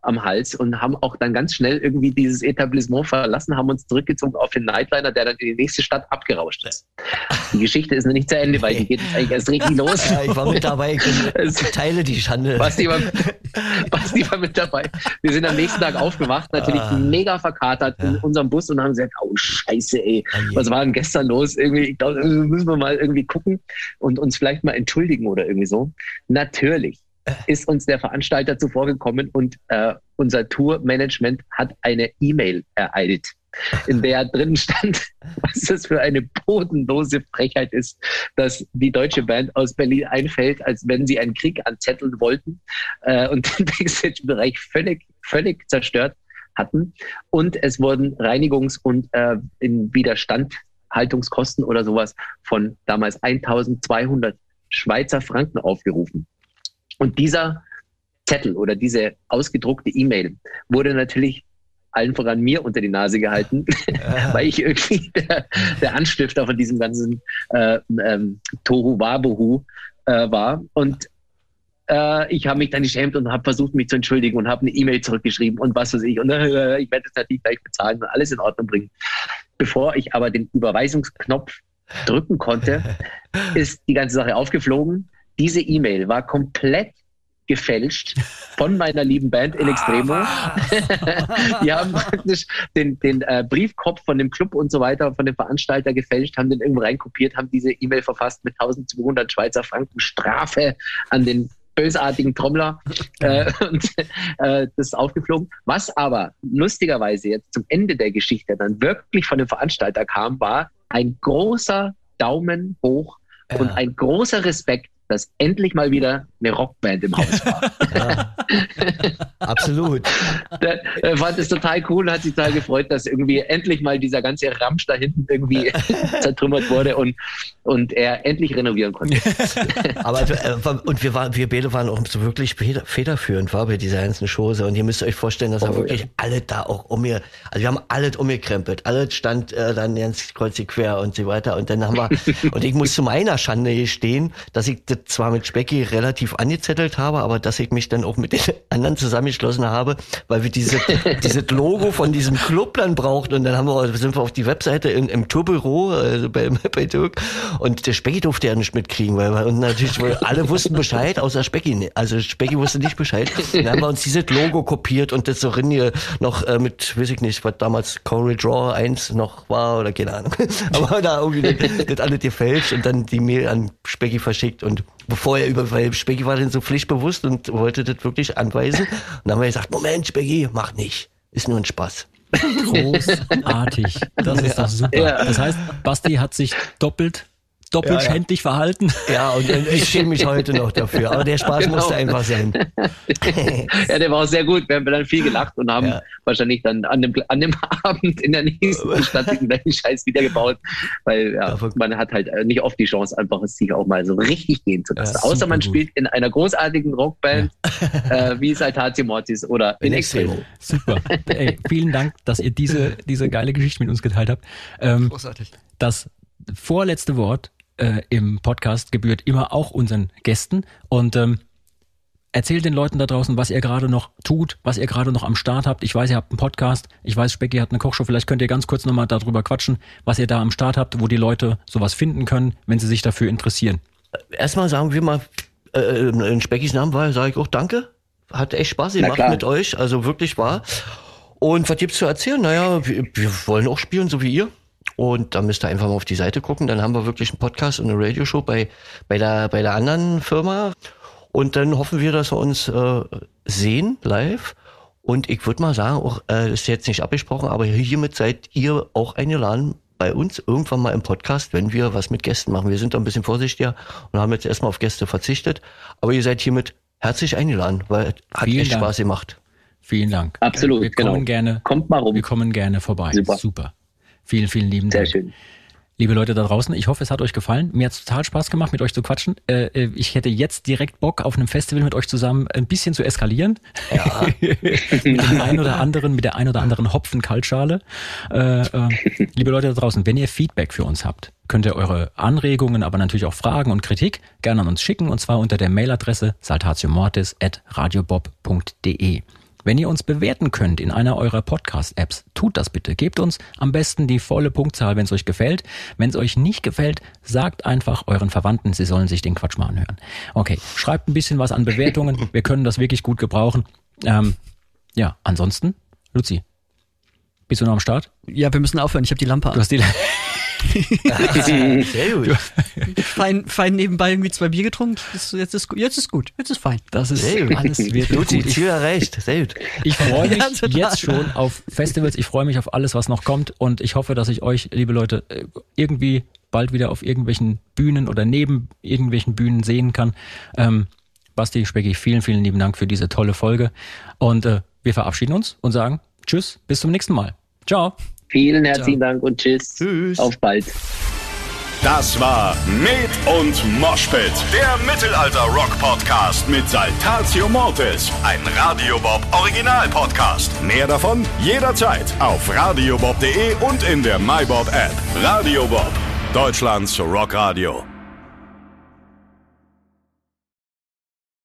am Hals und haben auch dann ganz schnell irgendwie dieses Etablissement verlassen, haben uns zurückgezogen auf den Nightliner, der dann in die nächste Stadt abgerauscht ist. Die Geschichte ist noch nicht zu Ende, weil die geht jetzt eigentlich erst richtig los. Ja, ich war mit dabei, ich *laughs* teile die Schande. Basti war, Basti war mit dabei. Wir sind am nächsten Tag aufgewacht, natürlich ah. mega verkatert ja. in unserem Bus und haben gesagt, oh Scheiße, ey, oh was war denn gestern los? Irgendwie, ich glaube, müssen wir mal irgendwie gucken und uns vielleicht mal entschuldigen oder irgendwie so. Natürlich ist uns der Veranstalter zuvorgekommen und äh, unser Tourmanagement hat eine E-Mail ereilt, in der drin stand, *laughs* was das für eine bodenlose Frechheit ist, dass die deutsche Band aus Berlin einfällt, als wenn sie einen Krieg anzetteln wollten äh, und *laughs* den Backstage-Bereich völlig, völlig zerstört hatten. Und es wurden Reinigungs- und äh, in Widerstandhaltungskosten oder sowas von damals 1200 Schweizer Franken aufgerufen. Und dieser Zettel oder diese ausgedruckte E-Mail wurde natürlich allen voran mir unter die Nase gehalten, *laughs* weil ich irgendwie der, der, Anstifter von diesem ganzen äh, ähm, Tohu Wabohu äh, war. Und äh, ich habe mich dann geschämt und habe versucht, mich zu entschuldigen und habe eine E-Mail zurückgeschrieben und was weiß ich. Und äh, ich werde es natürlich gleich bezahlen und alles in Ordnung bringen. Bevor ich aber den Überweisungsknopf drücken konnte, *laughs* ist die ganze Sache aufgeflogen diese E-Mail war komplett gefälscht von meiner lieben Band In Extremo. *laughs* die haben praktisch den, den äh, Briefkopf von dem Club und so weiter, von dem Veranstalter gefälscht, haben den irgendwo reinkopiert, haben diese E-Mail verfasst mit 1200 Schweizer Franken Strafe an den bösartigen Trommler äh, *laughs* und äh, das ist aufgeflogen. Was aber lustigerweise jetzt zum Ende der Geschichte dann wirklich von dem Veranstalter kam, war ein großer Daumen hoch und ein großer Respekt dass endlich mal wieder eine Rockband im Haus war. Ja, absolut. *laughs* Der, der, fand es total cool hat sich total gefreut, dass irgendwie endlich mal dieser ganze Ramsch da hinten irgendwie *laughs* zertrümmert wurde und, und er endlich renovieren konnte. *laughs* Aber äh, und wir waren, wir beide waren auch so wirklich federführend war bei dieser ganzen Chose und ihr müsst euch vorstellen, dass oh, er wirklich ja. alle da auch um mir, also wir haben alles umgekrempelt, alles stand äh, dann ganz kreuzig quer und so weiter und dann haben wir, und ich muss zu meiner Schande gestehen, dass ich zwar mit Specki relativ angezettelt habe, aber dass ich mich dann auch mit den *laughs* anderen zusammengeschlossen habe, weil wir diese, *laughs* dieses Logo von diesem Club dann brauchten und dann haben wir, sind wir auf die Webseite in, im Tourbüro also bei, *laughs* bei Dirk und der Specki durfte ja nicht mitkriegen, weil wir, und natürlich weil alle wussten Bescheid, außer Specki, also Specki wusste nicht Bescheid. Dann haben wir uns dieses Logo kopiert und das so drin hier noch äh, mit, weiß ich nicht, was damals Corey Draw 1 noch war oder keine Ahnung. Aber da irgendwie das, das alles gefälscht und dann die Mail an Specki verschickt und bevor er über, weil Specki war dann so pflichtbewusst und wollte das wirklich anweisen. *laughs* Und dann haben wir gesagt, Moment, Specki, mach nicht. Ist nur ein Spaß. Großartig. Das ist doch super. Das heißt, Basti hat sich doppelt doppelschändlich ja, ja. verhalten. Ja, und ich schäme mich heute noch dafür. Aber der Spaß *laughs* genau. musste einfach sein. *laughs* ja, der war auch sehr gut. Wir haben dann viel gelacht und haben ja. wahrscheinlich dann an dem, an dem *laughs* Abend in der nächsten Stadt den gleichen Scheiß wiedergebaut. Weil ja, man hat halt nicht oft die Chance, einfach es sich auch mal so richtig gehen zu lassen. Außer man gut. spielt in einer großartigen Rockband, äh, wie Saltatio Mortis oder in, in Extremo. Super. Ey, vielen Dank, dass ihr diese, diese geile Geschichte mit uns geteilt habt. Ähm, Großartig. Das vorletzte Wort äh, im Podcast gebührt immer auch unseren Gästen. Und ähm, erzählt den Leuten da draußen, was ihr gerade noch tut, was ihr gerade noch am Start habt. Ich weiß, ihr habt einen Podcast. Ich weiß, Specki hat eine Kochshow. Vielleicht könnt ihr ganz kurz nochmal darüber quatschen, was ihr da am Start habt, wo die Leute sowas finden können, wenn sie sich dafür interessieren. Erstmal sagen wir mal, äh, in Speckis Namen war, sage ich auch Danke. Hat echt Spaß gemacht mit euch. Also wirklich wahr. Und was gibt's zu erzählen? Naja, wir, wir wollen auch spielen, so wie ihr. Und da müsst ihr einfach mal auf die Seite gucken. Dann haben wir wirklich einen Podcast und eine Radioshow bei, bei, der, bei der anderen Firma. Und dann hoffen wir, dass wir uns äh, sehen live. Und ich würde mal sagen, auch äh, ist jetzt nicht abgesprochen, aber hiermit seid ihr auch eingeladen bei uns irgendwann mal im Podcast, wenn wir was mit Gästen machen. Wir sind da ein bisschen vorsichtiger und haben jetzt erstmal auf Gäste verzichtet. Aber ihr seid hiermit herzlich eingeladen, weil hat Vielen echt Dank. Spaß gemacht. Vielen Dank. Absolut. Wir kommen genau. gerne. Kommt mal rum. Wir kommen gerne vorbei. Super. Super. Vielen, vielen lieben Dank. Sehr schön. Liebe Leute da draußen, ich hoffe, es hat euch gefallen. Mir hat es total Spaß gemacht, mit euch zu quatschen. Äh, äh, ich hätte jetzt direkt Bock, auf einem Festival mit euch zusammen ein bisschen zu eskalieren. Ja. *laughs* mit dem einen oder anderen, mit der ein oder anderen Hopfen-Kaltschale. Äh, äh, liebe Leute da draußen, wenn ihr Feedback für uns habt, könnt ihr eure Anregungen, aber natürlich auch Fragen und Kritik gerne an uns schicken und zwar unter der Mailadresse saltatiomortis.radiobob.de. Wenn ihr uns bewerten könnt in einer eurer Podcast-Apps, tut das bitte. Gebt uns am besten die volle Punktzahl, wenn es euch gefällt. Wenn es euch nicht gefällt, sagt einfach euren Verwandten, sie sollen sich den Quatsch mal anhören. Okay, schreibt ein bisschen was an Bewertungen. Wir können das wirklich gut gebrauchen. Ähm, ja, ansonsten, Luzi, bist du noch am Start? Ja, wir müssen aufhören. Ich habe die Lampe an. Du hast die Lampe. *laughs* *laughs* *laughs* Sehr gut. Fein, fein nebenbei irgendwie zwei Bier getrunken. Jetzt ist, jetzt ist gut. Jetzt ist fein. Das ist Sehr gut. alles wird gut. Die Ziel erreicht. Sehr gut. Ich freue mich *laughs* ja, jetzt schon auf Festivals. Ich freue mich auf alles, was noch kommt. Und ich hoffe, dass ich euch, liebe Leute, äh, irgendwie bald wieder auf irgendwelchen Bühnen oder neben irgendwelchen Bühnen sehen kann. Ähm, Basti, Specki, vielen, vielen lieben Dank für diese tolle Folge. Und äh, wir verabschieden uns und sagen Tschüss, bis zum nächsten Mal. Ciao. Vielen herzlichen Ciao. Dank und tschüss. Tschüss. Auf bald. Das war Med und Moshpit, der Mittelalter-Rock-Podcast mit Saltatio Mortis, ein Radiobob Original-Podcast. Mehr davon jederzeit auf radiobob.de und in der MyBob-App. Radiobob, Deutschlands Rockradio.